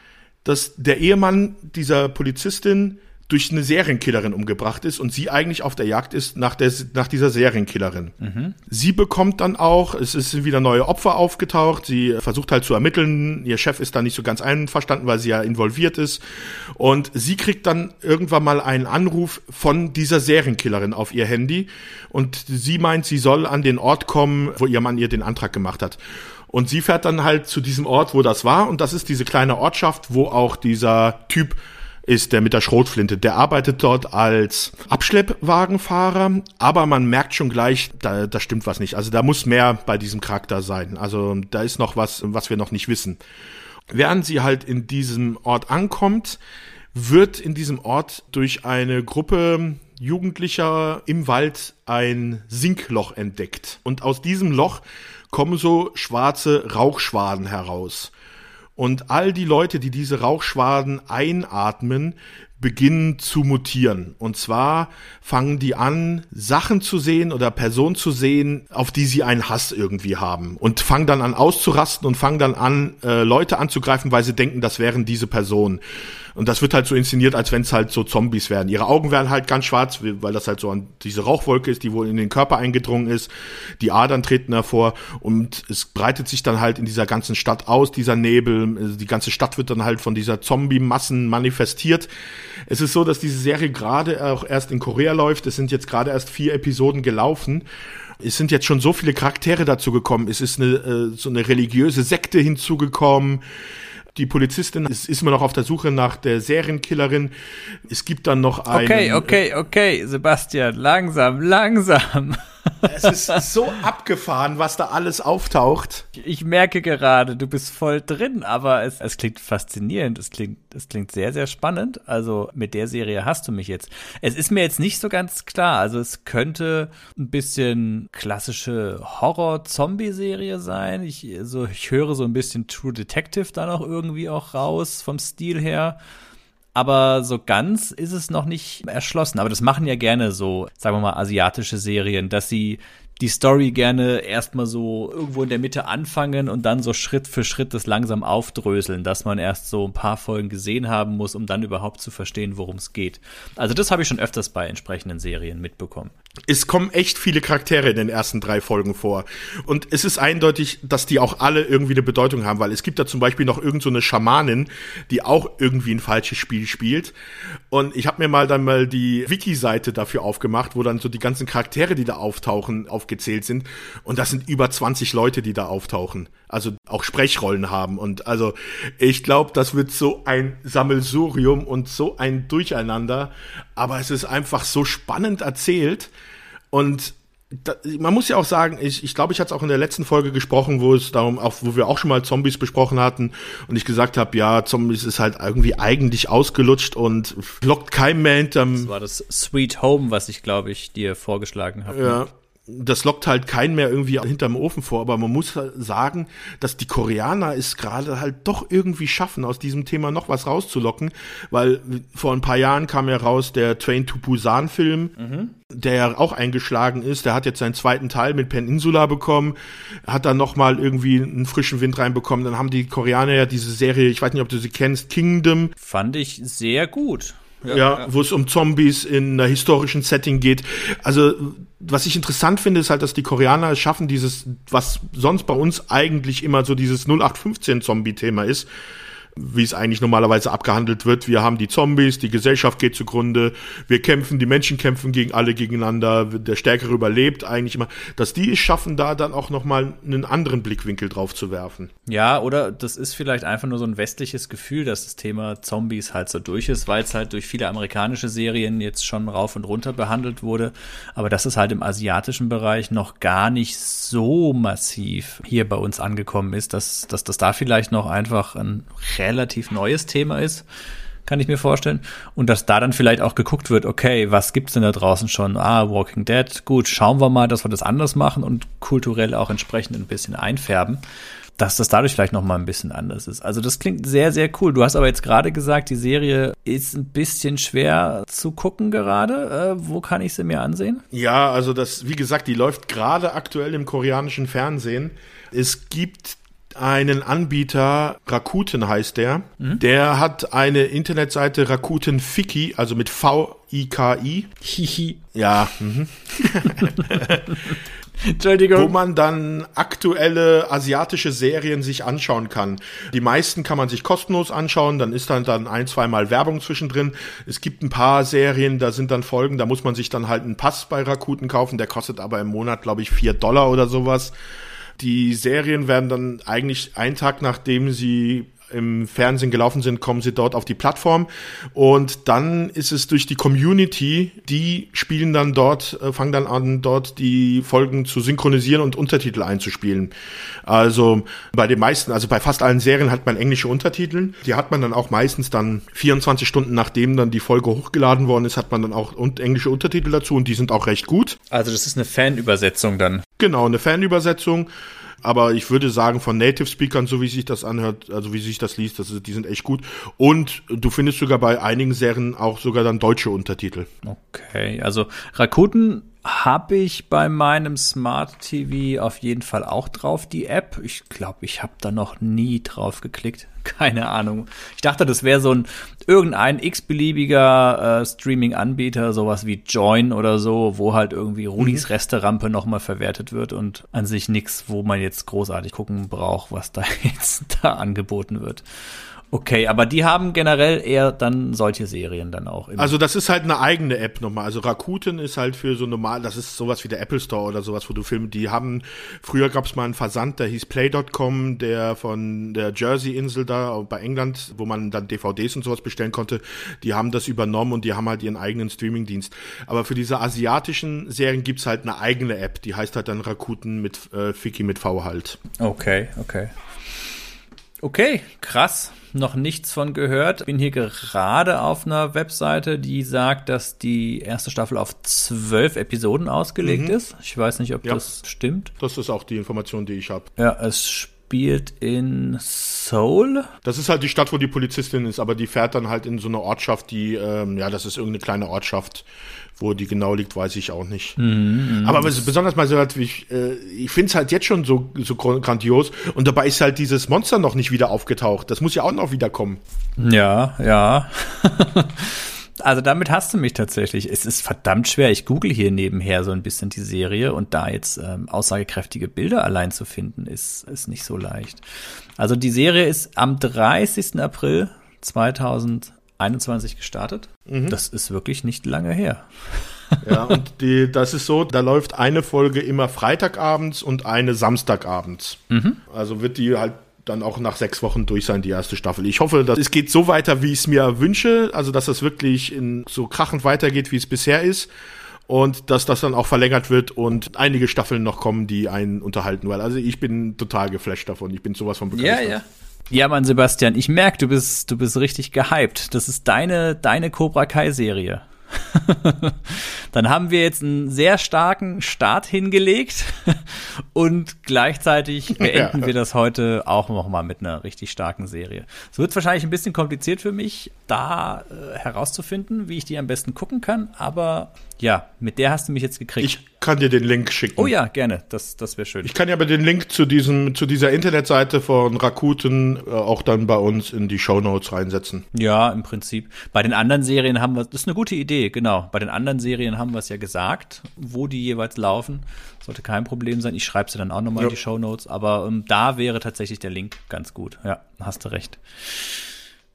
dass der Ehemann dieser Polizistin durch eine Serienkillerin umgebracht ist und sie eigentlich auf der Jagd ist nach, der, nach dieser Serienkillerin. Mhm. Sie bekommt dann auch, es ist wieder neue Opfer aufgetaucht, sie versucht halt zu ermitteln, ihr Chef ist da nicht so ganz einverstanden, weil sie ja involviert ist und sie kriegt dann irgendwann mal einen Anruf von dieser Serienkillerin auf ihr Handy und sie meint, sie soll an den Ort kommen, wo ihr Mann ihr den Antrag gemacht hat. Und sie fährt dann halt zu diesem Ort, wo das war und das ist diese kleine Ortschaft, wo auch dieser Typ ist der mit der Schrotflinte. Der arbeitet dort als Abschleppwagenfahrer, aber man merkt schon gleich, da, da stimmt was nicht. Also da muss mehr bei diesem Charakter sein. Also da ist noch was, was wir noch nicht wissen. Während sie halt in diesem Ort ankommt, wird in diesem Ort durch eine Gruppe Jugendlicher im Wald ein Sinkloch entdeckt. Und aus diesem Loch kommen so schwarze Rauchschwaden heraus. Und all die Leute, die diese Rauchschwaden einatmen, beginnen zu mutieren. Und zwar fangen die an, Sachen zu sehen oder Personen zu sehen, auf die sie einen Hass irgendwie haben. Und fangen dann an auszurasten und fangen dann an, äh, Leute anzugreifen, weil sie denken, das wären diese Personen. Und das wird halt so inszeniert, als wenn es halt so Zombies wären. Ihre Augen werden halt ganz schwarz, weil das halt so an diese Rauchwolke ist, die wohl in den Körper eingedrungen ist. Die Adern treten hervor und es breitet sich dann halt in dieser ganzen Stadt aus, dieser Nebel. Die ganze Stadt wird dann halt von dieser Zombie-Massen manifestiert. Es ist so, dass diese Serie gerade auch erst in Korea läuft. Es sind jetzt gerade erst vier Episoden gelaufen. Es sind jetzt schon so viele Charaktere dazu gekommen. Es ist eine, äh, so eine religiöse Sekte hinzugekommen. Die Polizistin ist, ist immer noch auf der Suche nach der Serienkillerin. Es gibt dann noch einen. Okay, okay, okay, Sebastian, langsam, langsam. Es ist so abgefahren, was da alles auftaucht. Ich merke gerade, du bist voll drin, aber es, es klingt faszinierend. Es klingt, es klingt sehr, sehr spannend. Also mit der Serie hast du mich jetzt. Es ist mir jetzt nicht so ganz klar. Also es könnte ein bisschen klassische Horror-Zombie-Serie sein. Ich, also ich höre so ein bisschen True Detective da noch irgendwie auch raus vom Stil her aber so ganz ist es noch nicht erschlossen. Aber das machen ja gerne so, sagen wir mal, asiatische Serien, dass sie die Story gerne erstmal so irgendwo in der Mitte anfangen und dann so Schritt für Schritt das langsam aufdröseln, dass man erst so ein paar Folgen gesehen haben muss, um dann überhaupt zu verstehen, worum es geht. Also das habe ich schon öfters bei entsprechenden Serien mitbekommen. Es kommen echt viele Charaktere in den ersten drei Folgen vor. Und es ist eindeutig, dass die auch alle irgendwie eine Bedeutung haben, weil es gibt da zum Beispiel noch irgendeine so Schamanin, die auch irgendwie ein falsches Spiel spielt. Und ich habe mir mal dann mal die Wiki-Seite dafür aufgemacht, wo dann so die ganzen Charaktere, die da auftauchen, aufgezählt sind. Und das sind über 20 Leute, die da auftauchen. Also auch Sprechrollen haben. Und also ich glaube, das wird so ein Sammelsurium und so ein Durcheinander. Aber es ist einfach so spannend erzählt. Und da, man muss ja auch sagen, ich, ich glaube, ich hatte es auch in der letzten Folge gesprochen, wo es darum, auch wo wir auch schon mal Zombies besprochen hatten und ich gesagt habe, ja, Zombies ist halt irgendwie eigentlich ausgelutscht und lockt kein mehr hinterm. Das war das Sweet Home, was ich glaube ich dir vorgeschlagen habe. Ja das lockt halt keinen mehr irgendwie hinterm Ofen vor, aber man muss halt sagen, dass die Koreaner es gerade halt doch irgendwie schaffen, aus diesem Thema noch was rauszulocken, weil vor ein paar Jahren kam ja raus der Train to Busan Film, mhm. der ja auch eingeschlagen ist, der hat jetzt seinen zweiten Teil mit Peninsula bekommen, hat dann nochmal irgendwie einen frischen Wind reinbekommen, dann haben die Koreaner ja diese Serie, ich weiß nicht, ob du sie kennst, Kingdom. Fand ich sehr gut. Ja, ja, wo es um Zombies in einer historischen Setting geht. Also, was ich interessant finde, ist halt, dass die Koreaner es schaffen, dieses, was sonst bei uns eigentlich immer so dieses 0815 Zombie-Thema ist, wie es eigentlich normalerweise abgehandelt wird. Wir haben die Zombies, die Gesellschaft geht zugrunde, wir kämpfen, die Menschen kämpfen gegen alle gegeneinander, der Stärkere überlebt eigentlich immer, dass die es schaffen, da dann auch nochmal einen anderen Blickwinkel drauf zu werfen. Ja, oder das ist vielleicht einfach nur so ein westliches Gefühl, dass das Thema Zombies halt so durch ist, weil es halt durch viele amerikanische Serien jetzt schon rauf und runter behandelt wurde. Aber dass es halt im asiatischen Bereich noch gar nicht so massiv hier bei uns angekommen ist, dass, dass das da vielleicht noch einfach ein relativ neues Thema ist, kann ich mir vorstellen. Und dass da dann vielleicht auch geguckt wird, okay, was gibt's denn da draußen schon? Ah, Walking Dead, gut, schauen wir mal, dass wir das anders machen und kulturell auch entsprechend ein bisschen einfärben dass das dadurch vielleicht noch mal ein bisschen anders ist. Also das klingt sehr, sehr cool. Du hast aber jetzt gerade gesagt, die Serie ist ein bisschen schwer zu gucken gerade. Äh, wo kann ich sie mir ansehen? Ja, also das, wie gesagt, die läuft gerade aktuell im koreanischen Fernsehen. Es gibt einen Anbieter, Rakuten heißt der. Mhm. Der hat eine Internetseite Rakuten Fiki, also mit V-I-K-I. Hihi. Ja. Mhm. Entschuldigung. Wo man dann aktuelle asiatische Serien sich anschauen kann. Die meisten kann man sich kostenlos anschauen, dann ist dann, dann ein, zweimal Werbung zwischendrin. Es gibt ein paar Serien, da sind dann Folgen, da muss man sich dann halt einen Pass bei Rakuten kaufen, der kostet aber im Monat, glaube ich, vier Dollar oder sowas. Die Serien werden dann eigentlich einen Tag nachdem sie im Fernsehen gelaufen sind, kommen sie dort auf die Plattform und dann ist es durch die Community, die spielen dann dort, äh, fangen dann an, dort die Folgen zu synchronisieren und Untertitel einzuspielen. Also bei den meisten, also bei fast allen Serien hat man englische Untertitel. Die hat man dann auch meistens dann 24 Stunden nachdem dann die Folge hochgeladen worden ist, hat man dann auch englische Untertitel dazu und die sind auch recht gut. Also das ist eine Fanübersetzung dann. Genau, eine Fanübersetzung. Aber ich würde sagen, von Native Speakern, so wie sich das anhört, also wie sich das liest, das die sind echt gut. Und du findest sogar bei einigen Serien auch sogar dann deutsche Untertitel. Okay, also Rakuten habe ich bei meinem Smart TV auf jeden Fall auch drauf, die App. Ich glaube, ich habe da noch nie drauf geklickt. Keine Ahnung. Ich dachte, das wäre so ein irgendein x-beliebiger äh, Streaming-Anbieter, sowas wie Join oder so, wo halt irgendwie Rudis mhm. Resterampe nochmal verwertet wird und an sich nichts, wo man jetzt großartig gucken braucht, was da jetzt da angeboten wird. Okay, aber die haben generell eher dann solche Serien dann auch. Also das ist halt eine eigene App nochmal. Also Rakuten ist halt für so normal, das ist sowas wie der Apple Store oder sowas, wo du Filme, die haben, früher gab es mal einen Versand, der hieß Play.com, der von der Jersey-Insel da bei England, wo man dann DVDs und sowas bestellen konnte, die haben das übernommen und die haben halt ihren eigenen Streamingdienst. Aber für diese asiatischen Serien gibt's halt eine eigene App, die heißt halt dann Rakuten mit äh, Fiki mit V halt. Okay, okay. Okay, krass noch nichts von gehört. Bin hier gerade auf einer Webseite, die sagt, dass die erste Staffel auf zwölf Episoden ausgelegt mhm. ist. Ich weiß nicht, ob ja. das stimmt. Das ist auch die Information, die ich habe. Ja, es spielt in Seoul. Das ist halt die Stadt, wo die Polizistin ist, aber die fährt dann halt in so eine Ortschaft, die, ähm, ja, das ist irgendeine kleine Ortschaft wo die genau liegt, weiß ich auch nicht. Mhm, Aber besonders mal so halt, ich, äh, ich finde es halt jetzt schon so, so grandios und dabei ist halt dieses Monster noch nicht wieder aufgetaucht. Das muss ja auch noch wieder kommen. Ja, ja. also damit hast du mich tatsächlich. Es ist verdammt schwer. Ich google hier nebenher so ein bisschen die Serie und da jetzt ähm, aussagekräftige Bilder allein zu finden, ist, ist nicht so leicht. Also die Serie ist am 30. April 2000 21 gestartet. Mhm. Das ist wirklich nicht lange her. Ja, und die, das ist so, da läuft eine Folge immer Freitagabends und eine Samstagabends. Mhm. Also wird die halt dann auch nach sechs Wochen durch sein, die erste Staffel. Ich hoffe, dass es geht so weiter, wie ich es mir wünsche, also dass das wirklich in, so krachend weitergeht, wie es bisher ist und dass das dann auch verlängert wird und einige Staffeln noch kommen, die einen unterhalten, weil also ich bin total geflasht davon. Ich bin sowas von begeistert. Ja, ja. Ja, Mann, Sebastian, ich merke, du bist, du bist richtig gehypt. Das ist deine, deine Cobra Kai Serie. Dann haben wir jetzt einen sehr starken Start hingelegt und gleichzeitig beenden ja. wir das heute auch noch mal mit einer richtig starken Serie. Es wird wahrscheinlich ein bisschen kompliziert für mich, da äh, herauszufinden, wie ich die am besten gucken kann, aber ja, mit der hast du mich jetzt gekriegt. Ich kann dir den Link schicken. Oh ja, gerne. Das, das wäre schön. Ich kann ja aber den Link zu diesem, zu dieser Internetseite von Rakuten äh, auch dann bei uns in die Show Notes reinsetzen. Ja, im Prinzip. Bei den anderen Serien haben wir, das ist eine gute Idee, genau. Bei den anderen Serien haben wir es ja gesagt, wo die jeweils laufen. Sollte kein Problem sein. Ich schreibe sie dann auch nochmal ja. in die Show Notes. Aber ähm, da wäre tatsächlich der Link ganz gut. Ja, hast du recht.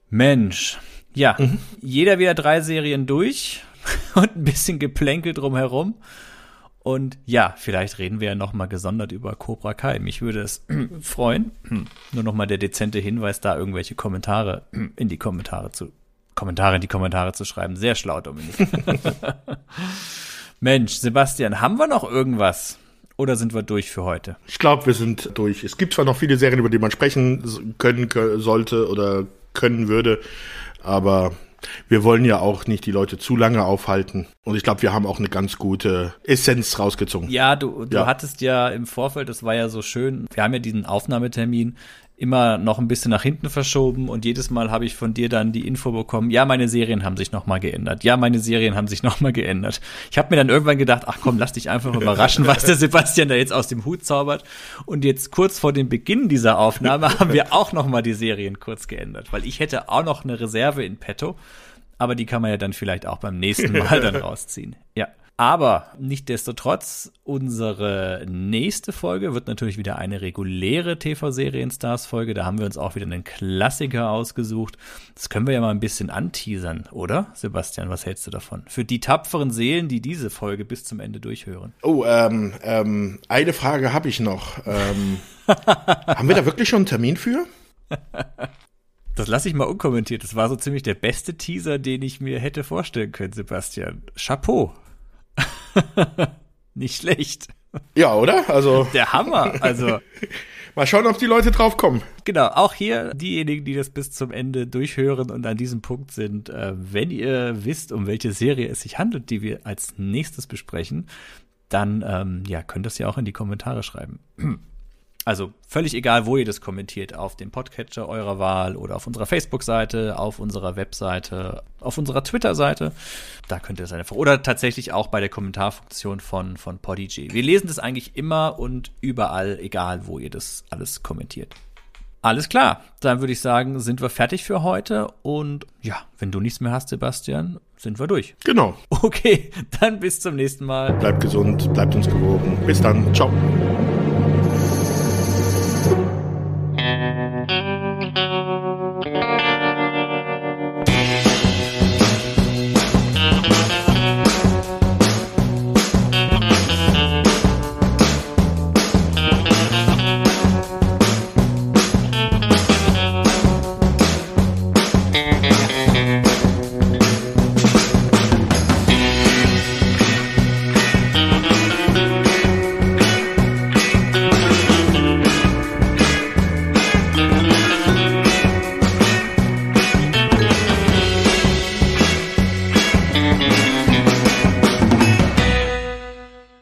Mensch. Ja, mhm. jeder wieder drei Serien durch und ein bisschen Geplänkel drumherum. Und ja, vielleicht reden wir ja noch mal gesondert über Cobra Kai. Mich würde es freuen. Nur noch mal der dezente Hinweis, da irgendwelche Kommentare in die Kommentare zu Kommentare in die Kommentare zu schreiben. Sehr schlau, Dominik. Mensch, Sebastian, haben wir noch irgendwas? Oder sind wir durch für heute? Ich glaube, wir sind durch. Es gibt zwar noch viele Serien, über die man sprechen können sollte oder können würde, aber wir wollen ja auch nicht die Leute zu lange aufhalten. Und ich glaube, wir haben auch eine ganz gute Essenz rausgezogen. Ja, du, du ja. hattest ja im Vorfeld, das war ja so schön, wir haben ja diesen Aufnahmetermin immer noch ein bisschen nach hinten verschoben und jedes Mal habe ich von dir dann die Info bekommen, ja, meine Serien haben sich nochmal geändert. Ja, meine Serien haben sich nochmal geändert. Ich habe mir dann irgendwann gedacht, ach komm, lass dich einfach überraschen, was der Sebastian da jetzt aus dem Hut zaubert. Und jetzt kurz vor dem Beginn dieser Aufnahme haben wir auch nochmal die Serien kurz geändert, weil ich hätte auch noch eine Reserve in petto aber die kann man ja dann vielleicht auch beim nächsten Mal dann rausziehen. Ja. Aber nichtdestotrotz, unsere nächste Folge wird natürlich wieder eine reguläre TV-Serien-Stars-Folge. Da haben wir uns auch wieder einen Klassiker ausgesucht. Das können wir ja mal ein bisschen anteasern, oder? Sebastian, was hältst du davon? Für die tapferen Seelen, die diese Folge bis zum Ende durchhören. Oh, ähm, ähm, eine Frage habe ich noch. Ähm, haben wir da wirklich schon einen Termin für? Das lasse ich mal unkommentiert. Das war so ziemlich der beste Teaser, den ich mir hätte vorstellen können, Sebastian. Chapeau. Nicht schlecht. Ja, oder? Also. Der Hammer. Also. Mal schauen, ob die Leute drauf kommen. Genau, auch hier diejenigen, die das bis zum Ende durchhören und an diesem Punkt sind, äh, wenn ihr wisst, um welche Serie es sich handelt, die wir als nächstes besprechen, dann ähm, ja, könnt ihr es ja auch in die Kommentare schreiben. Also völlig egal, wo ihr das kommentiert, auf dem Podcatcher eurer Wahl oder auf unserer Facebook-Seite, auf unserer Webseite, auf unserer Twitter-Seite. Da könnt ihr es einfach. Oder tatsächlich auch bei der Kommentarfunktion von, von Podigy. Wir lesen das eigentlich immer und überall, egal wo ihr das alles kommentiert. Alles klar, dann würde ich sagen, sind wir fertig für heute. Und ja, wenn du nichts mehr hast, Sebastian, sind wir durch. Genau. Okay, dann bis zum nächsten Mal. Bleibt gesund, bleibt uns gewogen. Bis dann. Ciao.